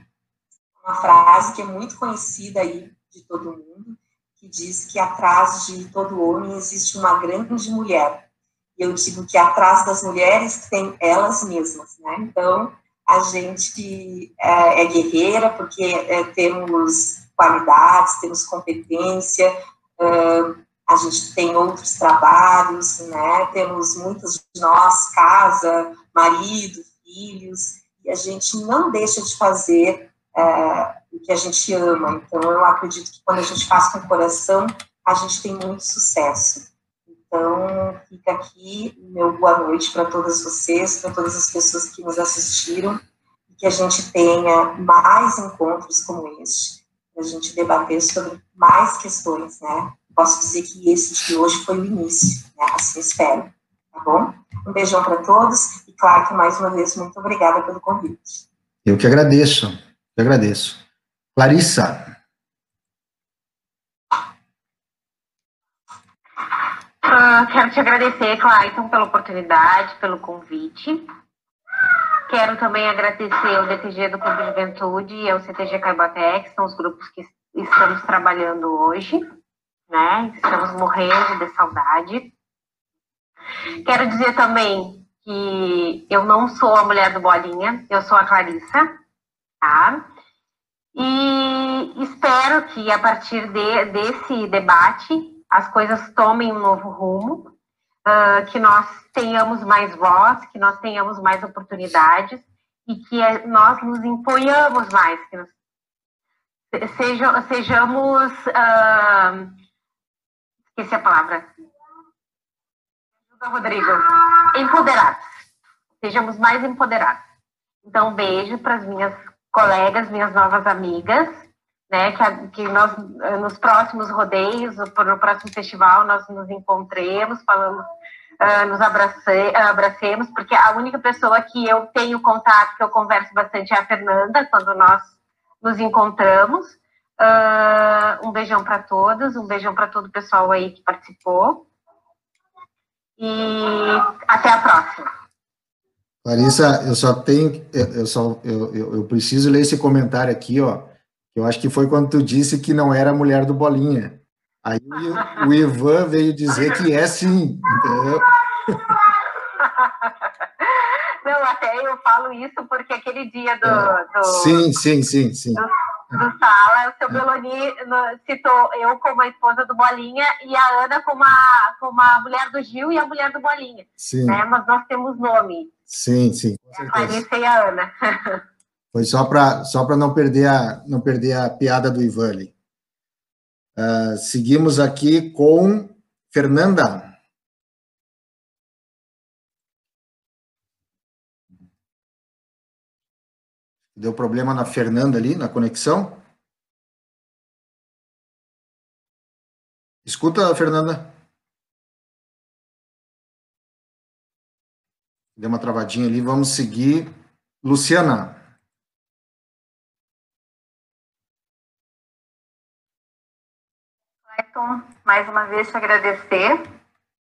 uma frase que é muito conhecida aí de todo mundo, que diz que atrás de todo homem existe uma grande mulher. E eu digo que atrás das mulheres tem elas mesmas, né? Então, a gente é, é guerreira porque é, temos qualidades, temos competência, uh, a gente tem outros trabalhos, né? Temos muitas de nós, casa, marido, filhos, e a gente não deixa de fazer uh, o que a gente ama. Então, eu acredito que quando a gente faz com o coração, a gente tem muito sucesso. Então, fica aqui meu boa noite para todas vocês, para todas as pessoas que nos assistiram, e que a gente tenha mais encontros como este, a gente debater sobre mais questões, né? Posso dizer que esse de hoje foi o início, né? Assim espero, tá bom? Um beijão para todos, e claro que mais uma vez, muito obrigada pelo convite. Eu que agradeço, eu que agradeço. Clarissa, Uh, quero te agradecer, Clayton, pela oportunidade, pelo convite. Quero também agradecer ao DTG do Clube de Juventude e ao CTG Caibatex, que são os grupos que estamos trabalhando hoje, né? Estamos morrendo de saudade. Quero dizer também que eu não sou a mulher do Bolinha, eu sou a Clarissa, tá? E espero que a partir de, desse debate as coisas tomem um novo rumo, uh, que nós tenhamos mais voz, que nós tenhamos mais oportunidades e que é, nós nos empunhamos mais, que nós seja, sejamos. Uh, esqueci a palavra. Ajuda, Rodrigo. Empoderados. Sejamos mais empoderados. Então, um beijo para as minhas colegas, minhas novas amigas né, que, que nós, eh, nos próximos rodeios, no próximo festival, nós nos encontremos, falamos, uh, nos abrace, abracemos, porque a única pessoa que eu tenho contato, que eu converso bastante, é a Fernanda, quando nós nos encontramos. Uh, um beijão para todas, um beijão para todo o pessoal aí que participou. E até a próxima. Larissa, eu só tenho, eu, só, eu, eu, eu preciso ler esse comentário aqui, ó eu acho que foi quando tu disse que não era a mulher do Bolinha. Aí o Ivan veio dizer que é sim? Não, até eu falo isso porque aquele dia do. É. do sim, sim, sim, sim. Do, do Sala, o seu é. Beloni citou eu como a esposa do Bolinha e a Ana como a, como a mulher do Gil e a mulher do Bolinha. Sim. Né? Mas nós temos nome. Sim, sim. Com a Clarissa e a Ana. Foi só para só não perder a não perder a piada do Ivan ali. Uh, seguimos aqui com Fernanda. Deu problema na Fernanda ali, na conexão? Escuta, Fernanda. Deu uma travadinha ali. Vamos seguir. Luciana. Clayton, mais uma vez te agradecer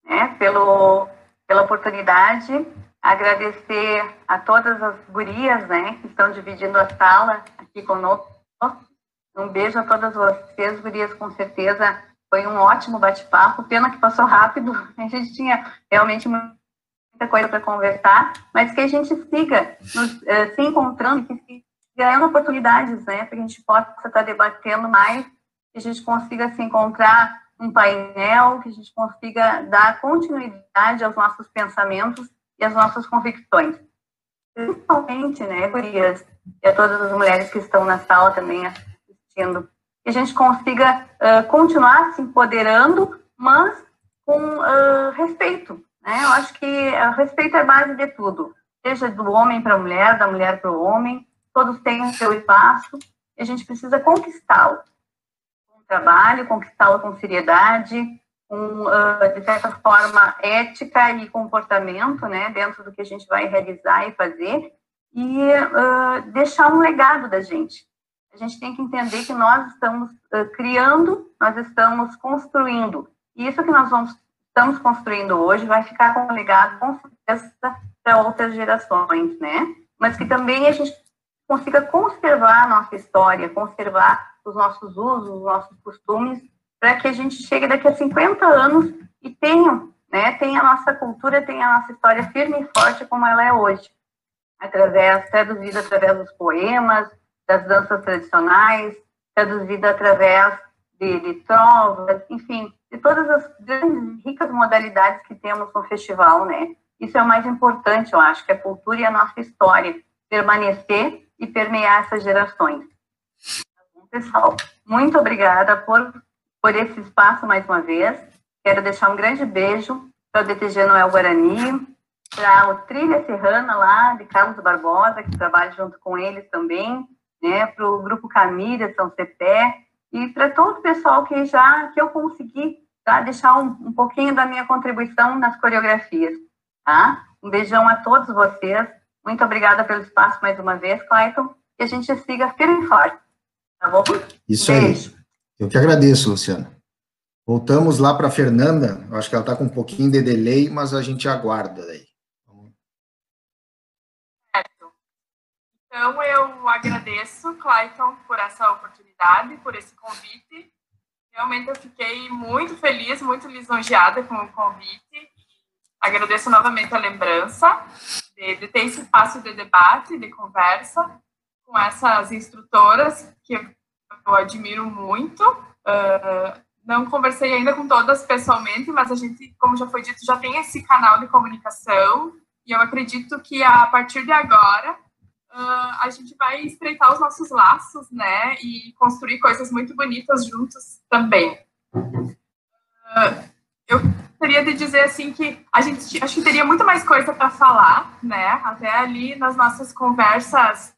né, pelo, pela oportunidade, agradecer a todas as gurias né, que estão dividindo a sala aqui conosco. Um beijo a todas vocês, gurias, com certeza foi um ótimo bate-papo. Pena que passou rápido, a gente tinha realmente muita coisa para conversar, mas que a gente siga nos, uh, se encontrando, que se ganhando oportunidades, né, para a gente possa estar debatendo mais que a gente consiga se encontrar um painel, que a gente consiga dar continuidade aos nossos pensamentos e às nossas convicções. Principalmente, né, Gurias, e a todas as mulheres que estão na sala também assistindo, que a gente consiga uh, continuar se empoderando, mas com uh, respeito. Né? Eu acho que uh, respeito é base de tudo, seja do homem para a mulher, da mulher para o homem, todos têm o seu espaço e a gente precisa conquistá-lo trabalho, conquistá-lo com seriedade, com, de certa forma, ética e comportamento, né, dentro do que a gente vai realizar e fazer, e deixar um legado da gente a gente tem que entender que nós estamos uh, criando, nós estamos construindo. E isso que nós vamos, estamos construindo hoje vai ficar como legado, com certeza, para outras gerações, né? Mas que também a gente consiga conservar a nossa história, conservar os nossos usos, os nossos costumes, para que a gente chegue daqui a 50 anos e tenha, né, tenha a nossa cultura, tenha a nossa história firme e forte como ela é hoje. Através, traduzida através dos poemas, das danças tradicionais, traduzida através de, de trovas, enfim, de todas as grandes, ricas modalidades que temos no festival, né? Isso é o mais importante, eu acho, que a cultura e a nossa história permanecer e permear essas gerações. Pessoal, muito obrigada por, por esse espaço mais uma vez. Quero deixar um grande beijo para o DTG Noel Guarani, para o Trilha Serrana lá, de Carlos Barbosa, que trabalha junto com eles também, né, para o Grupo Camila, São Cepé, e para todo o pessoal que já que eu consegui tá, deixar um, um pouquinho da minha contribuição nas coreografias. Tá? Um beijão a todos vocês. Muito obrigada pelo espaço mais uma vez, Clayton. E a gente siga firme e forte. Tá bom? Isso Beijo. aí. Eu que agradeço, Luciana. Voltamos lá para a Fernanda. Eu acho que ela está com um pouquinho de delay, mas a gente aguarda daí. Então, eu agradeço, Clayton, por essa oportunidade, por esse convite. Realmente eu fiquei muito feliz, muito lisonjeada com o convite. Agradeço novamente a lembrança de, ter esse espaço de debate, de conversa com essas instrutoras que eu admiro muito. Uh, não conversei ainda com todas pessoalmente, mas a gente, como já foi dito, já tem esse canal de comunicação e eu acredito que a partir de agora uh, a gente vai estreitar os nossos laços, né, e construir coisas muito bonitas juntos também. Uh, gostaria de dizer assim que a gente acho que teria muito mais coisa para falar, né, até ali nas nossas conversas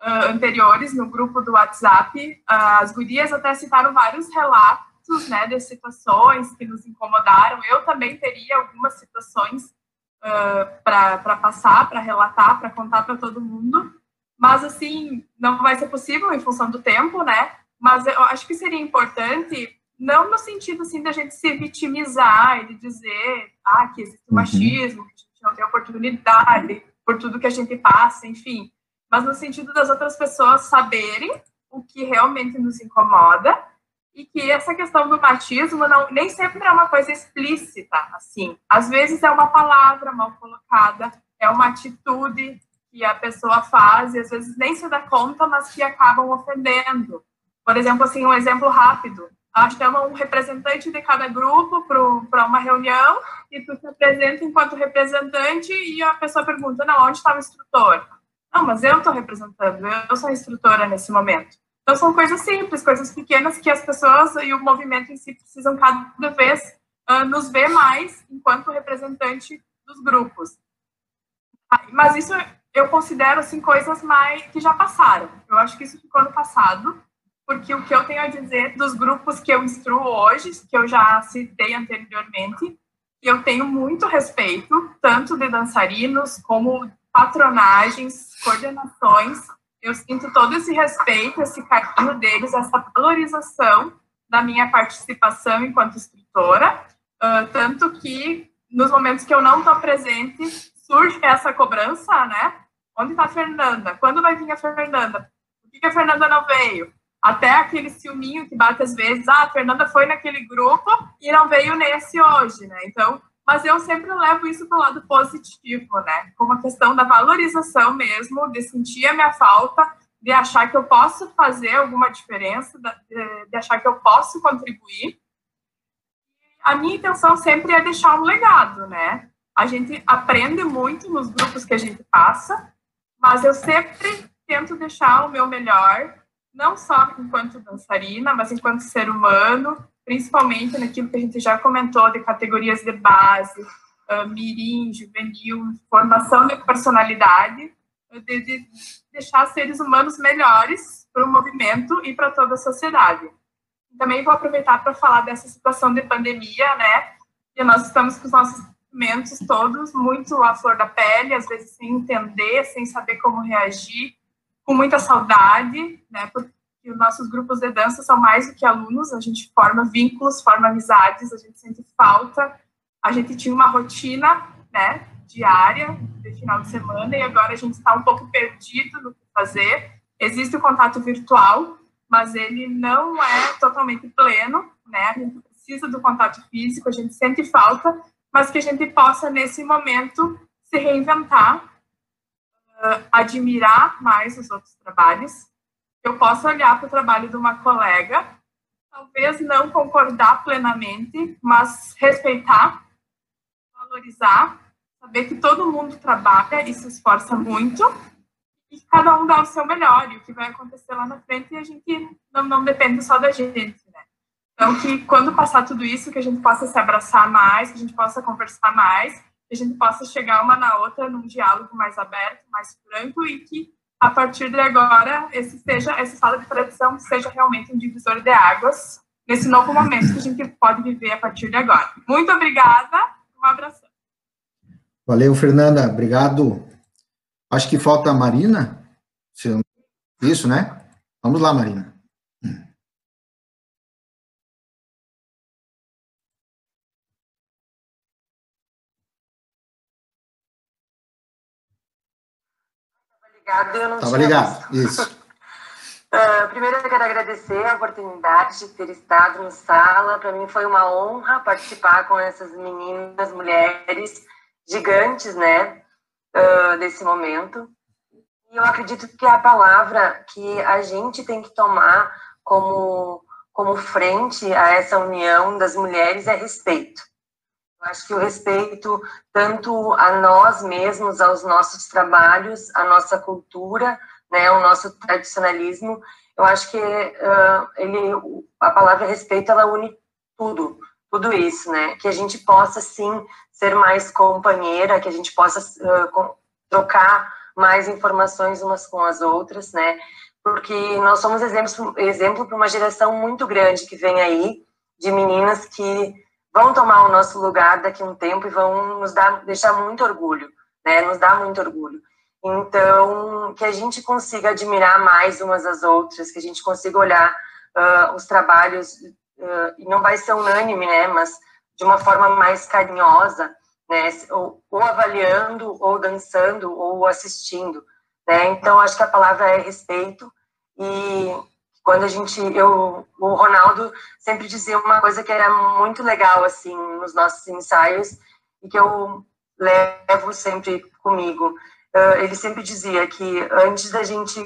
uh, anteriores no grupo do WhatsApp, as gurias até citaram vários relatos, né, de situações que nos incomodaram. Eu também teria algumas situações uh, para passar, para relatar, para contar para todo mundo. Mas, assim, não vai ser possível em função do tempo, né? Mas eu acho que seria importante, não no sentido, assim, da gente se vitimizar e de dizer, ah, que existe uhum. machismo, que a gente não tem oportunidade por tudo que a gente passa, enfim. Mas no sentido das outras pessoas saberem o que realmente nos incomoda e que essa questão do machismo não, nem sempre é uma coisa explícita, assim. Às vezes é uma palavra mal colocada, é uma atitude que a pessoa faz e às vezes nem se dá conta, mas que acabam ofendendo. Por exemplo, assim, um exemplo rápido. Chama um representante de cada grupo para uma reunião e tu se apresenta enquanto representante e a pessoa pergunta, não, onde está o instrutor? Não, mas eu estou representando, eu sou instrutora nesse momento. Então, são coisas simples, coisas pequenas que as pessoas e o movimento em si precisam cada vez uh, nos ver mais enquanto representante dos grupos. Mas isso eu considero assim coisas mais que já passaram. Eu acho que isso ficou no passado, porque o que eu tenho a dizer dos grupos que eu instruo hoje, que eu já citei anteriormente, eu tenho muito respeito, tanto de dançarinos como patronagens, coordenações eu sinto todo esse respeito, esse carinho deles, essa valorização da minha participação enquanto instrutora, uh, tanto que nos momentos que eu não estou presente, surge essa cobrança, né? Onde está a Fernanda? Quando vai vir a Fernanda? Por que, que a Fernanda não veio? Até aquele ciúminho que bate às vezes, ah, a Fernanda foi naquele grupo e não veio nesse hoje, né? Então, mas eu sempre levo isso para o lado positivo, né? Como a questão da valorização mesmo, de sentir a minha falta, de achar que eu posso fazer alguma diferença, de achar que eu posso contribuir. A minha intenção sempre é deixar um legado, né? A gente aprende muito nos grupos que a gente passa, mas eu sempre tento deixar o meu melhor não só enquanto dançarina, mas enquanto ser humano, principalmente naquilo que a gente já comentou de categorias de base, uh, mirim, juvenil, formação de personalidade, de, de deixar seres humanos melhores para o movimento e para toda a sociedade. Também vou aproveitar para falar dessa situação de pandemia, né? E nós estamos com os nossos movimentos todos muito à flor da pele, às vezes sem entender, sem saber como reagir, com muita saudade, né? Porque os nossos grupos de dança são mais do que alunos, a gente forma vínculos, forma amizades, a gente sente falta. A gente tinha uma rotina, né? Diária, de final de semana, e agora a gente está um pouco perdido no que fazer. Existe o contato virtual, mas ele não é totalmente pleno, né? A gente precisa do contato físico, a gente sente falta, mas que a gente possa, nesse momento, se reinventar, uh, admirar mais os outros trabalhos. Eu posso olhar para o trabalho de uma colega, talvez não concordar plenamente, mas respeitar, valorizar, saber que todo mundo trabalha e se esforça muito e cada um dá o seu melhor, e o que vai acontecer lá na frente a gente não, não depende só da gente, né? Então, que quando passar tudo isso, que a gente possa se abraçar mais, que a gente possa conversar mais, a gente possa chegar uma na outra num diálogo mais aberto, mais franco, e que a partir de agora, esse seja, essa sala de tradição seja realmente um divisor de águas nesse novo momento que a gente pode viver a partir de agora. Muito obrigada, um abraço. Valeu, Fernanda, obrigado Acho que falta a Marina. Isso, né? Vamos lá, Marina. Ligado, eu não Estava ligado, isso. Uh, primeiro, eu quero agradecer a oportunidade de ter estado no sala. Para mim foi uma honra participar com essas meninas, mulheres gigantes, né? uh, desse momento. E eu acredito que a palavra que a gente tem que tomar como, como frente a essa união das mulheres é respeito. Acho que o respeito tanto a nós mesmos, aos nossos trabalhos, a nossa cultura, né, o nosso tradicionalismo, eu acho que uh, ele, a palavra respeito, ela une tudo, tudo isso, né? Que a gente possa, sim, ser mais companheira, que a gente possa uh, trocar mais informações umas com as outras, né? Porque nós somos exemplo, exemplo para uma geração muito grande que vem aí, de meninas que vão tomar o nosso lugar daqui a um tempo e vão nos dar, deixar muito orgulho, né? Nos dá muito orgulho. Então, que a gente consiga admirar mais umas às outras, que a gente consiga olhar uh, os trabalhos, uh, e não vai ser unânime, né? Mas de uma forma mais carinhosa, né? Ou, ou avaliando, ou dançando, ou assistindo, né? Então, acho que a palavra é respeito e quando a gente, eu, o Ronaldo sempre dizia uma coisa que era muito legal, assim, nos nossos ensaios e que eu levo sempre comigo. ele sempre dizia que antes da gente,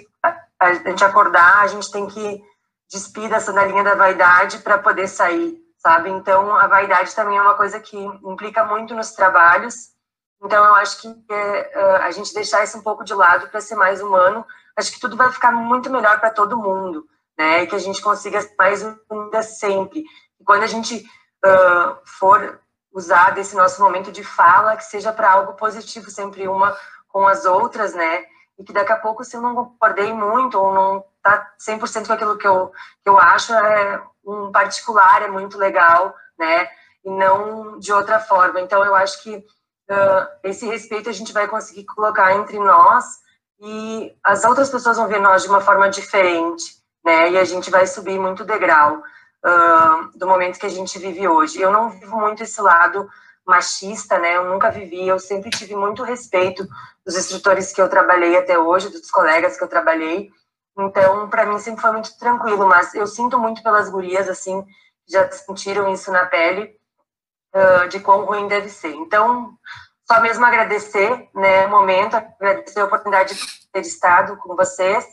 a gente acordar, a gente tem que despir da sandalinha da vaidade para poder sair, sabe? Então, a vaidade também é uma coisa que implica muito nos trabalhos. Então, eu acho que é, a gente deixar isso um pouco de lado para ser mais humano, acho que tudo vai ficar muito melhor para todo mundo, né? E que a gente consiga mais unida sempre. E quando a gente uh, for usar desse nosso momento de fala, que seja para algo positivo, sempre uma com as outras, né? E que daqui a pouco, se eu não concordei muito ou não tá 100% com aquilo que eu, que eu acho, é um particular, é muito legal, né? E não de outra forma. Então, eu acho que uh, esse respeito a gente vai conseguir colocar entre nós e as outras pessoas vão ver nós de uma forma diferente, né? E a gente vai subir muito degrau uh, do momento que a gente vive hoje. Eu não vivo muito esse lado machista, né? Eu nunca vivi, eu sempre tive muito respeito dos instrutores que eu trabalhei até hoje, dos colegas que eu trabalhei, então, para mim sempre foi muito tranquilo, mas eu sinto muito pelas gurias, assim, já sentiram isso na pele, uh, de quão ruim deve ser. Então, só mesmo agradecer, né, o momento, agradecer a oportunidade de ter estado com vocês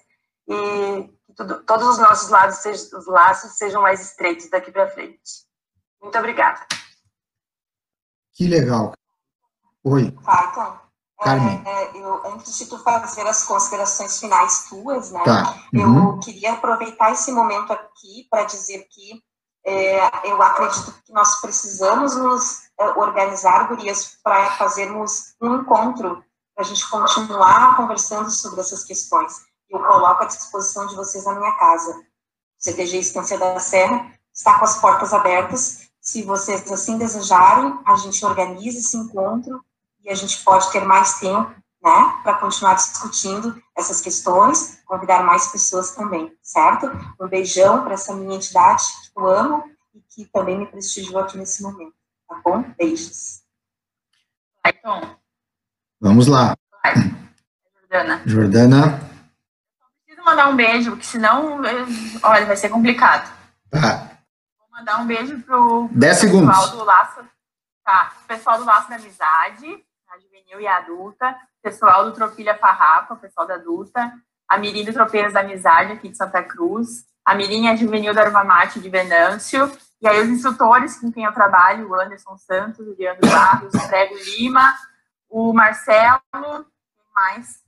e tudo, todos os nossos lados, sejam, os laços sejam mais estreitos daqui para frente. Muito obrigada. Que legal. Oi. Tá, então. Carmen. É, eu, antes de tu fazer as considerações finais tuas, né, tá. uhum. eu queria aproveitar esse momento aqui para dizer que é, eu acredito que nós precisamos nos é, organizar, gurias, para fazermos um encontro, para a gente continuar conversando sobre essas questões. Eu coloco à disposição de vocês na minha casa. O CTG Estância da Serra está com as portas abertas. Se vocês assim desejarem, a gente organiza esse encontro e a gente pode ter mais tempo, né, para continuar discutindo essas questões, convidar mais pessoas também, certo? Um beijão para essa minha entidade que eu amo e que também me prestigiou aqui nesse momento, tá bom? Beijos. Então. Vamos lá. Jordana. Jordana. Mandar um beijo, porque senão, olha, vai ser complicado. Tá. Vou mandar um beijo pro, pro pessoal segundos. do Laço. Tá, pessoal do Laço da Amizade, a juvenil e a adulta, pessoal do Tropilha Farrapa, pessoal da adulta, a Mirim do Tropeiras da Amizade, aqui de Santa Cruz, a Mirim é juvenil da Erva Mate de Venâncio, e aí os instrutores com quem eu trabalho, o Anderson Santos, o Leandro Barros, o Prego Lima, o Marcelo, mais?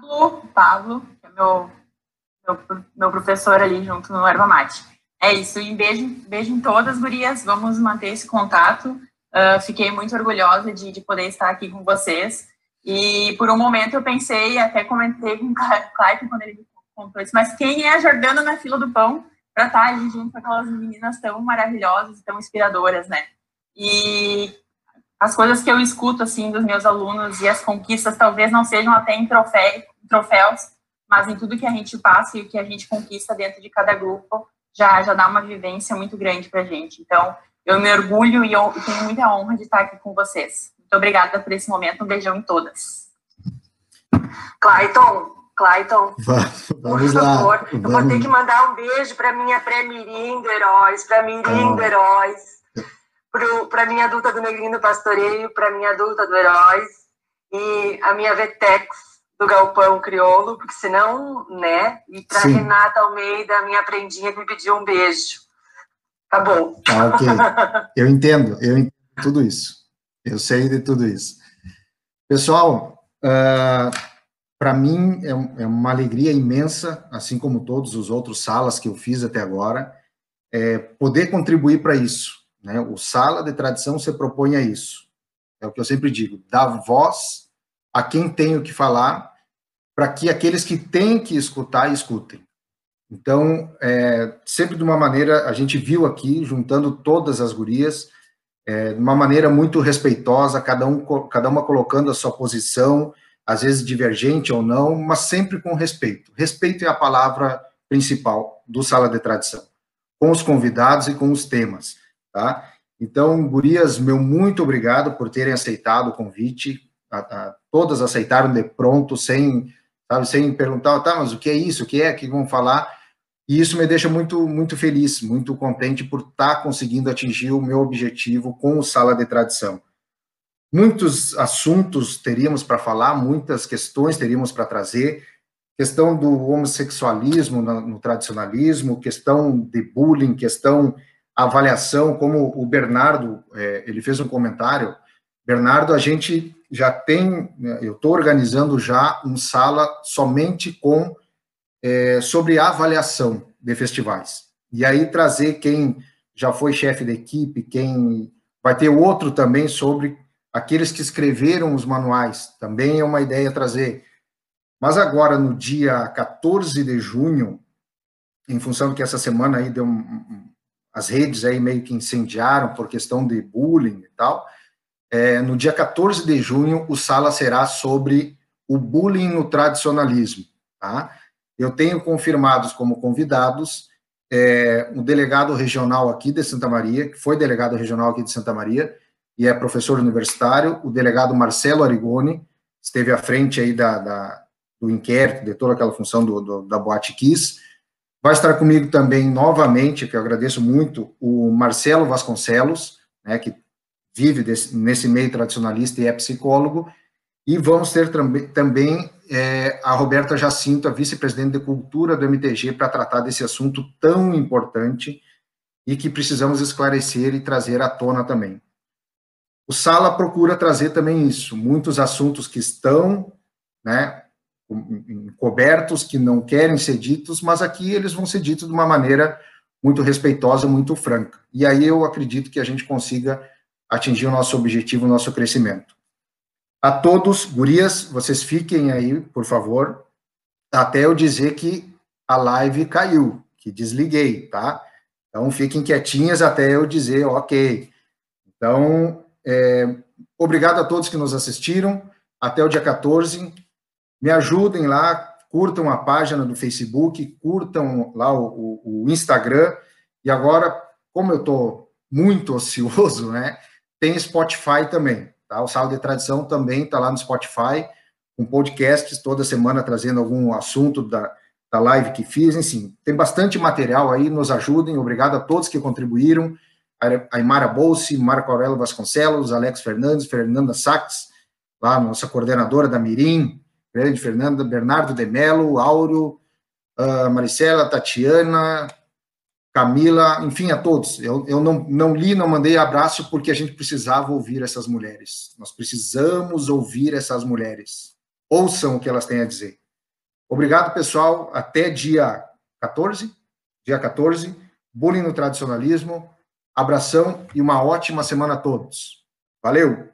Pablo, Pablo, que é meu, meu, meu professor ali junto no Erva Mate. É isso, e beijo, beijo em todas, gurias, vamos manter esse contato, Uh, fiquei muito orgulhosa de, de, poder estar aqui com vocês. E por um momento eu pensei, até comentei com o Clayton quando ele me contou isso, mas quem é a Jordana na fila do pão para estar ali junto com aquelas meninas tão maravilhosas e tão inspiradoras, né? E as coisas que eu escuto, assim, dos meus alunos e as conquistas talvez não sejam até em troféu, troféus, mas em tudo que a gente passa e o que a gente conquista dentro de cada grupo, já, já dá uma vivência muito grande para a gente. Então, eu me orgulho e eu tenho muita honra de estar aqui com vocês. Muito obrigada por esse momento. Um beijão em todas. Clayton, Clayton, vamos por favor, lá, eu vou ter que mandar um beijo para minha pré-mirim do Heróis, para mirim do Heróis, para minha adulta do Negrinho do Pastoreio, para minha adulta do Heróis e a minha Vetex do Galpão Criolo, porque senão, né? E para Renata Almeida, minha aprendinha, que me pediu um beijo. Tá bom. Tá, ok. Eu entendo, eu entendo tudo isso. Eu sei de tudo isso. Pessoal, uh, ah, para mim é, é, uma alegria imensa, assim como todos os outros salas que eu fiz até agora, é poder contribuir para isso. Né? O Sala de Tradição se propõe a isso. É o que eu sempre digo, dar voz a quem tem o que falar, para que aqueles que têm que escutar, escutem. Então, é, sempre de uma maneira, a gente viu aqui, juntando todas as gurias, é, de uma maneira muito respeitosa, cada, um, cada uma colocando a sua posição, às vezes divergente ou não, mas sempre com respeito. Respeito é a palavra principal do Sala de Tradição, com os convidados e com os temas, tá? Então, gurias, meu muito obrigado por terem aceitado o convite, a, a, todas aceitaram de pronto, sem, sabe, sem perguntar, tá, mas o que é isso, o que é, que vão falar? E isso me deixa muito, muito feliz, muito contente por estar tá conseguindo atingir o meu objetivo com o Sala de Tradição. Muitos assuntos teríamos para falar, muitas questões teríamos para trazer, questão do homossexualismo no, tradicionalismo, questão de bullying, questão avaliação, como o Bernardo, é, ele fez um comentário, Bernardo, a gente já tem, né, eu estou organizando já um sala somente com é, sobre avaliação de festivais. E aí trazer quem já foi chefe da equipe, quem vai ter outro também sobre aqueles que escreveram os manuais. Também é uma ideia trazer. Mas agora, no dia 14 de junho, em função que essa semana aí deu um, as redes aí meio que incendiaram por questão de bullying e tal, é, no dia 14 de junho, o sala será sobre o bullying no tradicionalismo, tá? Eu tenho confirmados como convidados é, um delegado regional aqui de Santa Maria, que foi delegado regional aqui de Santa Maria, e é professor universitário, o delegado Marcelo Arigoni, esteve à frente aí da, da do inquérito, de toda aquela função do, do, da Boate Kiss. Vai estar comigo também, novamente, que eu agradeço muito, o Marcelo Vasconcelos, né, que vive desse, nesse meio tradicionalista e é psicólogo, e vamos ter também é, a Roberta Jacinto, a vice-presidente de Cultura do MTG, para tratar desse assunto tão importante e que precisamos esclarecer e trazer à tona também. o Sala procura trazer também isso, muitos assuntos que estão, né, cobertos, que não querem ser ditos, mas aqui eles vão ser ditos de uma maneira muito respeitosa, muito franca. E aí eu acredito que a gente consiga atingir o nosso objetivo, o nosso crescimento. A todos, gurias, vocês fiquem aí, por favor, até eu dizer que a live caiu, que desliguei, tá? Então fiquem quietinhas até eu dizer ok. Então, é, obrigado a todos que nos assistiram. Até o dia 14. Me ajudem lá, curtam a página do Facebook, curtam lá o, o, o Instagram. E agora, como eu estou muito ocioso, né? Tem Spotify também. Tá? O Sala de Tradição também está lá no Spotify, com podcasts toda semana trazendo algum assunto da, da live que fiz. Enfim, tem bastante material aí, nos ajudem. Obrigado a todos que contribuíram. Aymara Bolsi, Marco Aurélio Vasconcelos, Alex Fernandes, Fernanda Sachs, lá nossa coordenadora da Mirim, grande Fernanda, Bernardo de Mello, Áureo, uh, Maricela, Tatiana, Camila, enfim, a todos. Eu, eu não, não li, não mandei abraço porque a gente precisava ouvir essas mulheres. Nós precisamos ouvir essas mulheres. Ouçam o que elas têm a dizer. Obrigado, pessoal. Até dia 14. Dia 14. Bullying no tradicionalismo. Abração e uma ótima semana a todos. Valeu!